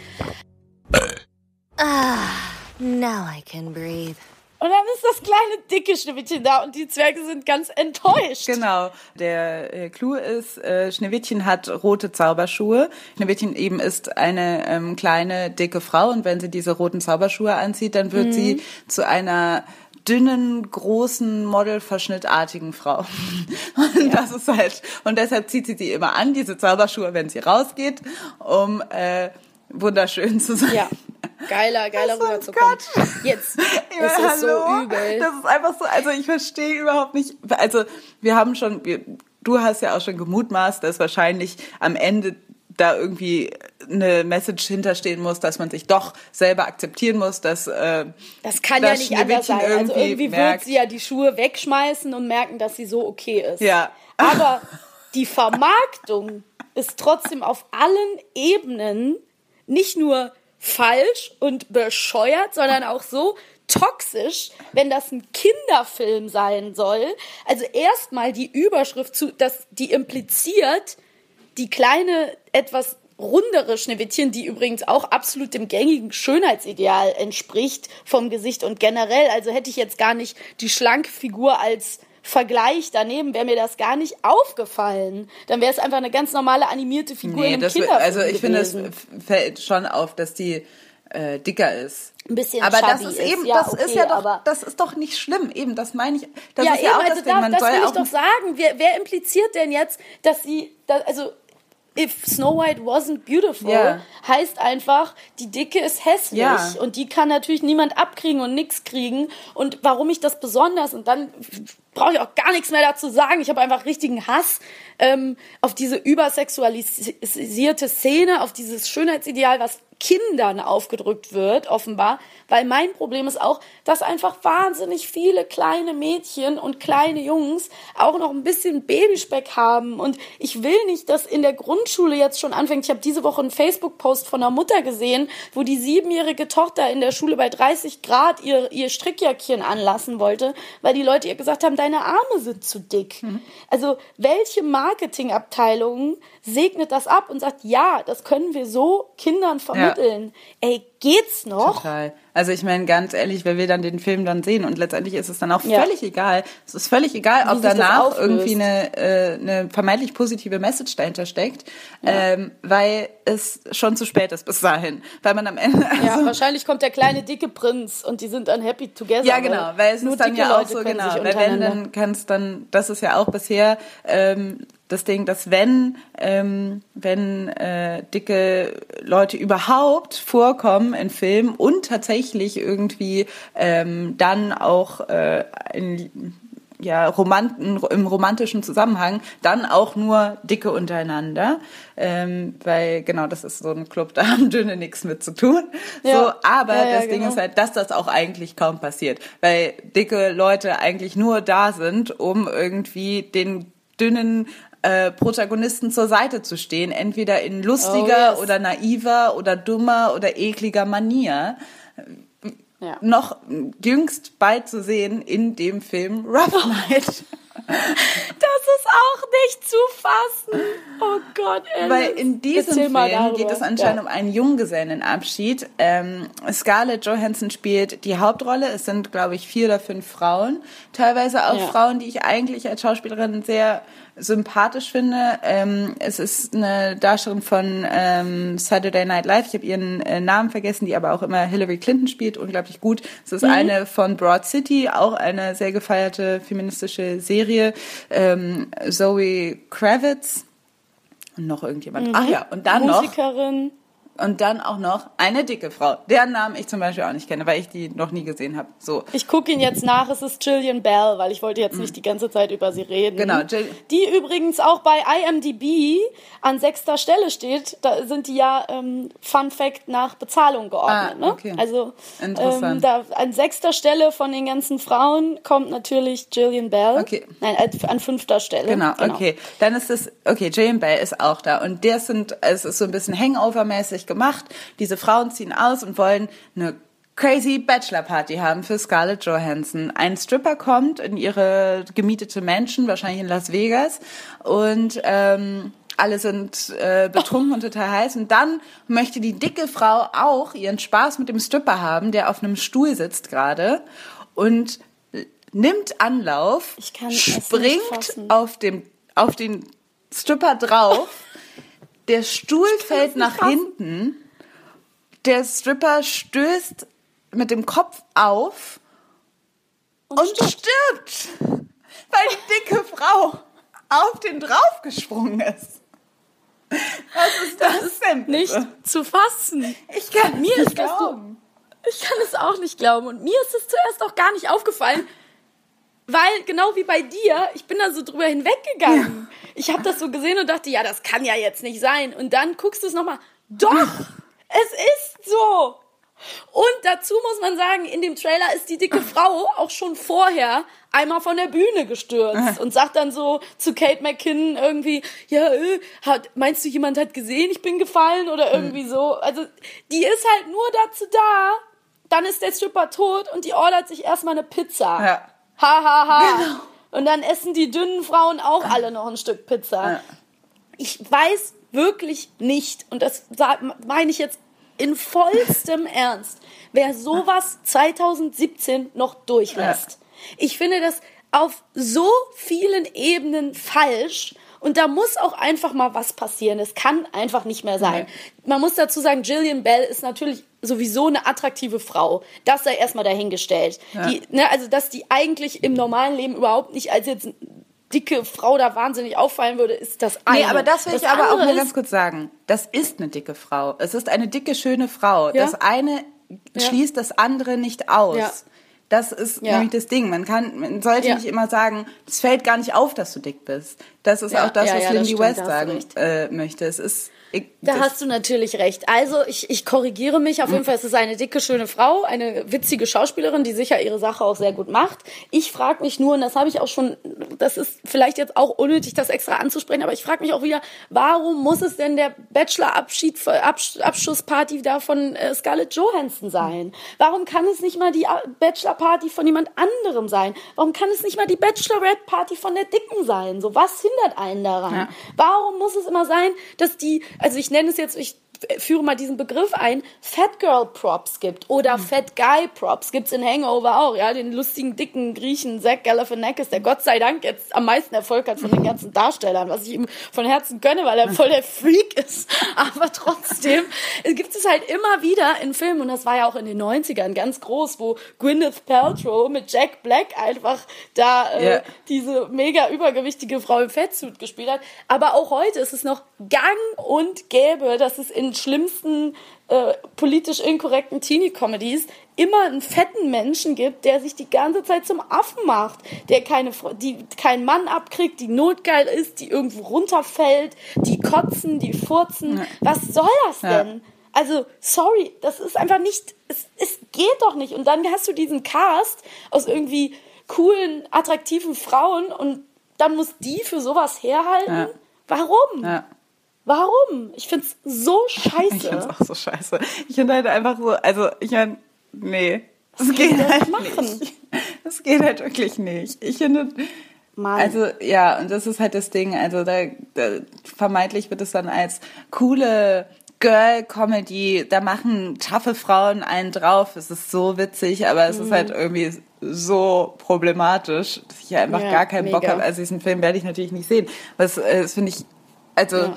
Now I can breathe. und dann ist das kleine, dicke Schneewittchen da und die Zwerge sind ganz enttäuscht. Genau. Der äh, Clou ist, äh, Schneewittchen hat rote Zauberschuhe. Schneewittchen eben ist eine ähm, kleine, dicke Frau und wenn sie diese roten Zauberschuhe anzieht, dann wird sie zu einer dünnen, großen, modelverschnittartigen Frau. [laughs] Und das ist halt, und deshalb zieht sie sie immer an, diese Zauberschuhe, wenn sie rausgeht, um äh, wunderschön zu sein. Ja, geiler, [laughs] geiler Oh rüberzukommen. Gott. Jetzt [laughs] Ja, ist es so hallo? übel. Das ist einfach so, also ich verstehe überhaupt nicht. Also wir haben schon, wir, du hast ja auch schon gemutmaßt, dass wahrscheinlich am Ende da irgendwie eine Message hinterstehen muss, dass man sich doch selber akzeptieren muss, dass äh, Das kann ja dass nicht anders sein. Also irgendwie wird merkt, sie ja die Schuhe wegschmeißen und merken, dass sie so okay ist. Ja. Aber die Vermarktung ist trotzdem auf allen Ebenen nicht nur falsch und bescheuert, sondern auch so toxisch, wenn das ein Kinderfilm sein soll. Also erstmal die Überschrift zu, dass die impliziert, die kleine, etwas rundere Schneewittchen, die übrigens auch absolut dem gängigen Schönheitsideal entspricht vom Gesicht und generell. Also hätte ich jetzt gar nicht die schlanke Figur als Vergleich daneben, wäre mir das gar nicht aufgefallen. Dann wäre es einfach eine ganz normale animierte Figur in Nee, einem das, Kinderfilm also ich finde, es fällt schon auf, dass die äh, dicker ist. Ein bisschen aber das ist ist. eben, Ja, das ist okay, ja doch, aber- das ist doch nicht schlimm. Eben, das meine ich. Das ja, ist ja eben, auch also das da, Man das soll will ja ich doch sagen. Wer, wer impliziert denn jetzt, dass sie, da, also if Snow White wasn't beautiful, Ja. heißt einfach, die Dicke ist hässlich Ja. und die kann natürlich niemand abkriegen und nichts kriegen. Und warum ich das besonders und dann brauche ich auch gar nichts mehr dazu sagen. Ich habe einfach richtigen Hass ähm, auf diese übersexualisierte Szene, auf dieses Schönheitsideal, was Kindern aufgedrückt wird, offenbar. Weil mein Problem ist auch, dass einfach wahnsinnig viele kleine Mädchen und kleine Jungs auch noch ein bisschen Babyspeck haben. Und ich will nicht, dass in der Grundschule jetzt schon anfängt. Ich habe diese Woche einen Facebook-Post von einer Mutter gesehen, wo die siebenjährige Tochter in der Schule bei 30 Grad ihr, ihr Strickjäckchen anlassen wollte, weil die Leute ihr gesagt haben, deine Arme sind zu dick. Also welche Marketingabteilung segnet das ab und sagt, ja, das können wir so Kindern vermitteln. Ey, geht's noch? Total. Also ich meine, ganz ehrlich, wenn wir dann den Film dann sehen und letztendlich ist es dann auch Ja. völlig egal. Es ist völlig egal, ob danach irgendwie eine, äh, eine vermeintlich positive Message dahinter steckt, ähm, weil es schon zu spät ist bis dahin. Weil man am Ende... Ja, also- wahrscheinlich kommt der kleine dicke Prinz und die sind dann happy together. Ja, genau, weil es nur ist dann ja auch Leute so, genau, weil wenn, dann kannst dann, das ist ja auch bisher ähm, das Ding, dass wenn, ähm, wenn äh, dicke Leute überhaupt vorkommen in Filmen und tatsächlich irgendwie ähm, dann auch äh, in, ja, Romanten, im romantischen Zusammenhang, dann auch nur Dicke untereinander, ähm, weil genau das ist so ein Club, [laughs] da haben Dünne nichts mit zu tun. So, Ja. aber Ja, ja, das Ding genau. ist halt, dass das auch eigentlich kaum passiert, weil dicke Leute eigentlich nur da sind, um irgendwie den dünnen äh, Protagonisten zur Seite zu stehen, entweder in lustiger Oh, yes. oder naiver oder dummer oder ekliger Manier. Ja. Noch jüngst beizusehen in dem Film Rough Night. [laughs] Das ist auch nicht zu fassen. Oh Gott, Alice. Weil in diesem Film geht es anscheinend Ja. um einen Junggesellenabschied. Ähm, Scarlett Johansson spielt die Hauptrolle. Es sind, glaube ich, vier oder fünf Frauen. Teilweise auch Ja. Frauen, die ich eigentlich als Schauspielerin sehr sympathisch finde. Ähm, es ist eine Darstellerin von ähm, Saturday Night Live. Ich habe ihren äh, Namen vergessen, die aber auch immer Hillary Clinton spielt. Unglaublich gut. Es ist eine von Broad City, auch eine sehr gefeierte feministische Serie. Ähm, Zoe Kravitz. Und noch irgendjemand. Ach ja, und dann noch. Und dann auch noch eine dicke Frau, deren Namen ich zum Beispiel auch nicht kenne, weil ich die noch nie gesehen habe. So. Ich gucke ihn jetzt nach, es ist Gillian Bell, weil ich wollte jetzt nicht die ganze Zeit über sie reden. Genau, Jill- Die übrigens auch bei IMDb an sechster Stelle steht. Da sind die ja, ähm, Fun Fact, nach Bezahlung geordnet. Ah, okay. ne? Also Interessant. Ähm, da, an sechster Stelle von den ganzen Frauen kommt natürlich Gillian Bell. Okay. Nein, als- an fünfter Stelle. Genau, okay. Dann ist es, okay, Jane Bell ist auch da. Und der sind, es ist so ein bisschen Hangover-mäßig gemacht. Diese Frauen ziehen aus und wollen eine crazy Bachelor-Party haben für Scarlett Johansson. Ein Stripper kommt in ihre gemietete Mansion, wahrscheinlich in Las Vegas. Und, ähm, alle sind äh, betrunken und total heiß. Und dann möchte die dicke Frau auch ihren Spaß mit dem Stripper haben, der auf einem Stuhl sitzt gerade. Und nimmt Anlauf, springt auf, dem, auf den Stripper drauf, der Stuhl fällt nach hinten, der Stripper stößt mit dem Kopf auf und, stirbt. weil die dicke Frau auf den draufgesprungen ist. Was ist das, denn? bitte? Nicht zu fassen. Ich kann Mir nicht ist das glauben. Ich kann es auch nicht glauben. Und mir ist es zuerst auch gar nicht aufgefallen, weil genau wie bei dir, ich bin da so drüber hinweggegangen. Ich habe das so gesehen und dachte, ja, das kann ja jetzt nicht sein. Und dann guckst du es nochmal. Doch, es ist so. Und dazu muss man sagen, in dem Trailer ist die dicke Frau auch schon vorher einmal von der Bühne gestürzt und sagt dann so zu Kate McKinnon irgendwie, ja, äh, hat, meinst du, jemand hat gesehen, ich bin gefallen oder irgendwie so. Also die ist halt nur dazu da, dann ist der Stripper tot und die ordert sich erstmal eine Pizza. Ja. Ha, ha, ha. Und dann essen die dünnen Frauen auch alle noch ein Stück Pizza. Ja. Ich weiß wirklich nicht, und das meine ich jetzt in vollstem [laughs] Ernst, wer sowas 2017 noch durchlässt. Ich finde das auf so vielen Ebenen falsch. Und da muss auch einfach mal was passieren. Es kann einfach nicht mehr sein. Man muss dazu sagen, Gillian Bell ist natürlich sowieso eine attraktive Frau. Das sei erstmal dahingestellt. Die, ne, also, dass die eigentlich im normalen Leben überhaupt nicht als jetzt dicke Frau da wahnsinnig auffallen würde, ist das eine. Nee, aber das will ich aber auch ist- ganz kurz sagen. Das ist eine dicke Frau. Es ist eine dicke, schöne Frau. Ja. Das eine schließt das andere nicht aus. Ja. Das ist Ja. nämlich das Ding. Man kann, man sollte Ja. nicht immer sagen, es fällt gar nicht auf, dass du dick bist. Das ist Ja, auch das, ja, was ja, Lindy West sagen äh, möchte. Es ist, ich, Da hast du natürlich recht. Also, ich, ich korrigiere mich. Auf jeden Fall ist es eine dicke, schöne Frau, eine witzige Schauspielerin, die sicher ihre Sache auch sehr gut macht. Ich frage mich nur, und das habe ich auch schon, das ist vielleicht jetzt auch unnötig, das extra anzusprechen, aber ich frage mich auch wieder, warum muss es denn der Bachelor-Abschied, Absch- Abschlussparty da von äh, Scarlett Johansson sein? Warum kann es nicht mal die äh, Bachelor-Party von jemand anderem sein? Warum kann es nicht mal die Bachelorette-Party von der Dicken sein? So, was hindert einen daran? Warum muss es immer sein, dass die, also ich nenne es jetzt, ich führe mal diesen Begriff ein, Fat Girl Props gibt oder Fat Guy Props gibt's in Hangover auch, ja, den lustigen, dicken Griechen Zach Galifianakis, der Gott sei Dank jetzt am meisten Erfolg hat von den ganzen Darstellern, was ich ihm von Herzen gönne, weil er voll der Freak ist, [laughs] aber trotzdem gibt es halt immer wieder in Filmen und das war ja auch in den 90ern ganz groß, wo Gwyneth Paltrow mit Jack Black einfach da äh, Ja. diese mega übergewichtige Frau im Fettsuit gespielt hat. Aber auch heute ist es noch gang und gäbe, dass es in schlimmsten äh, politisch inkorrekten Teenie-Comedies immer einen fetten Menschen gibt, der sich die ganze Zeit zum Affen macht, der keine, die keinen Mann abkriegt, die notgeil ist, die irgendwo runterfällt, die kotzen, die furzen. Was soll das Ja. denn? Also, sorry, das ist einfach nicht, es, es geht doch nicht. Und dann hast du diesen Cast aus irgendwie coolen, attraktiven Frauen und dann muss die für sowas herhalten. Ja. Warum? ja. Warum? Ich find's so scheiße. Ich find's auch so scheiße. Ich finde halt einfach so, also ich meine, nee. Das geht die das halt machen? nicht. Das geht halt wirklich nicht. Ich finde, Mann. Also ja, und das ist halt das Ding. Also da, da vermeintlich wird es dann als coole Girl-Comedy, da machen taffe Frauen einen drauf. Es ist so witzig, aber es mhm. ist halt irgendwie so problematisch, dass ich einfach ja, gar keinen mega. Bock habe. Also diesen Film werde ich natürlich nicht sehen. Was äh, das finde ich, also ja.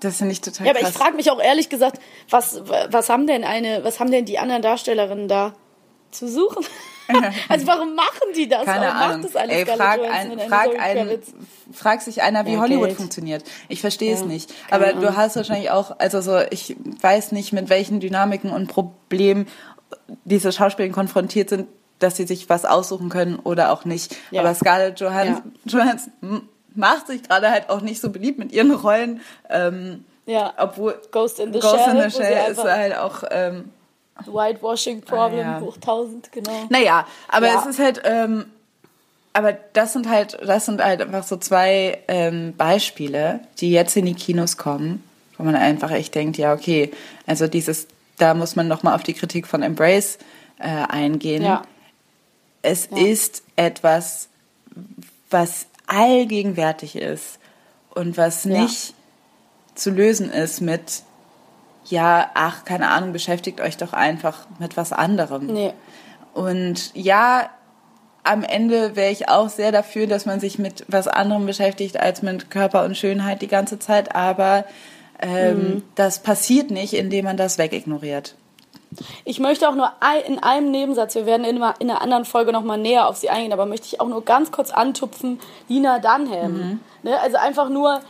Das finde ich total. Ja, aber ich frage mich auch ehrlich gesagt, was was haben denn eine, was haben denn die anderen Darstellerinnen da zu suchen? [laughs] also warum machen die das? Keine warum Ahnung. Macht das alles Ey, frag, ein, frag, ein, frag sich einer, wie ja, Hollywood Geld. funktioniert. Ich verstehe es nicht. Aber Ahnung. du hast wahrscheinlich auch, also so, ich weiß nicht, mit welchen Dynamiken und Problemen diese Schauspieler konfrontiert sind, dass sie sich was aussuchen können oder auch nicht. Ja. Aber Scarlett Johansson, Johansson macht sich gerade halt auch nicht so beliebt mit ihren Rollen. Ähm, ja. Obwohl Ghost in the Ghost Shell, in the Shell ist halt auch ähm, Whitewashing Problem ah, ja. hoch 1000, genau. Naja, aber ja. es ist halt, ähm, aber das sind halt, das sind halt einfach so zwei ähm, Beispiele, die jetzt in die Kinos kommen, wo man einfach echt denkt, ja, okay, also dieses, da muss man nochmal auf die Kritik von Embrace äh, eingehen. Ja. Es ja. ist etwas, was allgegenwärtig ist und was nicht zu lösen ist mit ja, ach, keine Ahnung, beschäftigt euch doch einfach mit was anderem. Nee. Und ja, am Ende wäre ich auch sehr dafür, dass man sich mit was anderem beschäftigt als mit Körper und Schönheit die ganze Zeit, aber ähm, mhm. das passiert nicht, indem man das wegignoriert. Ich möchte auch nur in einem Nebensatz, wir werden in, einer anderen Folge nochmal näher auf sie eingehen, aber möchte ich auch nur ganz kurz antupfen, Lina Dunham. Mhm. Ne, also einfach nur,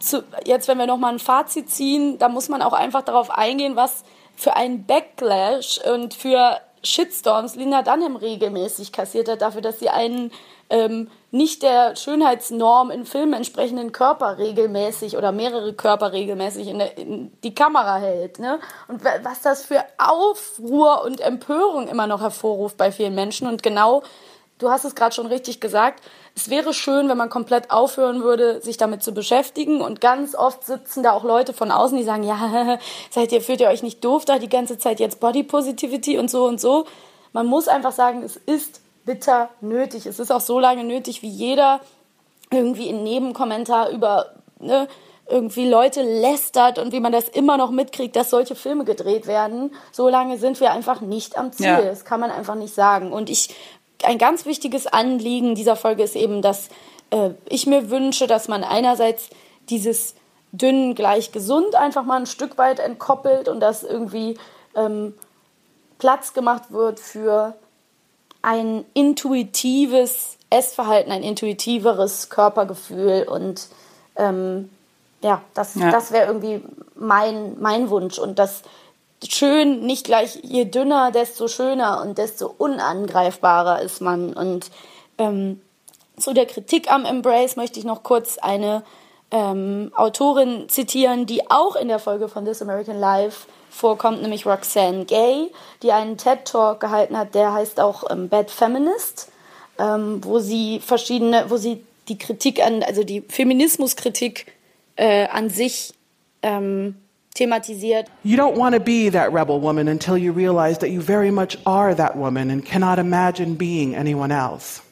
zu, jetzt, wenn wir nochmal ein Fazit ziehen, da muss man auch einfach darauf eingehen, was für einen Backlash und für Shitstorms Lina Dunham regelmäßig kassiert hat, dafür, dass sie einen ähm, nicht der Schönheitsnorm in Filmen entsprechenden Körper regelmäßig oder mehrere Körper regelmäßig in, der, in die Kamera hält. Ne? Und was das für Aufruhr und Empörung immer noch hervorruft bei vielen Menschen. Und genau, du hast es gerade schon richtig gesagt, es wäre schön, wenn man komplett aufhören würde, sich damit zu beschäftigen. Und ganz oft sitzen da auch Leute von außen, die sagen, ja, [laughs] seid ihr, fühlt ihr euch nicht doof da die ganze Zeit jetzt Body Positivity und so und so. Man muss einfach sagen, es ist bitter nötig. Es ist auch so lange nötig, wie jeder irgendwie in Nebenkommentar über ne, irgendwie Leute lästert und wie man das immer noch mitkriegt, dass solche Filme gedreht werden. So lange sind wir einfach nicht am Ziel. Ja. Das kann man einfach nicht sagen. Und ich ein ganz wichtiges Anliegen dieser Folge ist eben, dass äh, ich mir wünsche, dass man einerseits dieses dünn gleich gesund einfach mal ein Stück weit entkoppelt und dass irgendwie ähm, Platz gemacht wird für ein intuitives Essverhalten, ein intuitiveres Körpergefühl und ähm, ja, das, ja. das wäre irgendwie mein, mein Wunsch und das schön, nicht gleich je dünner, desto schöner und desto unangreifbarer ist man. Und ähm, zu der Kritik am Embrace möchte ich noch kurz eine ähm, Autorin zitieren, die auch in der Folge von This American Life vorkommt, nämlich Roxanne Gay, die einen TED-Talk gehalten hat, der heißt auch ähm, Bad Feminist, ähm, wo sie verschiedene, wo sie die Kritik an, also die Feminismuskritik äh, an sich ähm, thematisiert. You don't want to be that rebel woman until you realize that you very much are that woman and cannot imagine being anyone else.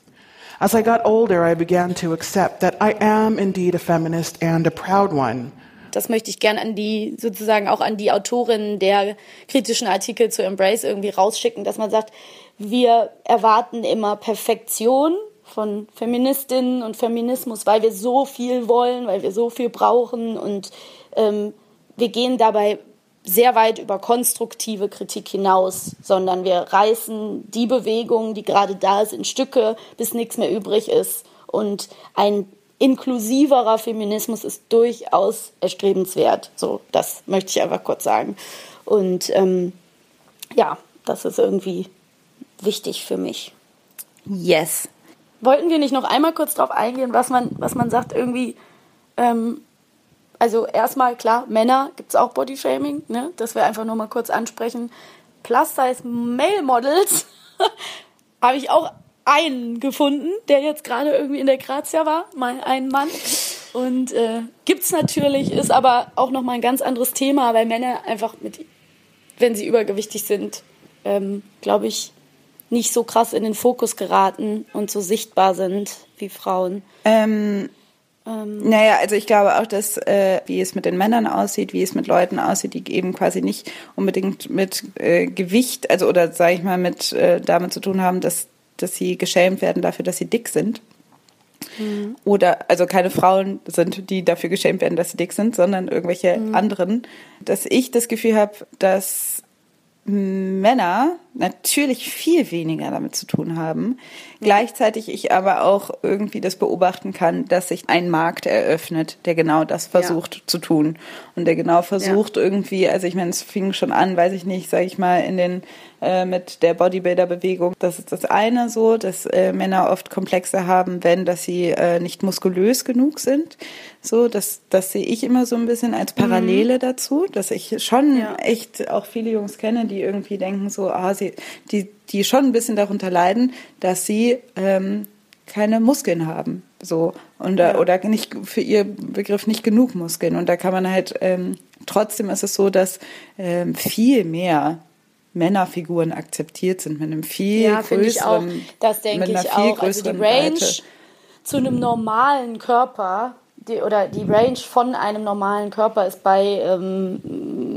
As I got older, I began to accept that I am indeed a feminist and a proud one. Das möchte ich gerne an die, sozusagen auch an die Autorinnen der kritischen Artikel zu Embrace irgendwie rausschicken, dass man sagt, wir erwarten immer Perfektion von Feministinnen und Feminismus, weil wir so viel wollen, weil wir so viel brauchen und ähm, wir gehen dabei sehr weit über konstruktive Kritik hinaus, sondern wir reißen die Bewegung, die gerade da ist, in Stücke, bis nichts mehr übrig ist. Und ein inklusiverer Feminismus ist durchaus erstrebenswert. So, das möchte ich einfach kurz sagen. Und ähm, ja, das ist irgendwie wichtig für mich. Yes. Wollten wir nicht noch einmal kurz darauf eingehen, was man, was man sagt, irgendwie ähm, also erstmal klar, Männer gibt es auch Bodyshaming, ne? das wir einfach nur mal kurz ansprechen. Plus-Size Male Models [laughs] habe ich auch einen gefunden, der jetzt gerade irgendwie in der Grazia war, mal ein Mann. Und äh, es natürlich, ist aber auch nochmal ein ganz anderes Thema, weil Männer einfach mit, wenn sie übergewichtig sind, ähm, glaube ich, nicht so krass in den Fokus geraten und so sichtbar sind wie Frauen. Ähm, ähm. Naja, also ich glaube auch, dass äh, wie es mit den Männern aussieht, wie es mit Leuten aussieht, die eben quasi nicht unbedingt mit äh, Gewicht, also oder sage ich mal mit äh, damit zu tun haben, dass dass sie geschämt werden dafür, dass sie dick sind. Mhm. Oder also keine Frauen sind, die dafür geschämt werden, dass sie dick sind, sondern irgendwelche mhm. anderen. Dass ich das Gefühl habe, dass Männer natürlich viel weniger damit zu tun haben. Ja. Gleichzeitig ich aber auch irgendwie das beobachten kann, dass sich ein Markt eröffnet, der genau das versucht ja. zu tun und der genau versucht ja. irgendwie, also ich meine, es fing schon an, weiß ich nicht, sage ich mal, in den äh, mit der Bodybuilder-Bewegung. Das ist das eine so, dass äh, Männer oft Komplexe haben, wenn, dass sie äh, nicht muskulös genug sind. So, das, das sehe ich immer so ein bisschen als Parallele mhm. dazu, dass ich schon echt auch viele Jungs kenne, die irgendwie denken so, ah, sie, die, die schon ein bisschen darunter leiden, dass sie ähm, keine Muskeln haben. So, und, ja. oder nicht für ihr Begriff nicht genug Muskeln. Und da kann man halt, ähm, trotzdem ist es so, dass ähm, viel mehr Männerfiguren akzeptiert sind mit einem viel ja, größeren, ich auch. Das denke ich auch. Also die Range Breite. zu einem normalen Körper die, oder die Range von einem normalen Körper ist bei ähm,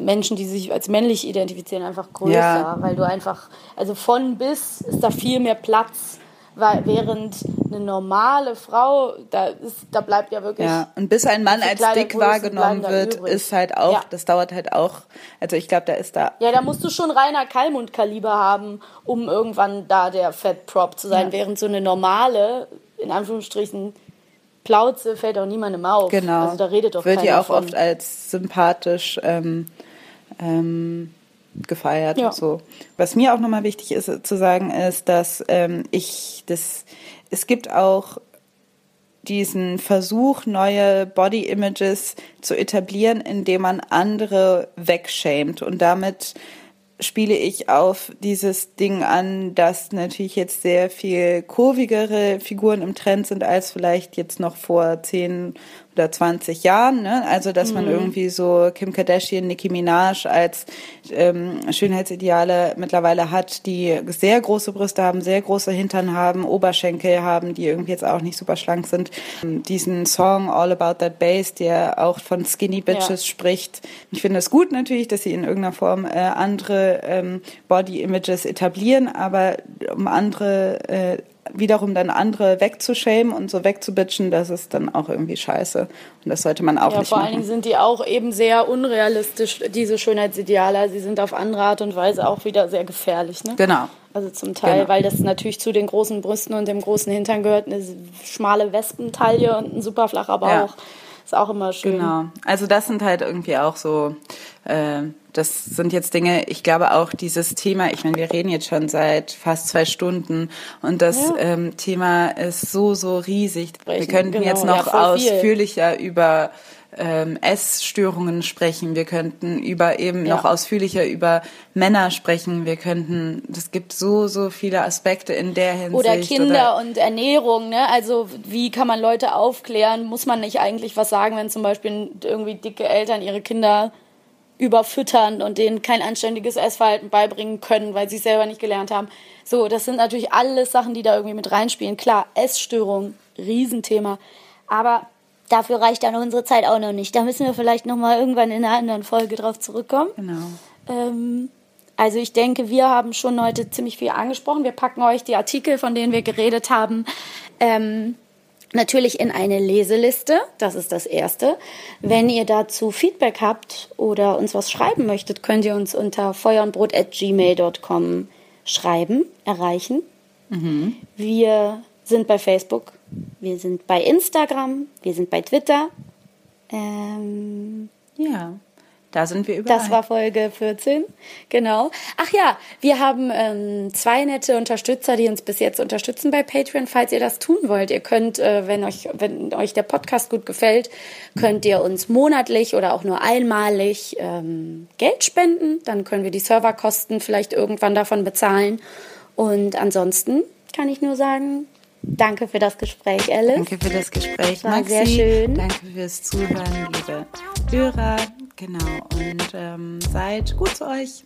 Menschen, die sich als männlich identifizieren, einfach größer, ja. weil du einfach, also von bis ist da viel mehr Platz weil während eine normale Frau, da ist, da bleibt ja wirklich. Ja, und bis ein Mann als dick wahrgenommen wird, ist halt auch, ja. das dauert halt auch, also ich glaube, da ist da. Ja, da musst du schon reiner Kalmund-Kaliber haben, um irgendwann da der Fat-Prop zu sein, ja. während so eine normale, in Anführungsstrichen, Plauze fällt auch niemandem auf. Genau. Also da redet doch Wird ja auch von. oft als sympathisch ähm, ähm, gefeiert. Ja. So. Was mir auch nochmal wichtig ist zu sagen, ist, dass ähm, ich das, es gibt auch diesen Versuch, neue Body Images zu etablieren, indem man andere wegshamed und damit spiele ich auf dieses Ding an, dass natürlich jetzt sehr viel kurvigere Figuren im Trend sind als vielleicht jetzt noch vor zehn oder 20 Jahren. Ne? Also, dass mhm. man irgendwie so Kim Kardashian, Nicki Minaj als ähm, Schönheitsideale mittlerweile hat, die sehr große Brüste haben, sehr große Hintern haben, Oberschenkel haben, die irgendwie jetzt auch nicht super schlank sind. Diesen Song All About That Bass, der auch von Skinny Bitches ja. spricht. Ich finde es gut natürlich, dass sie in irgendeiner Form äh, andere ähm, Body Images etablieren, aber um andere äh, wiederum dann andere wegzuschämen und so wegzubitchen, das ist dann auch irgendwie scheiße. Und das sollte man auch ja, nicht vor machen. Vor allen Dingen sind die auch eben sehr unrealistisch, diese Schönheitsideale. Sie sind auf andere Art und Weise auch wieder sehr gefährlich. Ne? Genau. Also zum Teil, genau. weil das natürlich zu den großen Brüsten und dem großen Hintern gehört, eine schmale Wespentaille und ein super flacher Bauch. Ja. Ist auch immer schön. Genau. Also das sind halt irgendwie auch so äh, das sind jetzt Dinge, ich glaube auch dieses Thema, ich meine, wir reden jetzt schon seit fast zwei Stunden und das ja. ähm, Thema ist so, so riesig. Sprechen, wir könnten genau, jetzt noch ja, ausführlicher viel. über ähm, Essstörungen sprechen, wir könnten über eben ja. noch ausführlicher über Männer sprechen, wir könnten, es gibt so, so viele Aspekte in der Hinsicht. Oder Kinder oder und Ernährung, ne? Also wie kann man Leute aufklären? Muss man nicht eigentlich was sagen, wenn zum Beispiel irgendwie dicke Eltern ihre Kinder überfüttern und denen kein anständiges Essverhalten beibringen können, weil sie es selber nicht gelernt haben. So, das sind natürlich alles Sachen, die da irgendwie mit reinspielen. Klar, Essstörung, Riesenthema. Aber dafür reicht dann unsere Zeit auch noch nicht. Da müssen wir vielleicht noch mal irgendwann in einer anderen Folge drauf zurückkommen. Genau. Ähm, also ich denke, wir haben schon heute ziemlich viel angesprochen. Wir packen euch die Artikel, von denen wir geredet haben, ähm, natürlich in eine Leseliste. Das ist das Erste. Wenn ihr dazu Feedback habt oder uns was schreiben möchtet, könnt ihr uns unter feuerundbrot.gmail.com schreiben, erreichen. Mhm. Wir sind bei Facebook, wir sind bei Instagram, wir sind bei Twitter. Ähm, ja. Da sind wir überall. Das war Folge 14, genau. Ach ja, wir haben ähm, zwei nette Unterstützer, die uns bis jetzt unterstützen bei Patreon. Falls ihr das tun wollt, ihr könnt, äh, wenn euch wenn euch der Podcast gut gefällt, könnt ihr uns monatlich oder auch nur einmalig ähm, Geld spenden. Dann können wir die Serverkosten vielleicht irgendwann davon bezahlen. Und ansonsten kann ich nur sagen, Danke für das Gespräch, Alice. Danke für das Gespräch, War Maxi. Sehr schön. Danke fürs Zuhören, liebe Hörer. Genau. Und ähm, seid gut zu euch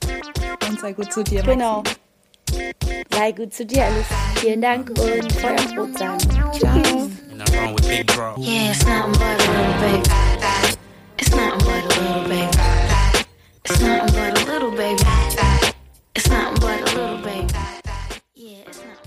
und sei gut zu dir, Maxi. Genau. Sei gut zu dir, Alice. Vielen Dank und Feuer und Brot sagen. Tschüss. wrong with big bro. Yeah, it's nothing but a little baby. It's nothing but a little baby. It's nothing but a little baby. It's nothing but a little baby. Yeah, it's nothing